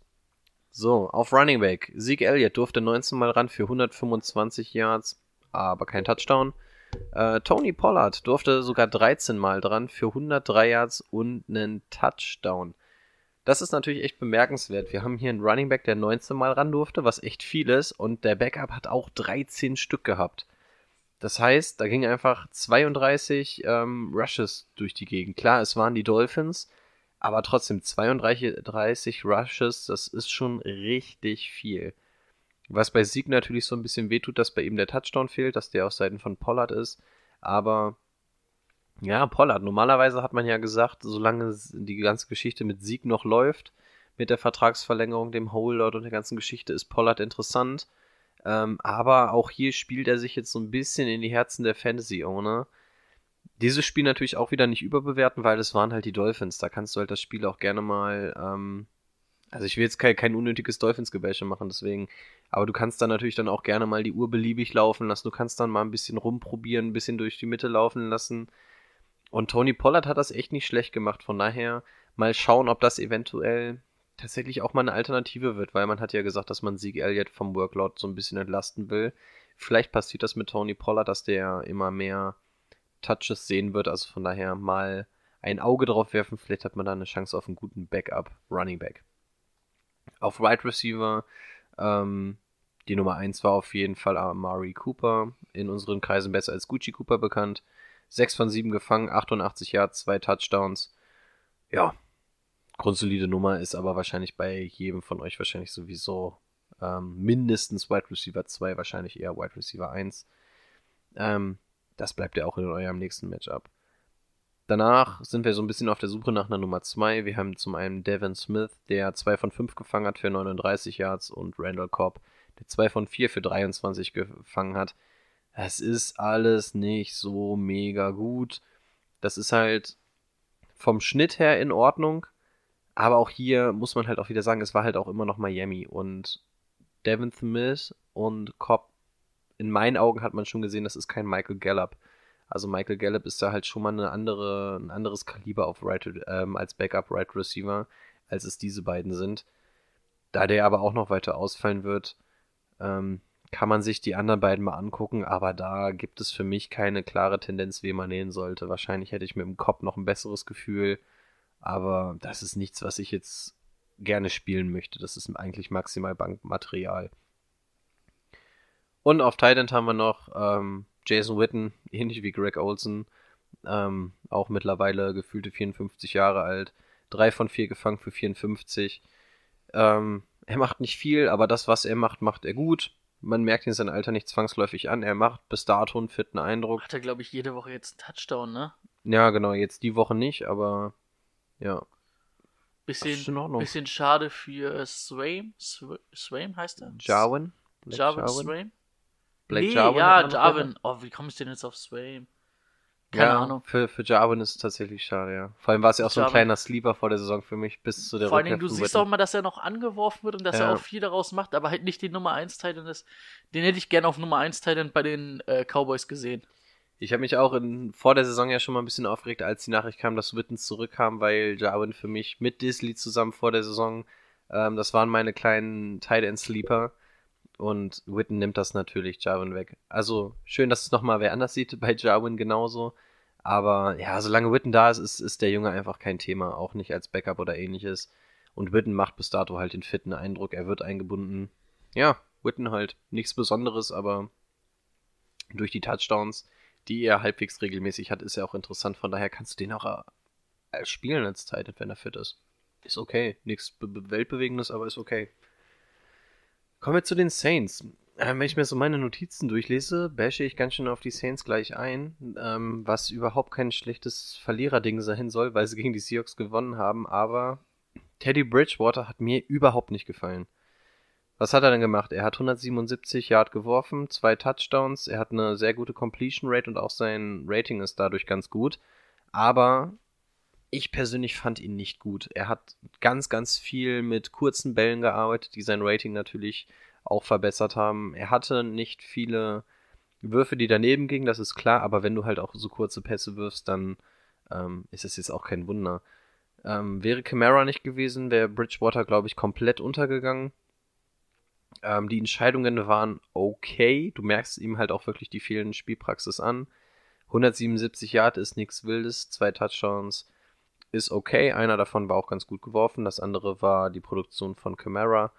So, auf Running Back. Zeke Elliott durfte 19 Mal ran für 125 Yards, aber kein Touchdown. Äh, Tony Pollard durfte sogar 13 Mal dran für 103 Yards und einen Touchdown. Das ist natürlich echt bemerkenswert. Wir haben hier einen Running Back, der 19 Mal ran durfte, was echt viel ist, und der Backup hat auch 13 Stück gehabt. Das heißt, da ging einfach 32 ähm, Rushes durch die Gegend. Klar, es waren die Dolphins, aber trotzdem 32 Rushes, das ist schon richtig viel. Was bei Sieg natürlich so ein bisschen wehtut, dass bei ihm der Touchdown fehlt, dass der auf Seiten von Pollard ist. Aber ja, Pollard, normalerweise hat man ja gesagt, solange die ganze Geschichte mit Sieg noch läuft, mit der Vertragsverlängerung, dem Holdout und der ganzen Geschichte, ist Pollard interessant. Ähm, aber auch hier spielt er sich jetzt so ein bisschen in die Herzen der Fantasy-Owner. Dieses Spiel natürlich auch wieder nicht überbewerten, weil es waren halt die Dolphins. Da kannst du halt das Spiel auch gerne mal. Ähm, also ich will jetzt kein, kein unnötiges Dolphins-Gebäsche machen, deswegen. Aber du kannst dann natürlich dann auch gerne mal die Uhr beliebig laufen lassen. Du kannst dann mal ein bisschen rumprobieren, ein bisschen durch die Mitte laufen lassen. Und Tony Pollard hat das echt nicht schlecht gemacht. Von daher mal schauen, ob das eventuell tatsächlich auch mal eine Alternative wird, weil man hat ja gesagt, dass man Sieg Elliott vom Workload so ein bisschen entlasten will. Vielleicht passiert das mit Tony Pollard, dass der immer mehr Touches sehen wird. Also von daher mal ein Auge drauf werfen. Vielleicht hat man da eine Chance auf einen guten Backup, Running Back. Auf Wide Receiver, ähm, die Nummer 1 war auf jeden Fall Amari Cooper, in unseren Kreisen besser als Gucci Cooper bekannt. 6 von 7 gefangen, 88 Yards, 2 Touchdowns. Ja, grundsolide Nummer ist aber wahrscheinlich bei jedem von euch wahrscheinlich sowieso ähm, mindestens Wide Receiver 2, wahrscheinlich eher Wide Receiver 1. Ähm, das bleibt ja auch in eurem nächsten Matchup. Danach sind wir so ein bisschen auf der Suche nach einer Nummer 2. Wir haben zum einen Devin Smith, der 2 von 5 gefangen hat für 39 Yards und Randall Cobb, der 2 von 4 für 23 gefangen hat. Das ist alles nicht so mega gut. Das ist halt vom Schnitt her in Ordnung. Aber auch hier muss man halt auch wieder sagen, es war halt auch immer noch Miami. Und Devin Smith und Cobb, in meinen Augen hat man schon gesehen, das ist kein Michael Gallup. Also Michael Gallup ist da halt schon mal eine andere, ein anderes Kaliber auf right, ähm, als Backup Right Receiver, als es diese beiden sind. Da der aber auch noch weiter ausfallen wird, ähm, kann man sich die anderen beiden mal angucken, aber da gibt es für mich keine klare Tendenz, wie man nehmen sollte. Wahrscheinlich hätte ich mit dem Kopf noch ein besseres Gefühl, aber das ist nichts, was ich jetzt gerne spielen möchte. Das ist eigentlich maximal Bankmaterial. Und auf Titan haben wir noch ähm, Jason Witten, ähnlich wie Greg Olson, ähm, auch mittlerweile gefühlte 54 Jahre alt, drei von vier gefangen für 54. Ähm, er macht nicht viel, aber das, was er macht, macht er gut. Man merkt ihn sein Alter nicht zwangsläufig an. Er macht bis dato einen fitten Eindruck. Hat er, glaube ich, jede Woche jetzt einen Touchdown, ne? Ja, genau, jetzt die Woche nicht, aber ja. Bisschen, bisschen schade für Swaim. Sw- Swaim heißt er? Jarwin? Blake Jarvin Swaim? Blake nee, Jarwin ja, Jarvin. Oh, wie kommst du denn jetzt auf Swaim? Keine ja, Ahnung. Für, für Jarwin ist es tatsächlich schade, ja. Vor allem war es ja auch so ein Jarwin. kleiner Sleeper vor der Saison für mich, bis zu der Vor Rückkehr du siehst auch mal, dass er noch angeworfen wird und dass er Ja. auch viel daraus macht, aber halt nicht die Nummer 1 Titan ist. Den hätte ich gerne auf Nummer 1 Titan bei den äh, Cowboys gesehen. Ich habe mich auch in, vor der Saison ja schon mal ein bisschen aufgeregt, als die Nachricht kam, dass Witten zurückkam, weil Jarwin für mich mit Disley zusammen vor der Saison, ähm, das waren meine kleinen Tight End Sleeper. Und Witten nimmt das natürlich Jarwin weg. Also schön, dass es nochmal wer anders sieht, bei Jarwin genauso. Aber ja, solange Witten da ist, ist, ist der Junge einfach kein Thema, auch nicht als Backup oder ähnliches. Und Witten macht bis dato halt den fitten Eindruck, er wird eingebunden. Ja, Witten halt nichts Besonderes, aber durch die Touchdowns, die er halbwegs regelmäßig hat, ist ja auch interessant. Von daher kannst du den auch äh, spielen als Titan, wenn er fit ist. Ist okay. Nichts Weltbewegendes, aber ist okay. Kommen wir zu den Saints. Ähm, wenn ich mir so meine Notizen durchlese, bashe ich ganz schön auf die Saints gleich ein, ähm, was überhaupt kein schlechtes Verliererding sein soll, weil sie gegen die Seahawks gewonnen haben, aber Teddy Bridgewater hat mir überhaupt nicht gefallen. Was hat er denn gemacht? Er hat 177 Yard geworfen, zwei Touchdowns, er hat eine sehr gute Completion Rate und auch sein Rating ist dadurch ganz gut. Aber ich persönlich fand ihn nicht gut. Er hat ganz, ganz viel mit kurzen Bällen gearbeitet, die sein Rating natürlich auch verbessert haben. Er hatte nicht viele Würfe, die daneben gingen, das ist klar, aber wenn du halt auch so kurze Pässe wirfst, dann ähm, ist es jetzt auch kein Wunder. Ähm, wäre Camara nicht gewesen, wäre Bridgewater, glaube ich, komplett untergegangen. Ähm, die Entscheidungen waren okay. Du merkst ihm halt auch wirklich die fehlende Spielpraxis an. 177 Yard ist nichts Wildes, zwei Touchdowns ist okay. Einer davon war auch ganz gut geworfen, das andere war die Produktion von Camara.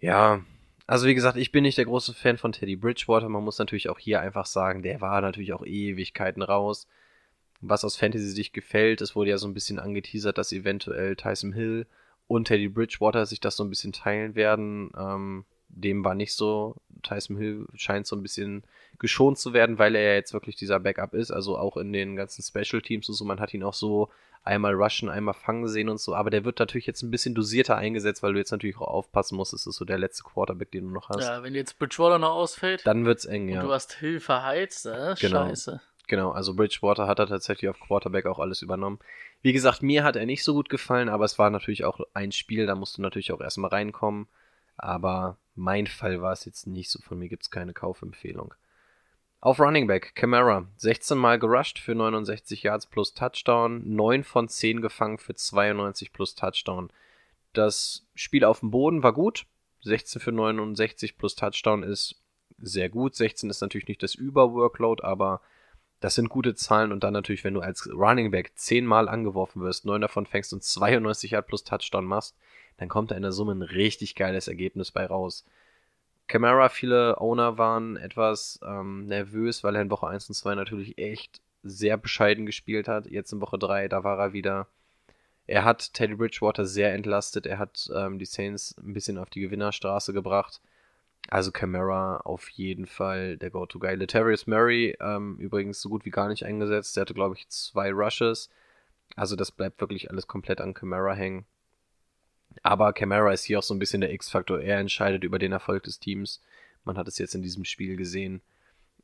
Ja, also wie gesagt, ich bin nicht der große Fan von Teddy Bridgewater. Man muss natürlich auch hier einfach sagen, der war natürlich auch Ewigkeiten raus. Was aus Fantasy-Sicht gefällt, es wurde ja so ein bisschen angeteasert, dass eventuell Tyson Hill und Teddy Bridgewater sich das so ein bisschen teilen werden. Ähm, dem war nicht so. Tyson Hill scheint so ein bisschen geschont zu werden, weil er ja jetzt wirklich dieser Backup ist. Also auch in den ganzen Special Teams und so. Man hat ihn auch so einmal rushen, einmal fangen sehen und so. Aber der wird natürlich jetzt ein bisschen dosierter eingesetzt, weil du jetzt natürlich auch aufpassen musst. Das ist so der letzte Quarterback, den du noch hast. Ja, wenn jetzt Bridgewater noch ausfällt. Dann wird's eng, und ja. du hast Hill verheizt, äh, Genau. scheiße. Genau, also Bridgewater hat er tatsächlich auf Quarterback auch alles übernommen. Wie gesagt, mir hat er nicht so gut gefallen, aber es war natürlich auch ein Spiel, da musst du natürlich auch erstmal reinkommen. Aber mein Fall war es jetzt nicht so. Von mir gibt's keine Kaufempfehlung. Auf Running Back, Camara, 16 Mal gerusht für 69 Yards plus Touchdown, 9 von 10 gefangen für 92 plus Touchdown. Das Spiel auf dem Boden war gut, 16 für 69 plus Touchdown ist sehr gut. 16 ist natürlich nicht das Überworkload, aber das sind gute Zahlen und dann natürlich, wenn du als Running Back 10 Mal angeworfen wirst, 9 davon fängst und 92 Yard plus Touchdown machst, dann kommt da in der Summe ein richtig geiles Ergebnis bei raus. Camara, viele Owner waren etwas ähm, nervös, weil er in Woche 1 und 2 natürlich echt sehr bescheiden gespielt hat. Jetzt in Woche 3, da war er wieder. Er hat Teddy Bridgewater sehr entlastet. Er hat ähm, die Saints ein bisschen auf die Gewinnerstraße gebracht. Also Camara auf jeden Fall der Go-To-Guy. Letarius Murray ähm, übrigens so gut wie gar nicht eingesetzt. Der hatte, glaube ich, zwei Rushes. Also das bleibt wirklich alles komplett an Camara hängen. Aber Camara ist hier auch so ein bisschen der X-Faktor. Er entscheidet über den Erfolg des Teams. Man hat es jetzt in diesem Spiel gesehen.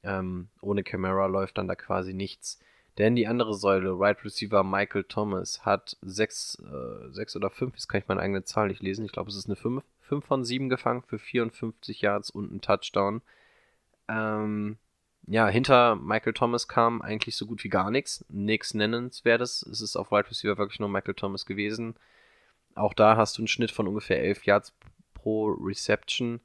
Ähm, ohne Camara läuft dann da quasi nichts. Denn die andere Säule, Right Receiver Michael Thomas, hat sechs, äh, sechs oder fünf, jetzt kann ich meine eigene Zahl nicht lesen, ich glaube es ist eine 5, 5 von 7 gefangen für 54 Yards und einen Touchdown. Ähm, ja, hinter Michael Thomas kam eigentlich so gut wie gar nichts. Nichts Nennenswertes. Es ist auf Wide Receiver wirklich nur Michael Thomas gewesen. Auch da hast du einen Schnitt von ungefähr 11 Yards pro Reception.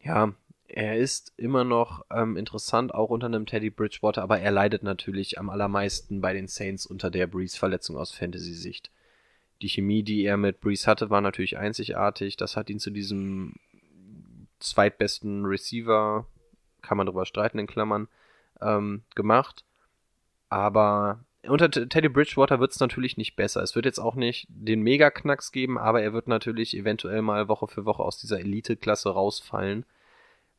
Ja, er ist immer noch ähm, interessant, auch unter einem Teddy Bridgewater, aber er leidet natürlich am allermeisten bei den Saints unter der Breeze-Verletzung aus Fantasy-Sicht. Die Chemie, die er mit Breeze hatte, war natürlich einzigartig. Das hat ihn zu diesem zweitbesten Receiver, kann man drüber streiten in Klammern, ähm, gemacht. Aber unter Teddy Bridgewater wird es natürlich nicht besser. Es wird jetzt auch nicht den Mega-Knacks geben, aber er wird natürlich eventuell mal Woche für Woche aus dieser Elite-Klasse rausfallen,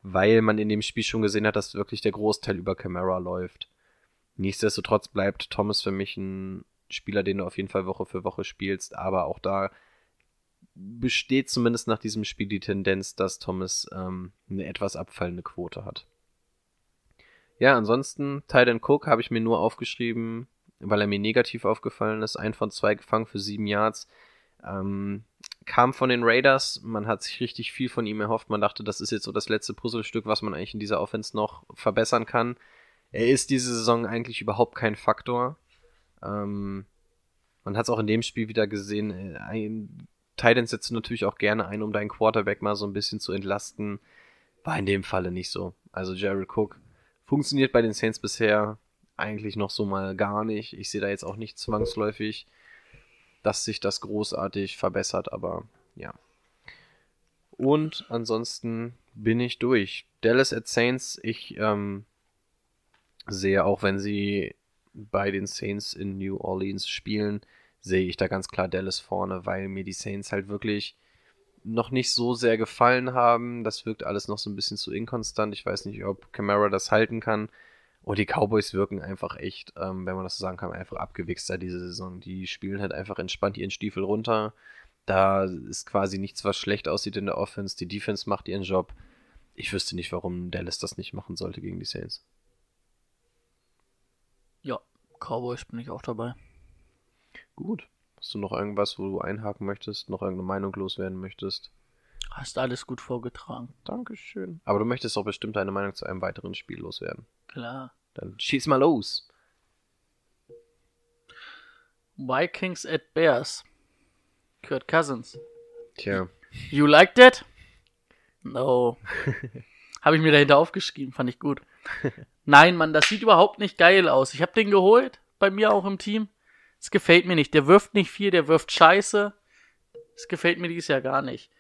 weil man in dem Spiel schon gesehen hat, dass wirklich der Großteil über Camara läuft. Nichtsdestotrotz bleibt Thomas für mich ein Spieler, den du auf jeden Fall Woche für Woche spielst, aber auch da besteht zumindest nach diesem Spiel die Tendenz, dass Thomas ähm, eine etwas abfallende Quote hat. Ja, ansonsten, Tyden Cook habe ich mir nur aufgeschrieben, weil er mir negativ aufgefallen ist. Ein von zwei gefangen für sieben Yards. Ähm, kam von den Raiders. Man hat sich richtig viel von ihm erhofft. Man dachte, das ist jetzt so das letzte Puzzlestück, was man eigentlich in dieser Offense noch verbessern kann. Er ist diese Saison eigentlich überhaupt kein Faktor. Ähm, man hat es auch in dem Spiel wieder gesehen. äh, Ein Titan setzt natürlich auch gerne ein, um deinen Quarterback mal so ein bisschen zu entlasten. War in dem Falle nicht so. Also Jared Cook funktioniert bei den Saints bisher eigentlich noch so mal gar nicht. Ich sehe da jetzt auch nicht zwangsläufig, dass sich das großartig verbessert, aber ja. Und ansonsten bin ich durch. Dallas at Saints, ich ähm, sehe, auch wenn sie bei den Saints in New Orleans spielen, sehe ich da ganz klar Dallas vorne, weil mir die Saints halt wirklich noch nicht so sehr gefallen haben. Das wirkt alles noch so ein bisschen zu inkonstant. Ich weiß nicht, ob Camara das halten kann. Und die Cowboys wirken einfach echt, ähm, wenn man das so sagen kann, einfach abgewichster diese Saison. Die spielen halt einfach entspannt ihren Stiefel runter. Da ist quasi nichts, was schlecht aussieht in der Offense. Die Defense macht ihren Job. Ich wüsste nicht, warum Dallas das nicht machen sollte gegen die Saints. Ja, Cowboys bin ich auch dabei. Gut. Hast du noch irgendwas, wo du einhaken möchtest, noch irgendeine Meinung loswerden möchtest? Hast alles gut vorgetragen. Dankeschön. Aber du möchtest auch bestimmt deine Meinung zu einem weiteren Spiel loswerden. Klar. Dann schieß mal los. Vikings at Bears. Kurt Cousins. Tja. You like that? No. Habe ich mir dahinter aufgeschrieben, fand ich gut. Nein, Mann, das sieht überhaupt nicht geil aus. Ich habe den geholt, bei mir auch im Team. Es gefällt mir nicht. Der wirft nicht viel, der wirft Scheiße. Es gefällt mir dieses Jahr gar nicht.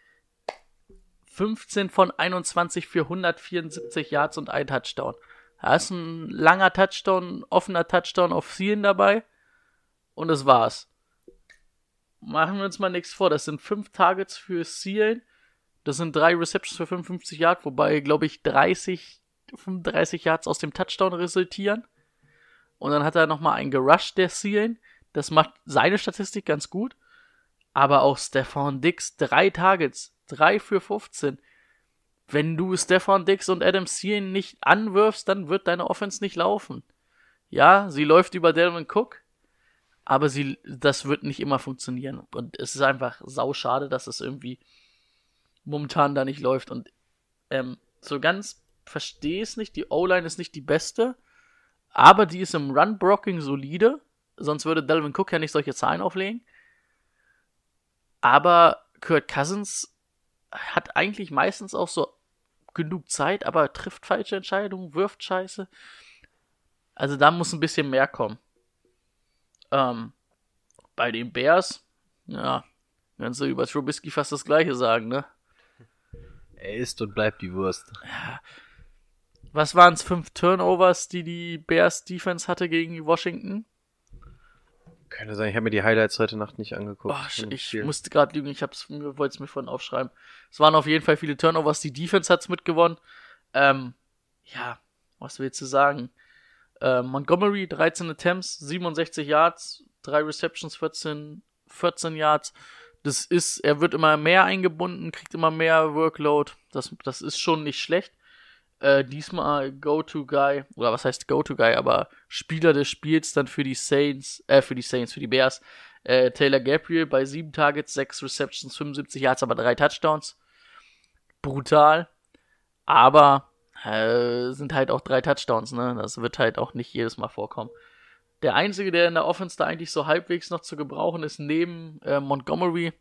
15 von 21 für 174 Yards und ein Touchdown. Da ist ein langer Touchdown, offener Touchdown auf Zielen dabei. Und das war's. Machen wir uns mal nichts vor. Das sind fünf Targets für Zielen. Das sind drei Receptions für 55 Yards, wobei, glaube ich, 30, 35 Yards aus dem Touchdown resultieren. Und dann hat er nochmal einen gerusht, der Zielen. Das macht seine Statistik ganz gut. Aber auch Stefan Dix, drei Targets, drei für 15. Wenn du Stefan Dix und Adam Thielen nicht anwirfst, dann wird deine Offense nicht laufen. Ja, sie läuft über Delvin Cook, aber sie, das wird nicht immer funktionieren. Und es ist einfach sauschade, dass es irgendwie momentan da nicht läuft. Und ähm, so ganz verstehe es nicht. Die O-Line ist nicht die beste, aber die ist im Run-Blocking solide. Sonst würde Delvin Cook ja nicht solche Zahlen auflegen. Aber Kurt Cousins hat eigentlich meistens auch so genug Zeit, aber trifft falsche Entscheidungen, wirft Scheiße. Also da muss ein bisschen mehr kommen. Ähm, bei den Bears, ja, kannst du über Trubisky fast das gleiche sagen, ne? Er ist und bleibt die Wurst. Was waren es? Fünf Turnovers, die die Bears Defense hatte gegen Washington? Könnte sein, ich habe mir die Highlights heute Nacht nicht angeguckt. Oh, ich musste gerade lügen, ich wollte es mir vorhin aufschreiben. Es waren auf jeden Fall viele Turnovers, die Defense hat's mitgewonnen. Ähm, ja, was willst du sagen? Äh, Montgomery, 13 Attempts, 67 Yards, 3 Receptions, 14, 14 Yards. Das ist, er wird immer mehr eingebunden, kriegt immer mehr Workload. Das, das ist schon nicht schlecht. Äh, diesmal Go-To-Guy, oder was heißt Go-To-Guy, aber Spieler des Spiels dann für die Saints, äh, für die Saints, für die Bears. Äh, Taylor Gabriel bei 7 Targets, 6 Receptions, 75 Yards, aber 3 Touchdowns. Brutal. Aber äh, sind halt auch 3 Touchdowns, ne? Das wird halt auch nicht jedes Mal vorkommen. Der einzige, der in der Offense da eigentlich so halbwegs noch zu gebrauchen ist, neben äh, Montgomery,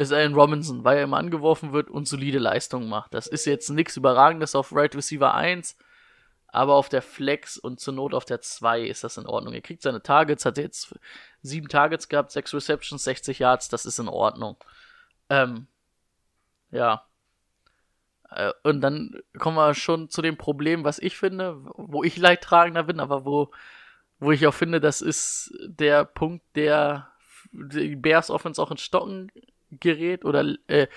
ist Allen Robinson, weil er immer angeworfen wird und solide Leistungen macht. Das ist jetzt nichts Überragendes auf Right Receiver 1, aber auf der Flex und zur Not auf der 2 ist das in Ordnung. Er kriegt seine Targets, hat jetzt sieben Targets gehabt, sechs Receptions, 60 Yards, das ist in Ordnung. Ähm, ja. Äh, Und dann kommen wir schon zu dem Problem, was ich finde, wo ich Leidtragender bin, aber wo, wo ich auch finde, das ist der Punkt, der die Bears Offense auch in Stocken gerät oder äh,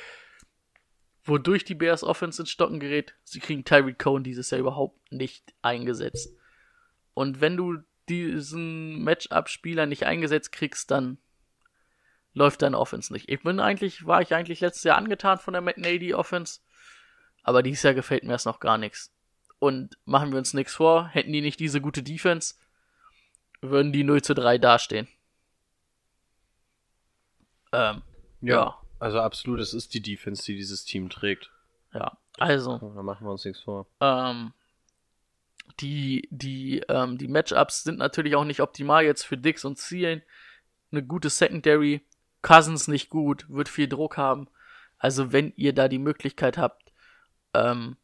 wodurch die Bears Offense in Stocken gerät. Sie kriegen Tyreek Cohen dieses Jahr überhaupt nicht eingesetzt. Und wenn du diesen Matchup-Spieler nicht eingesetzt kriegst, dann läuft deine Offense nicht. Ich bin eigentlich, war ich eigentlich letztes Jahr angetan von der Matt Nagy Offense, aber dieses Jahr gefällt mir das noch gar nichts. Und machen wir uns nichts vor, hätten die nicht diese gute Defense, würden die 0 zu 3 dastehen. Ähm, ja. Also absolut, es ist die Defense, die dieses Team trägt. ja. Also, Da machen wir uns nichts vor. ähm, die, die, ähm, die Matchups sind natürlich auch nicht optimal jetzt für Dix und Zielen. Eine gute Secondary, Cousins nicht gut, wird viel Druck haben. Also wenn ihr da die Möglichkeit habt, ähm,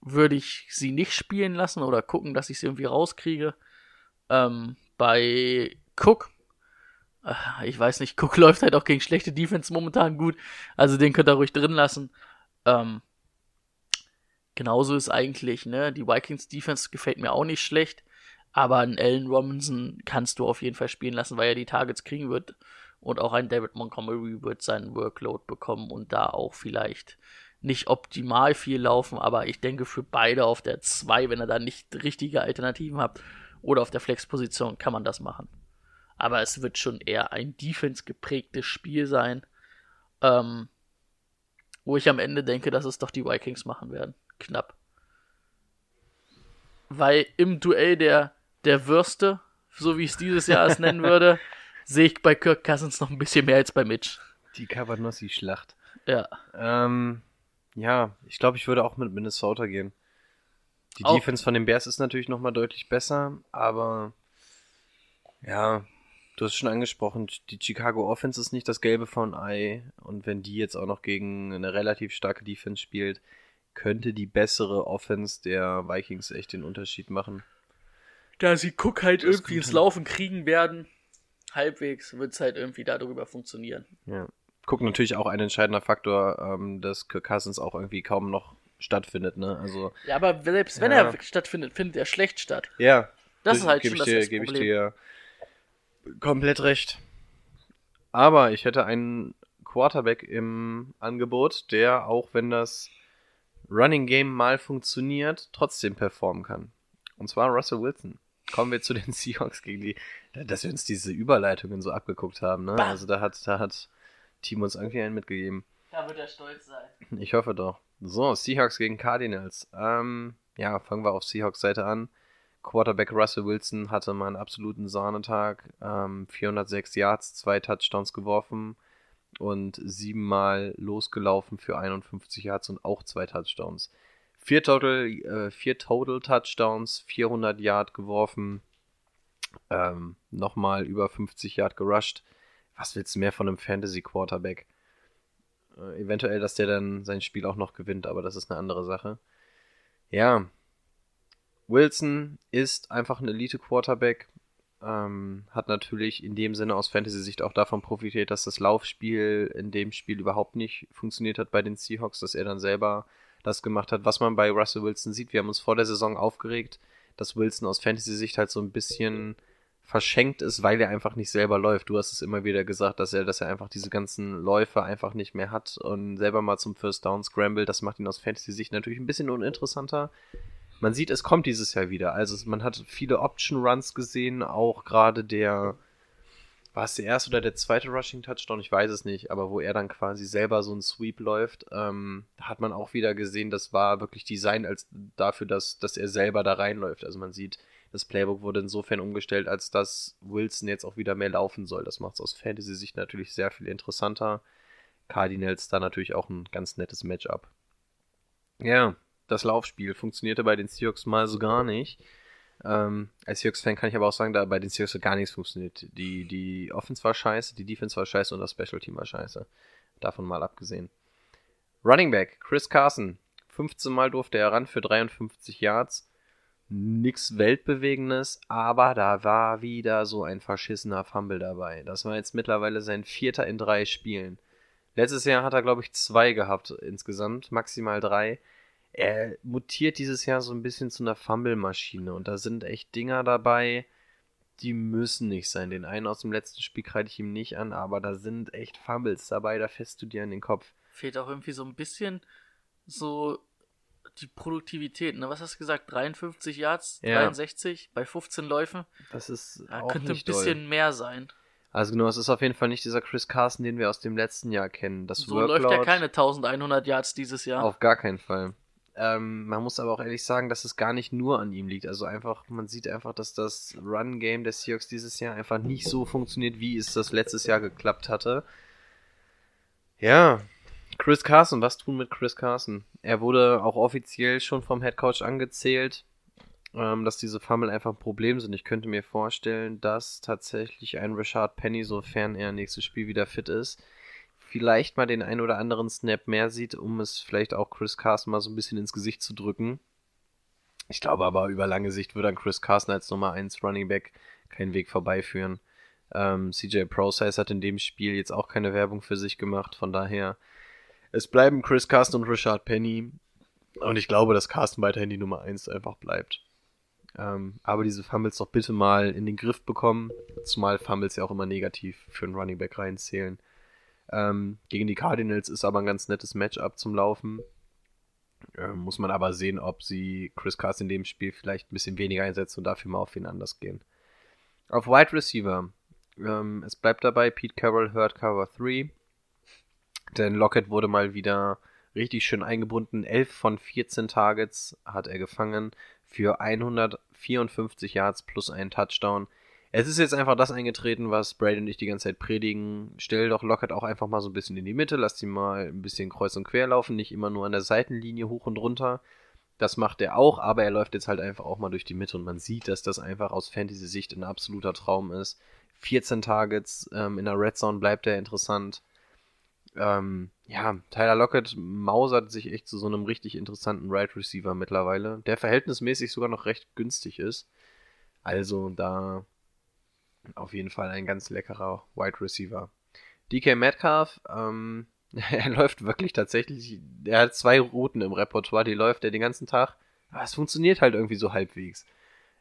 würde ich sie nicht spielen lassen oder gucken, dass ich sie irgendwie rauskriege. Ähm, bei Cook, ich weiß nicht, Cook läuft halt auch gegen schlechte Defense momentan gut. Also den könnt ihr ruhig drin lassen. Ähm, genauso ist eigentlich, ne? Die Vikings Defense gefällt mir auch nicht schlecht, aber einen Allen Robinson kannst du auf jeden Fall spielen lassen, weil er die Targets kriegen wird. Und auch ein David Montgomery wird seinen Workload bekommen und da auch vielleicht nicht optimal viel laufen, aber ich denke für beide auf der 2, wenn er da nicht richtige Alternativen hat, oder auf der Flexposition kann man das machen. Aber es wird schon eher ein Defense geprägtes Spiel sein, ähm, wo ich am Ende denke, dass es doch die Vikings machen werden. Knapp. Weil im Duell der, der Würste, so wie ich es dieses Jahr es nennen würde, sehe ich bei Kirk Cousins noch ein bisschen mehr als bei Mitch. Die Cabanossi-Schlacht. Ja. Ähm, ja, ich glaube, ich würde auch mit Minnesota gehen. Die Auch- Defense von den Bears ist natürlich nochmal deutlich besser, aber ja, du hast schon angesprochen, die Chicago Offense ist nicht das Gelbe von Ei und wenn die jetzt auch noch gegen eine relativ starke Defense spielt, könnte die bessere Offense der Vikings echt den Unterschied machen. Da sie Cook halt Das irgendwie ins Laufen kriegen werden, halbwegs wird es halt irgendwie darüber funktionieren. Ja. Guck natürlich auch ein entscheidender Faktor, ähm, dass Kirk Cousins auch irgendwie kaum noch stattfindet, ne? Also Ja, aber selbst wenn Ja. er stattfindet, findet er schlecht statt. Ja. Das ist halt schon das, dir, das gebe ich Problem. dir komplett recht. Aber ich hätte einen Quarterback im Angebot, der, auch wenn das Running Game mal funktioniert, trotzdem performen kann. Und zwar Russell Wilson. Kommen wir zu den Seahawks gegen die, dass wir uns diese Überleitungen so abgeguckt haben, ne? Also da hat, da hat Team uns irgendwie einen mitgegeben. Da wird er stolz sein. Ich hoffe doch. So, Seahawks gegen Cardinals. Ähm, ja, fangen wir auf Seahawks Seite an. Quarterback Russell Wilson hatte mal einen absoluten Sahnetag. Ähm, 406 Yards, zwei Touchdowns geworfen und siebenmal losgelaufen für 51 Yards und auch zwei Touchdowns. Vier Total, äh, vier Total Touchdowns, 400 Yard geworfen, ähm, nochmal über 50 Yard gerusht. Was willst du mehr von einem Fantasy Quarterback? Äh, eventuell, dass der dann sein Spiel auch noch gewinnt, aber das ist eine andere Sache. Ja. Wilson ist einfach ein Elite-Quarterback. Ähm, hat natürlich in dem Sinne aus Fantasy-Sicht auch davon profitiert, dass das Laufspiel in dem Spiel überhaupt nicht funktioniert hat bei den Seahawks, dass er dann selber das gemacht hat, was man bei Russell Wilson sieht. Wir haben uns vor der Saison aufgeregt, dass Wilson aus Fantasy-Sicht halt so ein bisschen verschenkt ist, weil er einfach nicht selber läuft. Du hast es immer wieder gesagt, dass er, dass er einfach diese ganzen Läufe einfach nicht mehr hat und selber mal zum First Down scramble. Das macht ihn aus Fantasy-Sicht natürlich ein bisschen uninteressanter. Man sieht, es kommt dieses Jahr wieder. Also man hat viele Option-Runs gesehen, auch gerade der, war es der erste oder der zweite Rushing-Touchdown? Ich weiß es nicht, aber wo er dann quasi selber so einen Sweep läuft, ähm, hat man auch wieder gesehen, das war wirklich Design als dafür, dass, dass er selber da reinläuft. Also man sieht, das Playbook wurde insofern umgestellt, als dass Wilson jetzt auch wieder mehr laufen soll. Das macht es aus Fantasy-Sicht natürlich sehr viel interessanter. Cardinals da natürlich auch ein ganz nettes Matchup. Ja, das Laufspiel funktionierte bei den Seahawks mal so gar nicht. Ähm, als Seahawks-Fan kann ich aber auch sagen, da bei den Seahawks gar nichts funktioniert. Die, die Offense war scheiße, die Defense war scheiße und das Special Team war scheiße. Davon mal abgesehen. Running Back, Chris Carson. 15 Mal durfte er ran für 53 Yards. Nix Weltbewegendes, aber da war wieder so ein verschissener Fumble dabei. Das war jetzt mittlerweile sein vierter in drei Spielen. Letztes Jahr hat er, glaube ich, zwei gehabt insgesamt, maximal drei. Er mutiert dieses Jahr so ein bisschen zu einer Fumble-Maschine und da sind echt Dinger dabei, die müssen nicht sein. Den einen aus dem letzten Spiel kreide ich ihm nicht an, aber da sind echt Fumbles dabei, da fässt du dir an den Kopf. Fehlt auch irgendwie so ein bisschen so die Produktivität. Ne? Was hast du gesagt? 53 Yards, Ja. 63 bei 15 Läufen? Das ist Da auch könnte ein nicht doll. bisschen mehr sein. Also genau, es ist auf jeden Fall nicht dieser Chris Carson, den wir aus dem letzten Jahr kennen. Das So läuft Workload ja keine 1100 Yards dieses Jahr. Auf gar keinen Fall. Ähm, man muss aber auch ehrlich sagen, dass es gar nicht nur an ihm liegt. Also einfach, man sieht einfach, dass das Run-Game der Seahawks dieses Jahr einfach nicht so funktioniert, wie es das letztes Jahr geklappt hatte. Ja, Chris Carson, was tun mit Chris Carson? Er wurde auch offiziell schon vom Headcoach angezählt, ähm, dass diese Fumble einfach ein Problem sind. Ich könnte mir vorstellen, dass tatsächlich ein Rashad Penny, sofern er nächstes Spiel wieder fit ist, vielleicht mal den ein oder anderen Snap mehr sieht, um es vielleicht auch Chris Carson mal so ein bisschen ins Gesicht zu drücken. Ich glaube aber, über lange Sicht würde an Chris Carson als Nummer 1 Running Back keinen Weg vorbeiführen. Ähm, CJ Process hat in dem Spiel jetzt auch keine Werbung für sich gemacht, von daher es bleiben Chris Carson und Richard Penny. Und ich glaube, dass Carsten weiterhin die Nummer 1 einfach bleibt. Ähm, aber diese Fumbles doch bitte mal in den Griff bekommen, zumal Fumbles ja auch immer negativ für einen Running Back reinzählen. Ähm, gegen die Cardinals ist aber ein ganz nettes Matchup zum Laufen. Ähm, muss man aber sehen, ob sie Chris Carson in dem Spiel vielleicht ein bisschen weniger einsetzen und dafür mal auf wen anders gehen. Auf Wide Receiver. Ähm, es bleibt dabei, Pete Carroll hört Cover 3. Denn Lockett wurde mal wieder richtig schön eingebunden. 11 von 14 Targets hat er gefangen für 154 Yards plus einen Touchdown. Es ist jetzt einfach das eingetreten, was Brady und ich die ganze Zeit predigen. Stell doch Lockett auch einfach mal so ein bisschen in die Mitte, lass ihn mal ein bisschen kreuz und quer laufen, nicht immer nur an der Seitenlinie hoch und runter. Das macht er auch, aber er läuft jetzt halt einfach auch mal durch die Mitte und man sieht, dass das einfach aus Fantasy-Sicht ein absoluter Traum ist. 14 Targets, ähm, in der Red Zone bleibt er interessant. Ähm, ja, Tyler Lockett mausert sich echt zu so einem richtig interessanten Right Receiver mittlerweile, der verhältnismäßig sogar noch recht günstig ist. Also da auf jeden Fall ein ganz leckerer Wide Receiver. DK Metcalf, ähm, er läuft wirklich tatsächlich, er hat zwei Routen im Repertoire, die läuft er den ganzen Tag, aber es funktioniert halt irgendwie so halbwegs.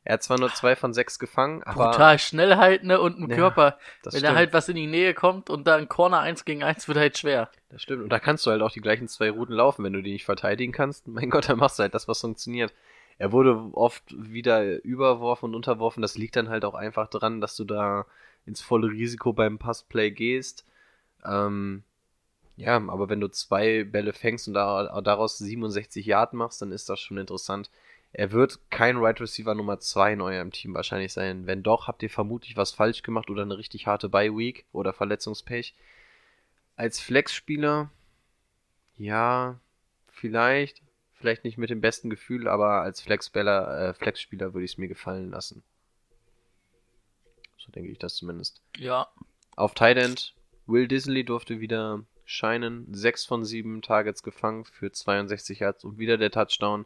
Er hat zwar nur zwei von sechs gefangen, aber. Brutal Schnellheit, ne, und ein Ja, Körper. Wenn stimmt. er halt was in die Nähe kommt und da ein Corner 1 gegen 1 wird halt schwer. Das stimmt. Und da kannst du halt auch die gleichen zwei Routen laufen, wenn du die nicht verteidigen kannst. Mein Gott, dann machst du halt das, was funktioniert. Er wurde oft wieder überworfen und unterworfen. Das liegt dann halt auch einfach dran, dass du da ins volle Risiko beim Passplay gehst. Ähm, ja, aber wenn du zwei Bälle fängst und da, daraus 67 Yard machst, dann ist das schon interessant. Er wird kein Wide Receiver Nummer 2 in eurem Team wahrscheinlich sein. Wenn doch, habt ihr vermutlich was falsch gemacht oder eine richtig harte Bye Week oder Verletzungspech. Als Flexspieler, ja, vielleicht. Vielleicht nicht mit dem besten Gefühl, aber als Flexspieler, äh, Flexspieler würde ich es mir gefallen lassen. So denke ich das zumindest. Ja. Auf Tight End, Will Disley durfte wieder scheinen. 6 von 7 Targets gefangen für 62 Yards und wieder der Touchdown.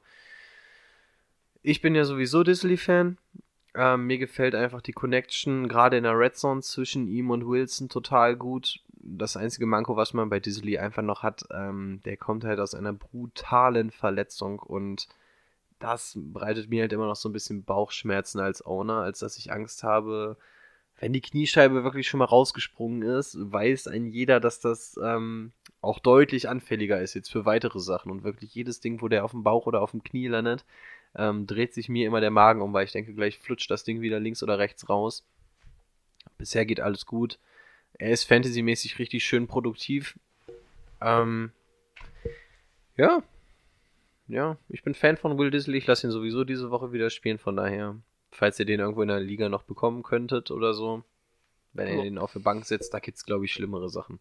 Ich bin ja sowieso Disley-Fan. Ähm, mir gefällt einfach die Connection, gerade in der Red Zone zwischen ihm und Wilson, total gut. Das einzige Manko, was man bei Disley einfach noch hat, ähm, der kommt halt aus einer brutalen Verletzung und das bereitet mir halt immer noch so ein bisschen Bauchschmerzen als Owner, als dass ich Angst habe, wenn die Kniescheibe wirklich schon mal rausgesprungen ist, weiß ein jeder, dass das ähm, auch deutlich anfälliger ist jetzt für weitere Sachen und wirklich jedes Ding, wo der auf dem Bauch oder auf dem Knie landet, ähm, dreht sich mir immer der Magen um, weil ich denke, gleich flutscht das Ding wieder links oder rechts raus. Bisher geht alles gut. Er ist fantasymäßig richtig schön produktiv. Ähm, ja. Ja, ich bin Fan von Will Disley. Ich lasse ihn sowieso diese Woche wieder spielen. Von daher, falls ihr den irgendwo in der Liga noch bekommen könntet oder so, wenn ihr Ja. den auf der Bank setzt, da gibt's glaube ich schlimmere Sachen.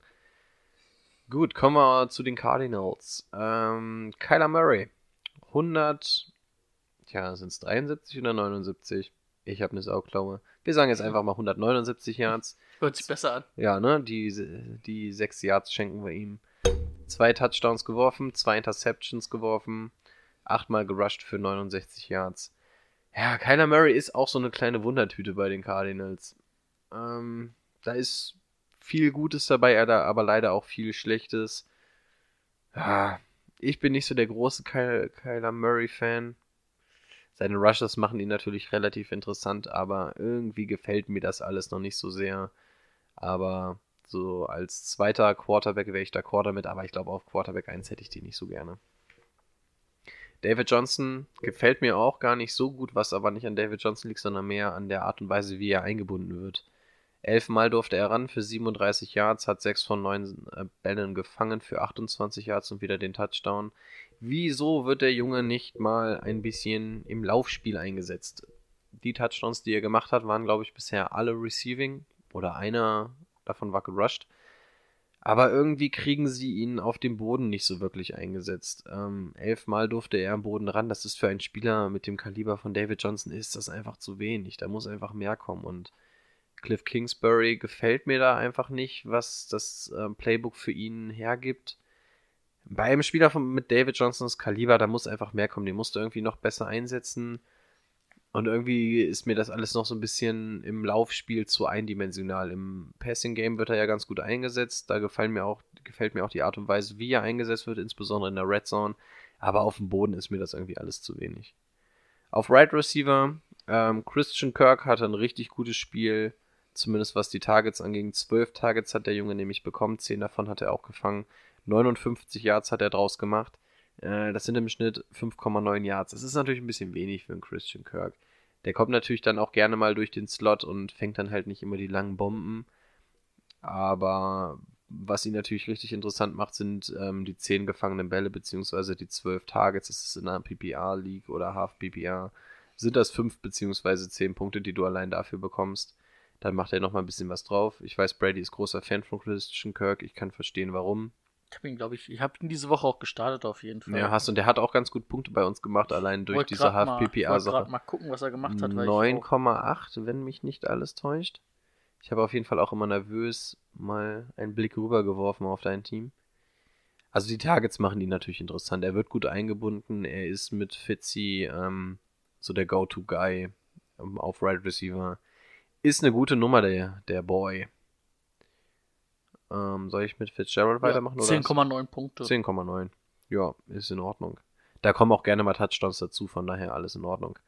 Gut, kommen wir zu den Cardinals. Ähm, Kyler Murray. 100, tja, sind es 73 oder 79? Ich habe eine Sauklaue. Wir sagen jetzt einfach mal 179 Yards. Hört sich besser an. Ja, ne, die, die sechs Yards schenken wir ihm. Zwei Touchdowns geworfen, zwei Interceptions geworfen, achtmal gerusht für 69 Yards. Ja, Kyler Murray ist auch so eine kleine Wundertüte bei den Cardinals. Ähm, da ist viel Gutes dabei, aber leider auch viel Schlechtes. Ja, ich bin nicht so der große Ky Kyler Murray-Fan. Seine Rushes machen ihn natürlich relativ interessant, aber irgendwie gefällt mir das alles noch nicht so sehr. Aber so als zweiter Quarterback wäre ich d'accord damit, aber ich glaube auf Quarterback 1 hätte ich die nicht so gerne. David Johnson gefällt mir auch gar nicht so gut, was aber nicht an David Johnson liegt, sondern mehr an der Art und Weise, wie er eingebunden wird. Elfmal durfte er ran für 37 Yards, hat sechs von neun äh, Bällen gefangen für 28 Yards und wieder den Touchdown. Wieso wird der Junge nicht mal ein bisschen im Laufspiel eingesetzt? Die Touchdowns, die er gemacht hat, waren, glaube ich, bisher alle Receiving oder einer davon war gerusht. Aber irgendwie kriegen sie ihn auf dem Boden nicht so wirklich eingesetzt. Ähm, elfmal durfte er am Boden ran. Das ist für einen Spieler mit dem Kaliber von David Johnson ist das einfach zu wenig. Da muss einfach mehr kommen. Und Cliff Kingsbury gefällt mir da einfach nicht, was das ähm, Playbook für ihn hergibt. Bei einem Spieler von, mit David Johnsons Kaliber, da muss einfach mehr kommen. Den musst du irgendwie noch besser einsetzen. Und irgendwie ist mir das alles noch so ein bisschen im Laufspiel zu eindimensional. Im Passing Game wird er ja ganz gut eingesetzt. Da gefallen mir auch, gefällt mir auch die Art und Weise, wie er eingesetzt wird, insbesondere in der Red Zone. Aber auf dem Boden ist mir das irgendwie alles zu wenig. Auf Right Receiver, ähm, Christian Kirk hatte ein richtig gutes Spiel, zumindest was die Targets anging. Zwölf Targets hat der Junge nämlich bekommen, zehn davon hat er auch gefangen. 59 Yards hat er draus gemacht. Äh, das sind im Schnitt 5,9 Yards. Das ist natürlich ein bisschen wenig für einen Christian Kirk. Der kommt natürlich dann auch gerne mal durch den Slot und fängt dann halt nicht immer die langen Bomben. Aber was ihn natürlich richtig interessant macht, sind ähm, die 10 gefangenen Bälle, beziehungsweise die 12 Targets. Das ist in einer PPR-League oder Half-PPR. Sind das 5 beziehungsweise 10 Punkte, die du allein dafür bekommst. Dann macht er nochmal ein bisschen was drauf. Ich weiß, Brady ist großer Fan von Christian Kirk. Ich kann verstehen, warum. Ich habe ihn, glaube ich, ich habe ihn diese Woche auch gestartet auf jeden Fall. Ja, hast und der hat auch ganz gut Punkte bei uns gemacht, allein durch Wollte diese grad mal- gucken, was er gemacht hat. weil ich auch- 9,8, wenn mich nicht alles täuscht. Ich habe auf jeden Fall auch immer nervös mal einen Blick rübergeworfen auf dein Team. Also die Targets machen ihn natürlich interessant. Er wird gut eingebunden. Er ist mit Fitzy ähm, so der Go-To-Guy ähm, auf Right Receiver. Ist eine gute Nummer, der, der Boy. Ähm, soll ich mit Fitzgerald weitermachen? Ja, oder? 10,9 Punkte. 10,9. Ja, ist in Ordnung. Da kommen auch gerne mal Touchdowns dazu, von daher alles in Ordnung.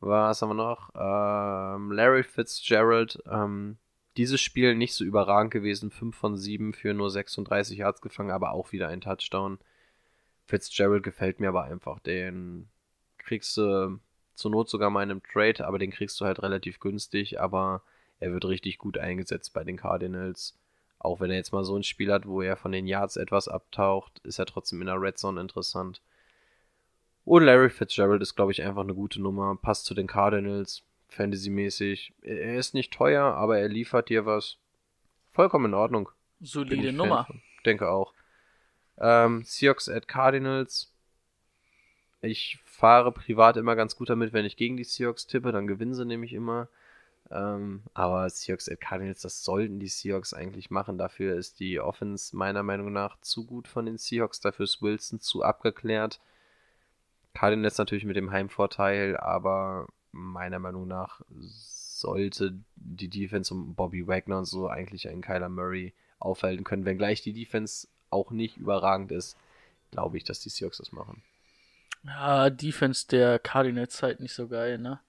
Was haben wir noch? Ähm, Larry Fitzgerald, ähm, dieses Spiel nicht so überragend gewesen. 5 von 7 für nur 36 Yards gefangen, aber auch wieder ein Touchdown. Fitzgerald gefällt mir aber einfach. Den kriegst du zur Not sogar mal in einem Trade, aber den kriegst du halt relativ günstig, aber er wird richtig gut eingesetzt bei den Cardinals. Auch wenn er jetzt mal so ein Spiel hat, wo er von den Yards etwas abtaucht, ist er trotzdem in der Red Zone interessant. Und Larry Fitzgerald ist, glaube ich, einfach eine gute Nummer. Passt zu den Cardinals, Fantasy-mäßig. Er ist nicht teuer, aber er liefert dir was. Vollkommen in Ordnung. Solide Fan Nummer. von. Denke auch. Ähm, Seahawks at Cardinals. Ich fahre privat immer ganz gut damit, wenn ich gegen die Seahawks tippe, dann gewinnen sie nämlich immer. Ähm, aber Seahawks at Cardinals, das sollten die Seahawks eigentlich machen. Dafür ist die Offense meiner Meinung nach zu gut von den Seahawks. Dafür ist Wilson zu abgeklärt. Cardinals natürlich mit dem Heimvorteil, aber meiner Meinung nach sollte die Defense um Bobby Wagner und so eigentlich einen Kyler Murray aufhalten können. Wenngleich die Defense auch nicht überragend ist, glaube ich, dass die Seahawks das machen. Ja, Defense der Cardinals halt nicht so geil, ne?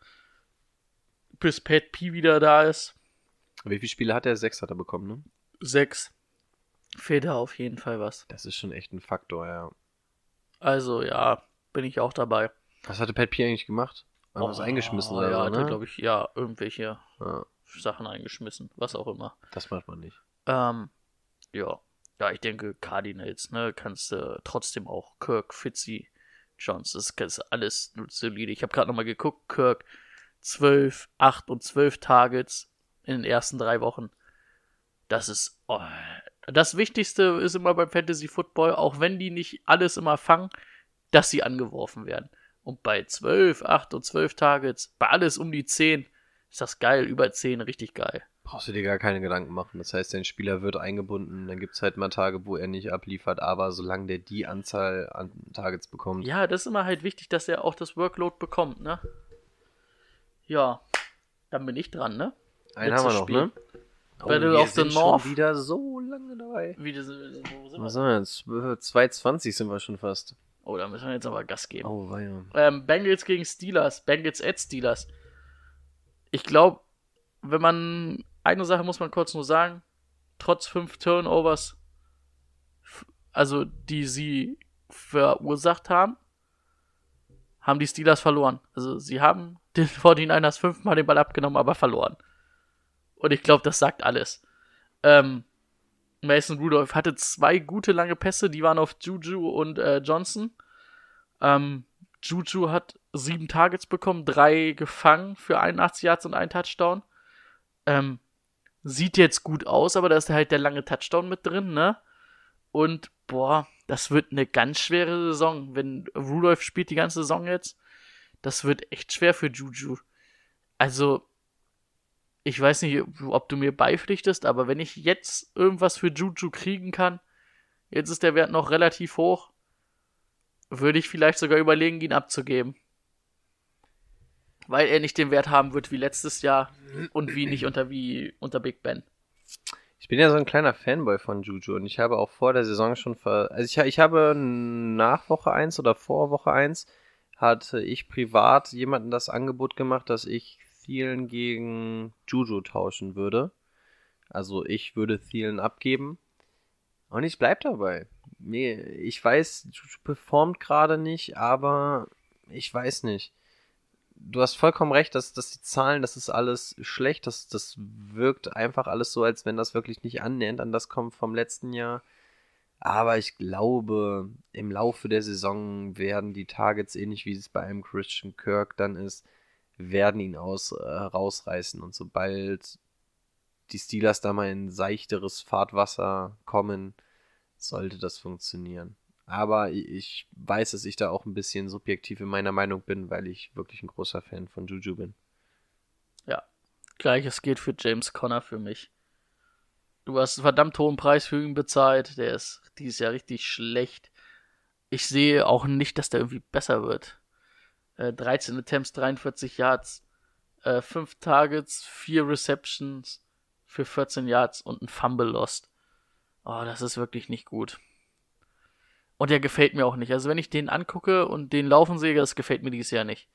Bis Pat P wieder da ist. Wie viele Spiele hat er? Sechs hat er bekommen, ne? Sechs. Fehlt da auf jeden Fall was. Das ist schon echt ein Faktor, ja. Also, ja, bin ich auch dabei. Was hatte Pat P eigentlich gemacht? Hat was eingeschmissen oder Oh, ja, so, hat ne? er, glaube ich, ja, irgendwelche ja, Sachen eingeschmissen, was auch immer. das macht man nicht. Ähm, ja. Ja, ich denke, Cardinals, ne, kannst du trotzdem auch Kirk, Fitzy, Jones, das ist alles solide. Ich habe gerade nochmal geguckt, Kirk 12, 8 und 12 Targets in den ersten drei Wochen. Das ist, oh, das Wichtigste ist immer beim Fantasy Football, auch wenn die nicht alles immer fangen, dass sie angeworfen werden. Und bei 12, 8 und 12 Targets, bei alles um die 10, ist das geil, über 10 richtig geil. Brauchst du dir gar keine Gedanken machen. Das heißt, dein Spieler wird eingebunden, dann gibt es halt mal Tage, wo er nicht abliefert, aber solange der die Anzahl an Targets bekommt, Ja, das ist immer halt wichtig, dass er auch das Workload bekommt, ne? Ja, dann bin ich dran, ne? einen letztes haben wir noch, Spiel. ne? Battle wir of the sind North. schon wieder so lange dabei. Wie das, wo sind Was wir? haben wir jetzt? 2,20 sind wir schon fast. Oh, da müssen wir jetzt aber Gas geben. Oh, weia. Ähm, Bengals gegen Steelers. Bengals at Steelers. Ich glaube, wenn man. Eine Sache muss man kurz nur sagen. Trotz fünf Turnovers, also die sie verursacht haben, haben die Steelers verloren. Also sie haben den 49ers fünfmal den Ball abgenommen, aber verloren. Und ich glaube, das sagt alles. Ähm, Mason Rudolph hatte zwei gute lange Pässe, die waren auf Juju und äh, Johnson. Ähm, Juju hat sieben Targets bekommen, drei gefangen für 81 Yards und ein Touchdown. Ähm, sieht jetzt gut aus, aber da ist halt der lange Touchdown mit drin, ne? Und boah, das wird eine ganz schwere Saison. Wenn Rudolph spielt die ganze Saison jetzt, das wird echt schwer für Juju. Also, ich weiß nicht, ob du mir beipflichtest, aber wenn ich jetzt irgendwas für Juju kriegen kann, jetzt ist der Wert noch relativ hoch, würde ich vielleicht sogar überlegen, ihn abzugeben. Weil er nicht den Wert haben wird wie letztes Jahr und wie nicht unter wie unter Big Ben. Ich bin ja so ein kleiner Fanboy von Juju und ich habe auch vor der Saison schon ver also ich, ich habe nach Woche 1 oder vor Woche 1 hatte ich privat jemanden das Angebot gemacht, dass ich Thielen gegen Juju tauschen würde. Also ich würde Thielen abgeben. Und ich bleib dabei. Nee, ich weiß, Juju performt gerade nicht, aber ich weiß nicht. Du hast vollkommen recht, dass, dass die Zahlen, das ist alles schlecht. Das, das wirkt einfach alles so, als wenn das wirklich nicht annähernd an das kommt vom letzten Jahr. Aber ich glaube, im Laufe der Saison werden die Targets, ähnlich wie es bei einem Christian Kirk dann ist, werden ihn aus, äh, rausreißen. Und sobald die Steelers da mal in seichteres Fahrtwasser kommen, sollte das funktionieren. Aber ich weiß, dass ich da auch ein bisschen subjektiv in meiner Meinung bin, weil ich wirklich ein großer Fan von Juju bin. Ja, gleiches gilt für James Conner für mich. Du hast einen verdammt hohen Preis für ihn bezahlt. Der ist dieses Jahr richtig schlecht. Ich sehe auch nicht, dass der irgendwie besser wird. Äh, 13 Attempts, 43 Yards, äh, 5 Targets, 4 Receptions für 14 Yards und ein Fumble lost. Oh, das ist wirklich nicht gut. Und der gefällt mir auch nicht. Also wenn ich den angucke und den laufen sehe, das gefällt mir dieses Jahr nicht.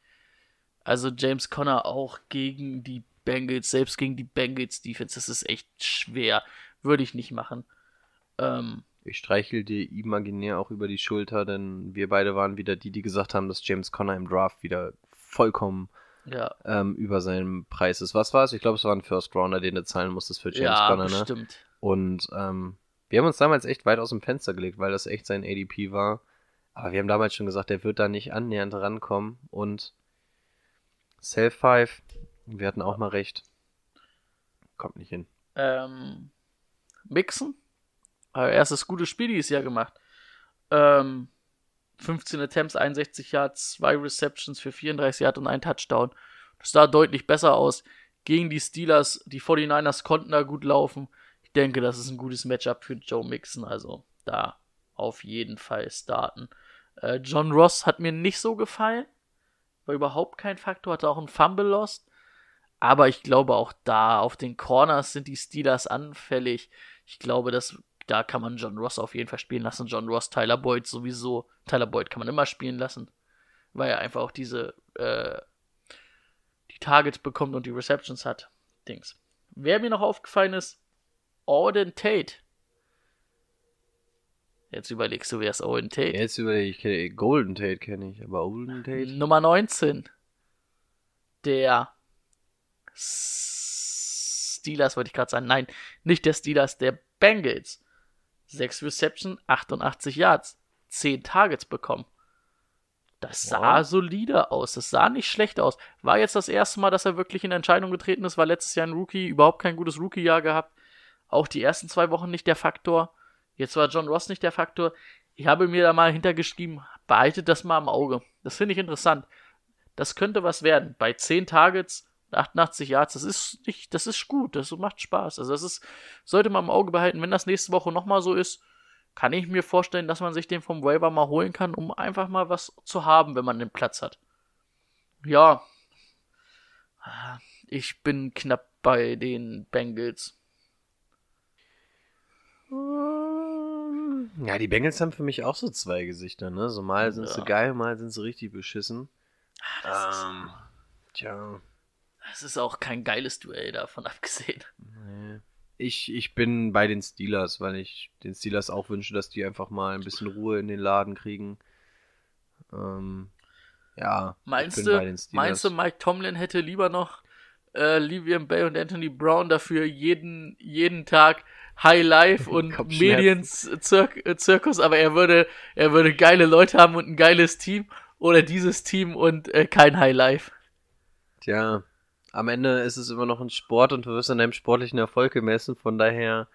Also James Conner auch gegen die Bengals, selbst gegen die Bengals Defense, das ist echt schwer. Würde ich nicht machen. Ähm, ich streichel dir imaginär auch über die Schulter, denn wir beide waren wieder die, die gesagt haben, dass James Conner im Draft wieder vollkommen ja. ähm, über seinem Preis ist. Was war es? Ich glaube, es war ein First Rounder, den du zahlen musstest für James ja, Conner, ne? Stimmt. Und ähm, wir haben uns damals echt weit aus dem Fenster gelegt, weil das echt sein ADP war. Aber wir haben damals schon gesagt, der wird da nicht annähernd rankommen. Und Self 5, wir hatten auch mal recht. Kommt nicht hin. Ähm, Mixen. Aber erstes gutes Spiel dieses Jahr gemacht. Ähm, 15 Attempts, 61 Yards, 2 Receptions für 34 Yards und ein Touchdown. Das sah deutlich besser aus. Gegen die Steelers, die 49ers konnten da gut laufen. Ich denke, das ist ein gutes Matchup für Joe Mixon. Also da auf jeden Fall starten. Äh, John Ross hat mir nicht so gefallen. War überhaupt kein Faktor, hatte auch einen Fumble lost. Aber ich glaube auch da auf den Corners sind die Steelers anfällig. Ich glaube, dass da kann man John Ross auf jeden Fall spielen lassen. John Ross, Tyler Boyd sowieso. Tyler Boyd kann man immer spielen lassen, weil er einfach auch diese äh, die Targets bekommt und die Receptions hat. Dings. Wer mir noch aufgefallen ist, Auden Tate. Jetzt überlegst du, wer ist Auden Tate? Jetzt überlege ich, Golden Tate kenne ich, aber Golden Tate? Nummer 19. Der Steelers wollte ich gerade sagen. Nein, nicht der Steelers, der Bengals. 6 Reception, 88 Yards, 10 Targets bekommen. Das sah Ja. solide aus. Das sah nicht schlecht aus. War jetzt das erste Mal, dass er wirklich in Entscheidung getreten ist. War letztes Jahr ein Rookie, überhaupt kein gutes Rookie-Jahr gehabt. Auch die ersten zwei Wochen nicht der Faktor. Jetzt war John Ross nicht der Faktor. Ich habe mir da mal hintergeschrieben, behaltet das mal im Auge. Das finde ich interessant. Das könnte was werden. Bei 10 Targets, 88 Yards, das ist nicht, das ist gut, das macht Spaß. Also das ist, sollte man im Auge behalten. Wenn das nächste Woche nochmal so ist, kann ich mir vorstellen, dass man sich den vom Waiver mal holen kann, um einfach mal was zu haben, wenn man den Platz hat. Ja. Ich bin knapp bei den Bengals. Ja, die Bengals haben für mich auch so zwei Gesichter, ne? So mal sind sie Ja. geil, mal sind sie richtig beschissen. Das, Ähm, tja, das ist auch kein geiles Duell davon abgesehen. nee. Ich, ich bin bei den Steelers, weil ich den Steelers auch wünsche, dass die einfach mal ein bisschen Ruhe in den Laden kriegen. Ähm, ja, Meinst ich bin du, bei den Steelers. meinst du, Mike Tomlin hätte lieber noch äh, Livian Bay und Anthony Brown dafür jeden, jeden Tag High Life und. Medien-Zirkus, aber er würde, er würde geile Leute haben und ein geiles Team oder dieses Team und äh, kein High Life. Tja, am Ende ist es immer noch ein Sport und du wirst an deinem sportlichen Erfolg gemessen. Von daher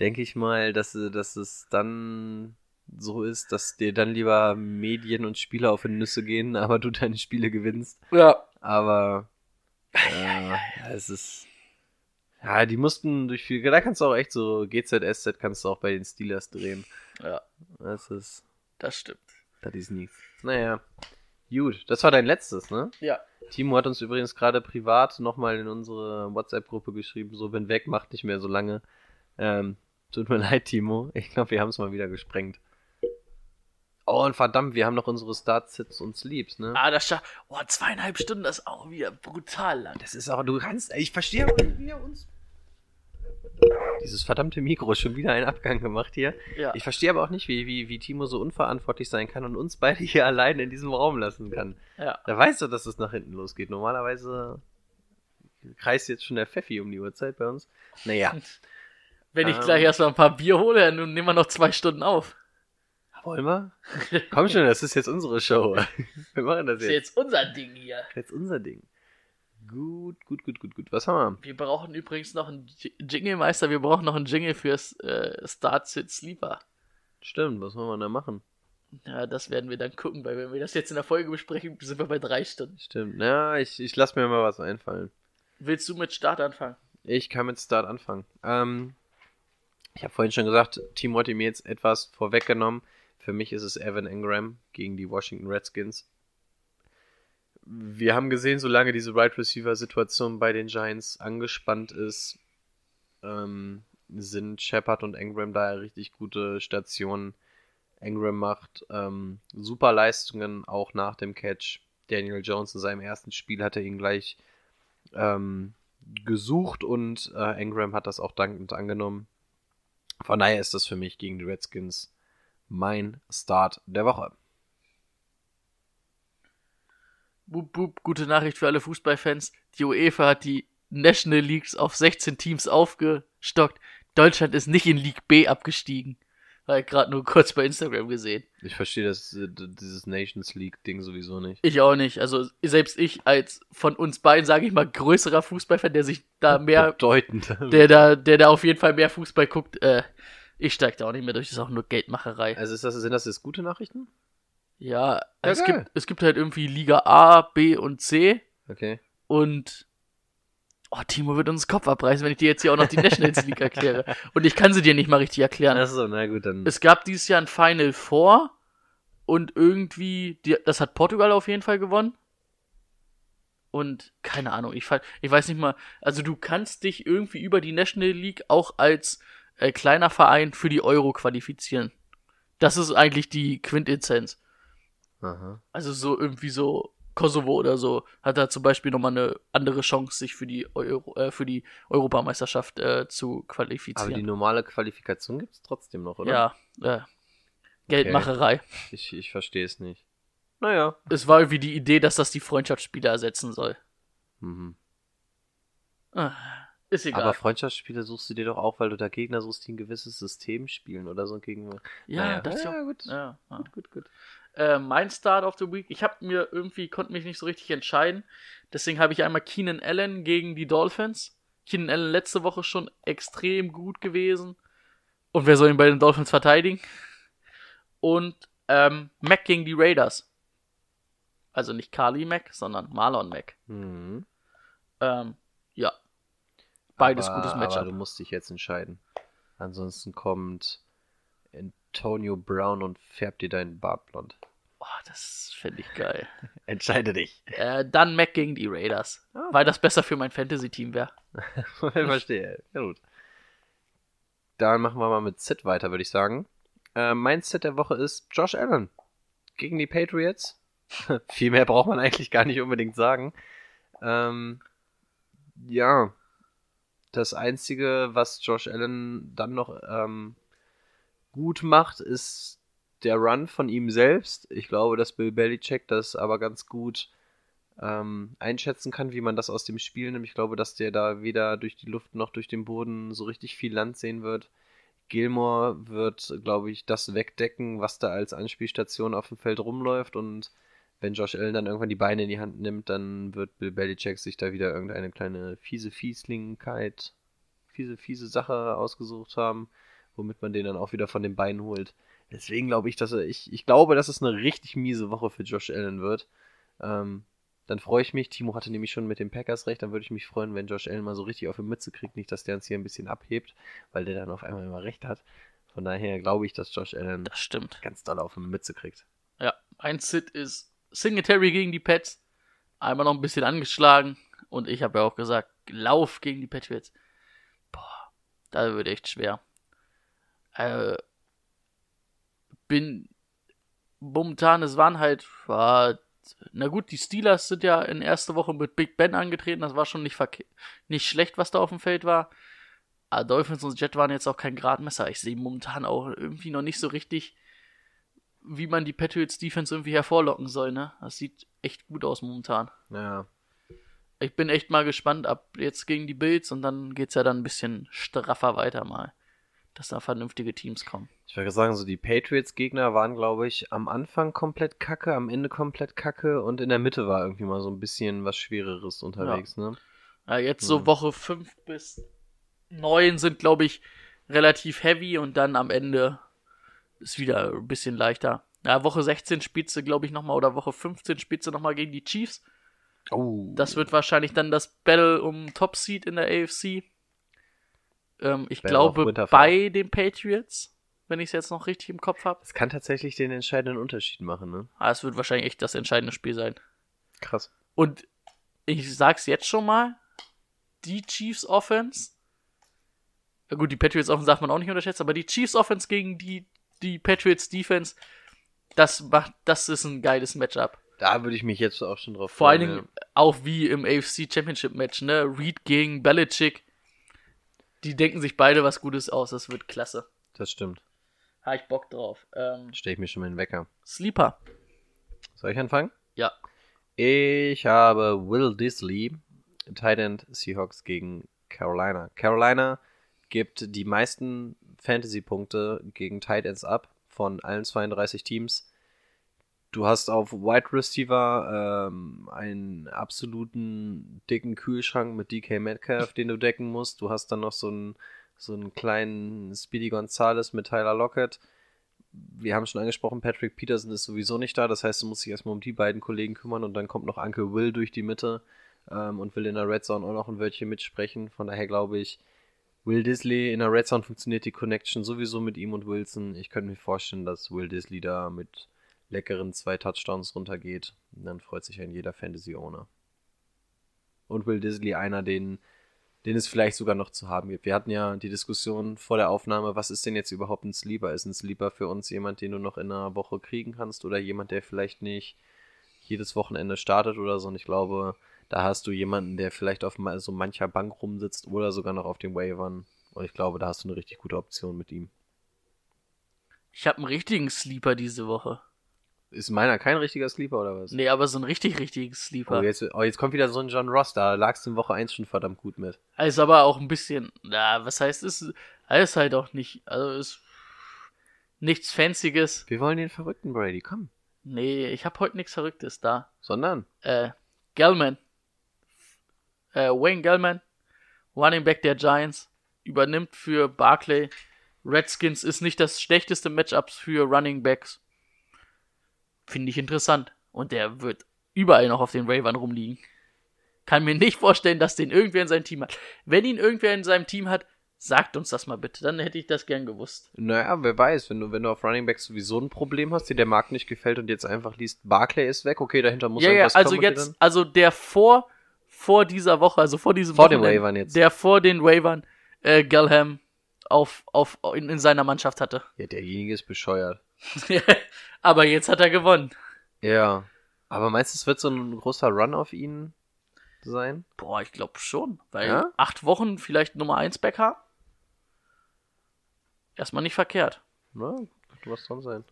denke ich mal, dass, dass es dann so ist, dass dir dann lieber Medien und Spieler auf die Nüsse gehen, aber du deine Spiele gewinnst. Ja. Aber äh, ja, es ist. Ja, die mussten durch viel. Da kannst du auch echt so GZSZ kannst du auch bei den Steelers drehen. Ja, Das ist. das stimmt. Das ist nichts. Naja. Gut, das war dein letztes, ne? Ja. Timo hat uns übrigens gerade privat nochmal in unsere WhatsApp-Gruppe geschrieben, so bin weg, macht nicht mehr so lange. Ähm, tut mir leid, Timo. Ich glaube, wir haben es mal wieder gesprengt. Oh, und verdammt, wir haben noch unsere Start-Sits und Sleeps, ne? Ah, das schafft. Oh, zweieinhalb Stunden, das ist auch wieder brutal lang. Das ist auch, du kannst, ich verstehe aber nicht, wie er uns. Dieses verdammte Mikro ist schon wieder einen Abgang gemacht hier. Ja. Ich verstehe aber auch nicht, wie, wie, wie Timo so unverantwortlich sein kann und uns beide hier allein in diesem Raum lassen kann. ja. Da weißt du, dass es nach hinten losgeht. Normalerweise kreist jetzt schon der Pfeffi um die Uhrzeit bei uns. Naja, Wenn ich Ähm. gleich erstmal ein paar Bier hole, dann nehmen wir noch zwei Stunden auf. wollen wir? Komm schon, das ist jetzt unsere Show. Wir machen das Das ist jetzt. jetzt unser Ding hier. Das ist jetzt unser Ding. Gut, gut, gut, gut, gut. Was haben wir? Wir brauchen übrigens noch einen J- Jingle-Meister, wir brauchen noch einen Jingle fürs äh, Start-Sit-Sleeper. Stimmt, was wollen wir da machen? Ja, das werden wir dann gucken, weil wenn wir das jetzt in der Folge besprechen, sind wir bei drei Stunden. Stimmt. Ja, ich, ich lasse mir mal was einfallen. Willst du mit Start anfangen? Ich kann mit Start anfangen. Ähm, ich habe vorhin schon gesagt, Timo hat mir jetzt etwas vorweggenommen. Für mich ist es Evan Engram gegen die Washington Redskins. Wir haben gesehen, solange diese Right Receiver Situation bei den Giants angespannt ist, ähm, sind Shepard und Engram da richtig gute Stationen. Engram macht ähm, super Leistungen auch nach dem Catch. Daniel Jones in seinem ersten Spiel hat er ihn gleich ähm, gesucht und äh, Engram hat das auch dankend angenommen. Von daher ist das für mich gegen die Redskins mein Start der Woche. Boop, boop, gute Nachricht für alle Fußballfans. Die UEFA hat die National Leagues auf 16 Teams aufgestockt. Deutschland ist nicht in League B abgestiegen. War ich gerade nur kurz bei Instagram gesehen. Ich verstehe das, äh, dieses Nations League-Ding sowieso nicht. Ich auch nicht. Also selbst ich als von uns beiden, sage ich mal, größerer Fußballfan, der sich da mehr, Bedeutend. der da, der da auf jeden Fall mehr Fußball guckt, äh, ich steig da auch nicht mehr durch. Das ist auch nur Geldmacherei. Also ist das, sind das jetzt gute Nachrichten? Ja, es geil. gibt, es gibt halt irgendwie Liga A, B und C. Okay. Und oh, Timo wird uns den Kopf abreißen, wenn ich dir jetzt hier auch noch die Nationals League erkläre. Und ich kann sie dir nicht mal richtig erklären. Achso, na gut, dann. Es gab dieses Jahr ein Final Four und irgendwie, die, das hat Portugal auf jeden Fall gewonnen. Und keine Ahnung, ich, ich weiß nicht mal, also du kannst dich irgendwie über die National League auch als äh, kleiner Verein für die Euro qualifizieren. Das ist eigentlich die Quintessenz. Aha. Also so irgendwie so Kosovo oder so hat da zum Beispiel nochmal eine andere Chance, sich für die Euro, äh, für die Europameisterschaft äh, zu Aber die qualifizieren. normale Qualifikation gibt es trotzdem noch, oder? Ja, äh, Geldmacherei. Ich, ich verstehe es nicht. Naja. Es war irgendwie die Idee, dass das die Freundschaftsspiele ersetzen soll. Mhm. Ah, Ist egal. Aber Freundschaftsspiele suchst du dir doch auch, weil du da Gegner suchst, die ein gewisses System spielen oder so gegen. ja, naja. das ist ja, ja, gut. ja, ja. Gut, gut, gut. Äh, mein Start of the Week, ich habe mir irgendwie, konnte mich nicht so richtig entscheiden. Deswegen habe ich einmal Keenan Allen gegen die Dolphins. Keenan Allen letzte Woche schon extrem gut gewesen. Und wer soll ihn bei den Dolphins verteidigen? Und ähm, Mac gegen die Raiders. Also nicht Carly Mac, sondern Marlon Mac. Mhm. Ähm, ja. Beides aber, gutes Aber Matchup. du musst dich jetzt entscheiden. Ansonsten kommt Antonio Brown und färbt dir deinen Bart blond. Oh, das fände ich geil. Entscheide dich. äh, dann Mac gegen die Raiders. Ah. Weil das besser für mein Fantasy-Team wäre. Verstehe. Ja, gut. Dann machen wir mal mit Sid weiter, würde ich sagen. Äh, mein Sid der Woche ist Josh Allen gegen die Patriots. Viel mehr braucht man eigentlich gar nicht unbedingt sagen. Ähm, ja, das Einzige, was Josh Allen dann noch ähm, gut macht, ist der Run von ihm selbst. Ich glaube, dass Bill Belichick das aber ganz gut ähm, einschätzen kann, wie man das aus dem Spiel nimmt. Ich glaube, dass der da weder durch die Luft noch durch den Boden so richtig viel Land sehen wird. Gilmore wird, glaube ich, das wegdecken, was da als Anspielstation auf dem Feld rumläuft und wenn Josh Allen dann irgendwann die Beine in die Hand nimmt, dann wird Bill Belichick sich da wieder irgendeine kleine fiese Fieslingkeit, fiese, fiese Sache ausgesucht haben, womit man den dann auch wieder von den Beinen holt. Deswegen glaube ich, dass er, ich, ich glaube, dass es eine richtig miese Woche für Josh Allen wird. Ähm, dann freue ich mich. Timo hatte nämlich schon mit den Packers recht. Dann würde ich mich freuen, wenn Josh Allen mal so richtig auf die Mütze kriegt. Nicht, dass der uns hier ein bisschen abhebt, weil der dann auf einmal immer recht hat. Von daher glaube ich, dass Josh Allen Das stimmt. ganz doll auf die Mütze kriegt. Ja, ein Sit ist Singletary gegen die Pets. Einmal noch ein bisschen angeschlagen. Und ich habe ja auch gesagt, Lauf gegen die Patriots. Boah. Da wird echt schwer. Äh, bin momentan, es waren halt, war, na gut, die Steelers sind ja in erster Woche mit Big Ben angetreten, das war schon nicht, nicht schlecht, was da auf dem Feld war. Aber Dolphins und Jet waren jetzt auch kein Gradmesser. Ich sehe momentan auch irgendwie noch nicht so richtig, wie man die Patriots Defense irgendwie hervorlocken soll, ne? Das sieht echt gut aus momentan. Ja. Ich bin echt mal gespannt ab jetzt gegen die Bills und dann geht's ja dann ein bisschen straffer weiter mal, dass da vernünftige Teams kommen. Ich würde sagen, so die Patriots-Gegner waren, glaube ich, am Anfang komplett kacke, am Ende komplett kacke und in der Mitte war irgendwie mal so ein bisschen was Schwereres unterwegs, ne? Ja, jetzt so Mhm. Woche 5 bis 9 sind, glaube ich, relativ heavy und dann am Ende ist wieder ein bisschen leichter. Ja, Woche 16 spielst du, glaube ich, nochmal oder Woche 15 spielst du nochmal gegen die Chiefs. Oh. Das wird wahrscheinlich dann das Battle um Top Seed in der AFC. Ähm, ich Battle glaube bei den Patriots, wenn ich es jetzt noch richtig im Kopf habe. Das kann tatsächlich den entscheidenden Unterschied machen, ne? Ah, es wird wahrscheinlich echt das entscheidende Spiel sein. Krass. Und ich sag's jetzt schon mal, die Chiefs Offense, gut, die Patriots Offense darf man auch nicht unterschätzen, aber die Chiefs Offense gegen die, die Patriots Defense, das macht, das ist ein geiles Matchup. Da würde ich mich jetzt auch schon drauf Vor allen freuen, Dingen auch wie im AFC Championship Match, ne? Reed gegen Belichick. Die denken sich beide was Gutes aus, das wird klasse. Ja. Das stimmt. Ha ich Bock drauf. Ähm, Stelle ich mir schon mal den Wecker. Sleeper. Soll ich anfangen? Ja. Ich habe Will Disley, Tight End Seahawks gegen Carolina. Carolina gibt die meisten Fantasy-Punkte gegen Tight Ends ab von allen 32 Teams. Du hast auf Wide Receiver ähm, einen absoluten dicken Kühlschrank mit DK Metcalf, den du decken musst. Du hast dann noch so einen, so einen kleinen Speedy Gonzales mit Tyler Lockett. Wir haben schon angesprochen, Patrick Peterson ist sowieso nicht da. Das heißt, du musst dich erstmal um die beiden Kollegen kümmern und dann kommt noch Uncle Will durch die Mitte ähm, und will in der Red Zone auch noch ein Wörtchen mitsprechen. Von daher glaube ich, Will Disley in der Red Zone funktioniert die Connection sowieso mit ihm und Wilson. Ich könnte mir vorstellen, dass Will Disley da mit leckeren zwei Touchdowns runtergeht. Dann freut sich ein jeder Fantasy-Owner. Und Will Disley einer, den, den es vielleicht sogar noch zu haben gibt. Wir hatten ja die Diskussion vor der Aufnahme, was ist denn jetzt überhaupt ein Sleeper? Ist ein Sleeper für uns jemand, den du noch in einer Woche kriegen kannst oder jemand, der vielleicht nicht jedes Wochenende startet oder so? Und ich glaube, da hast du jemanden, der vielleicht auf so mancher Bank rumsitzt oder sogar noch auf den Wavern. Und ich glaube, da hast du eine richtig gute Option mit ihm. Ich habe einen richtigen Sleeper diese Woche. Ist meiner kein richtiger Sleeper oder was? Nee, aber so einen richtig, richtigen Sleeper. Oh, jetzt, oh, jetzt kommt wieder so ein John Ross, da lagst du in Woche 1 schon verdammt gut mit. Ist aber auch ein bisschen, na, was heißt es? Ist halt auch nicht, also ist nichts Fancyes. Wir wollen den verrückten Brady, komm. Nee, ich habe heute nichts Verrücktes da. Sondern, Äh, Gellman. Äh, Wayne Gellman, Running Back der Giants, übernimmt für Barclay. Redskins ist nicht das schlechteste Matchup für Running Backs. Finde ich interessant. Und der wird überall noch auf den Ravern rumliegen. Kann mir nicht vorstellen, dass den irgendwer in seinem Team hat. Wenn ihn irgendwer in seinem Team hat, sagt uns das mal bitte. Dann hätte ich das gern gewusst. naja, wer weiß, wenn du, wenn du auf Running Back sowieso ein Problem hast, dir der Markt nicht gefällt und jetzt einfach liest, Barclay ist weg, okay, dahinter muss ja, ja, irgendwas also kommen. jetzt, also der vor, vor dieser Woche, also vor diesem Vor den Wochenende, Wavern jetzt. Der vor den Wavern äh, Gallham auf, auf, in, in seiner Mannschaft hatte. Ja, derjenige ist bescheuert. Aber jetzt hat er gewonnen. Ja. Aber meinst du, es wird so ein großer Run auf ihn sein? Boah, ich glaube schon. Weil Ja? acht Wochen vielleicht Nummer 1 Back haben. Erstmal nicht verkehrt. Na, könnte was dran sein.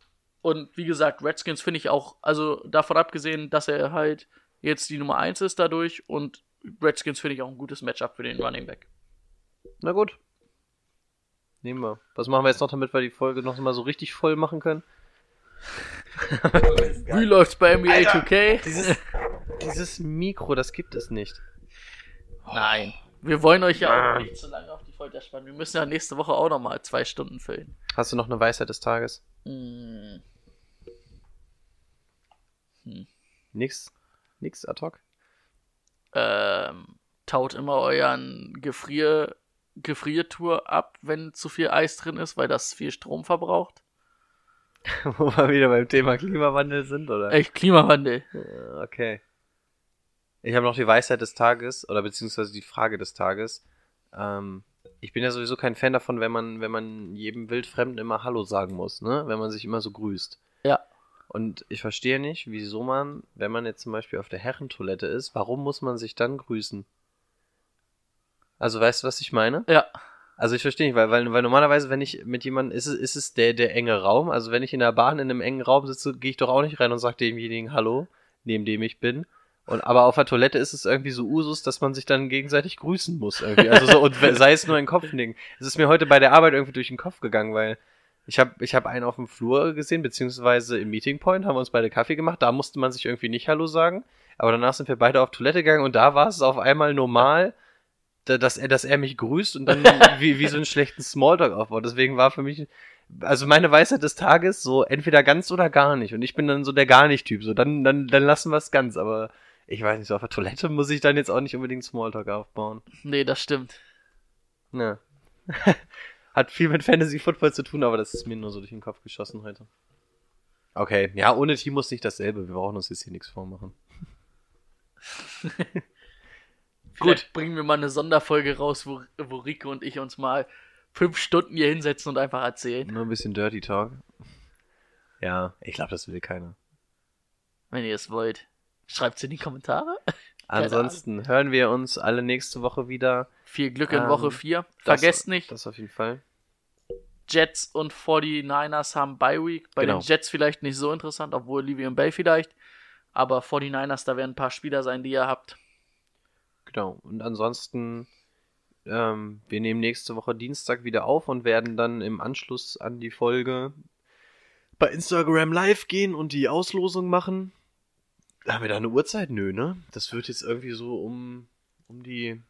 Und wie gesagt, Redskins finde ich auch, also davon abgesehen, dass er halt jetzt die Nummer 1 ist dadurch und Redskins finde ich auch ein gutes Matchup für den Running Back. Na gut. Nehmen wir. Was machen wir jetzt noch, damit wir die Folge noch mal so richtig voll machen können? Wie läuft's bei NBA 2K? Dieses, dieses Mikro, das gibt es nicht. Nein. Wir wollen euch ja auch nicht zu lange auf die Folter spannen. Wir müssen ja nächste Woche auch nochmal zwei Stunden füllen. Hast du noch eine Weisheit des Tages? Hm. Nix? Nix ad hoc? Ähm, taut immer euren Gefrier, Gefriertour ab, wenn zu viel Eis drin ist, weil das viel Strom verbraucht. Wo wir wieder beim Thema Klimawandel sind, oder? Echt Klimawandel. Ja, Okay. Ich habe noch die Weisheit des Tages, oder beziehungsweise die Frage des Tages. Ähm, ich bin ja sowieso kein Fan davon, wenn man, wenn man jedem Wildfremden immer Hallo sagen muss, ne? Wenn man sich immer so grüßt. Ja. Und ich verstehe nicht, wieso man, wenn man jetzt zum Beispiel auf der Herrentoilette ist, warum muss man sich dann grüßen? Also weißt du, was ich meine? Ja. Also ich verstehe nicht, weil, weil, weil normalerweise, wenn ich mit jemandem, ist es, ist es der, der enge Raum. Also wenn ich in der Bahn in einem engen Raum sitze, gehe ich doch auch nicht rein und sage demjenigen Hallo, neben dem ich bin. Und aber auf der Toilette ist es irgendwie so Usus, dass man sich dann gegenseitig grüßen muss irgendwie. Also so, und sei es nur ein Kopfding. Es ist mir heute bei der Arbeit irgendwie durch den Kopf gegangen, weil ich habe ich hab einen auf dem Flur gesehen, beziehungsweise im Meeting Point haben wir uns beide Kaffee gemacht. Da musste man sich irgendwie nicht Hallo sagen. Aber danach sind wir beide auf Toilette gegangen und da war es auf einmal normal, da- dass er, dass er mich grüßt und dann wie, wie so einen schlechten Smalltalk aufbaut. Deswegen war für mich, also meine Weisheit des Tages so entweder ganz oder gar nicht. Und ich bin dann so der gar nicht Typ. So dann, dann, dann lassen wir es ganz. Aber ich weiß nicht, so auf der Toilette muss ich dann jetzt auch nicht unbedingt Smalltalk aufbauen. Nee, das stimmt. Ja. Hat viel mit Fantasy Football zu tun, aber das ist mir nur so durch den Kopf geschossen heute. Okay, ja, ohne Team muss nicht dasselbe. Wir brauchen uns jetzt hier nichts vormachen. Gut. Bringen wir mal eine Sonderfolge raus, wo, wo Rico und ich uns mal fünf Stunden hier hinsetzen und einfach erzählen. Nur ein bisschen Dirty Talk. Ja, ich glaube, das will keiner. Wenn ihr es wollt. Schreibt's in die Kommentare. Ansonsten hören wir uns alle nächste Woche wieder. Viel Glück in Ähm, Woche 4. Das- Vergesst nicht, Das auf jeden Fall. Jets und 49ers haben Bye Week. Bei Genau. den Jets vielleicht nicht so interessant, obwohl Livian Bell vielleicht. Aber 49ers, da werden ein paar Spieler sein, die ihr habt. Genau. Und ansonsten, ähm, wir nehmen nächste Woche Dienstag wieder auf und werden dann im Anschluss an die Folge bei Instagram live gehen und die Auslosung machen. Haben wir da eine Uhrzeit? Nö, ne? Das wird jetzt irgendwie so um, um die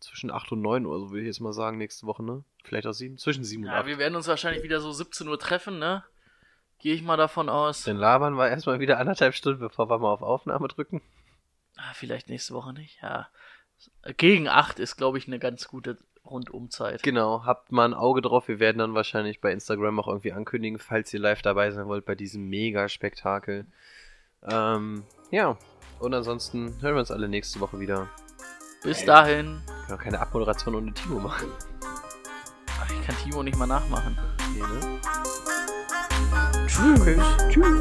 zwischen 8 und 9 Uhr, so würde ich jetzt mal sagen, nächste Woche, ne? Vielleicht auch 7, zwischen 7 und Ja, 8. wir werden uns wahrscheinlich wieder so 17 Uhr treffen, ne? Gehe ich mal davon aus. Dann labern wir erstmal wieder anderthalb Stunden, bevor wir mal auf Aufnahme drücken. Ah, vielleicht nächste Woche nicht, ja. Gegen 8 ist, glaube ich, eine ganz gute Rundumzeit. Genau, habt mal ein Auge drauf. Wir werden dann wahrscheinlich bei Instagram auch irgendwie ankündigen, falls ihr live dabei sein wollt bei diesem Mega-Spektakel. Ähm, ja, und ansonsten hören wir uns alle nächste Woche wieder. Bis dahin. Ich kann auch keine Abmoderation ohne Timo machen. Ach, Ich kann Timo nicht mal nachmachen. Nee, ne? Tschüss. Tschüss.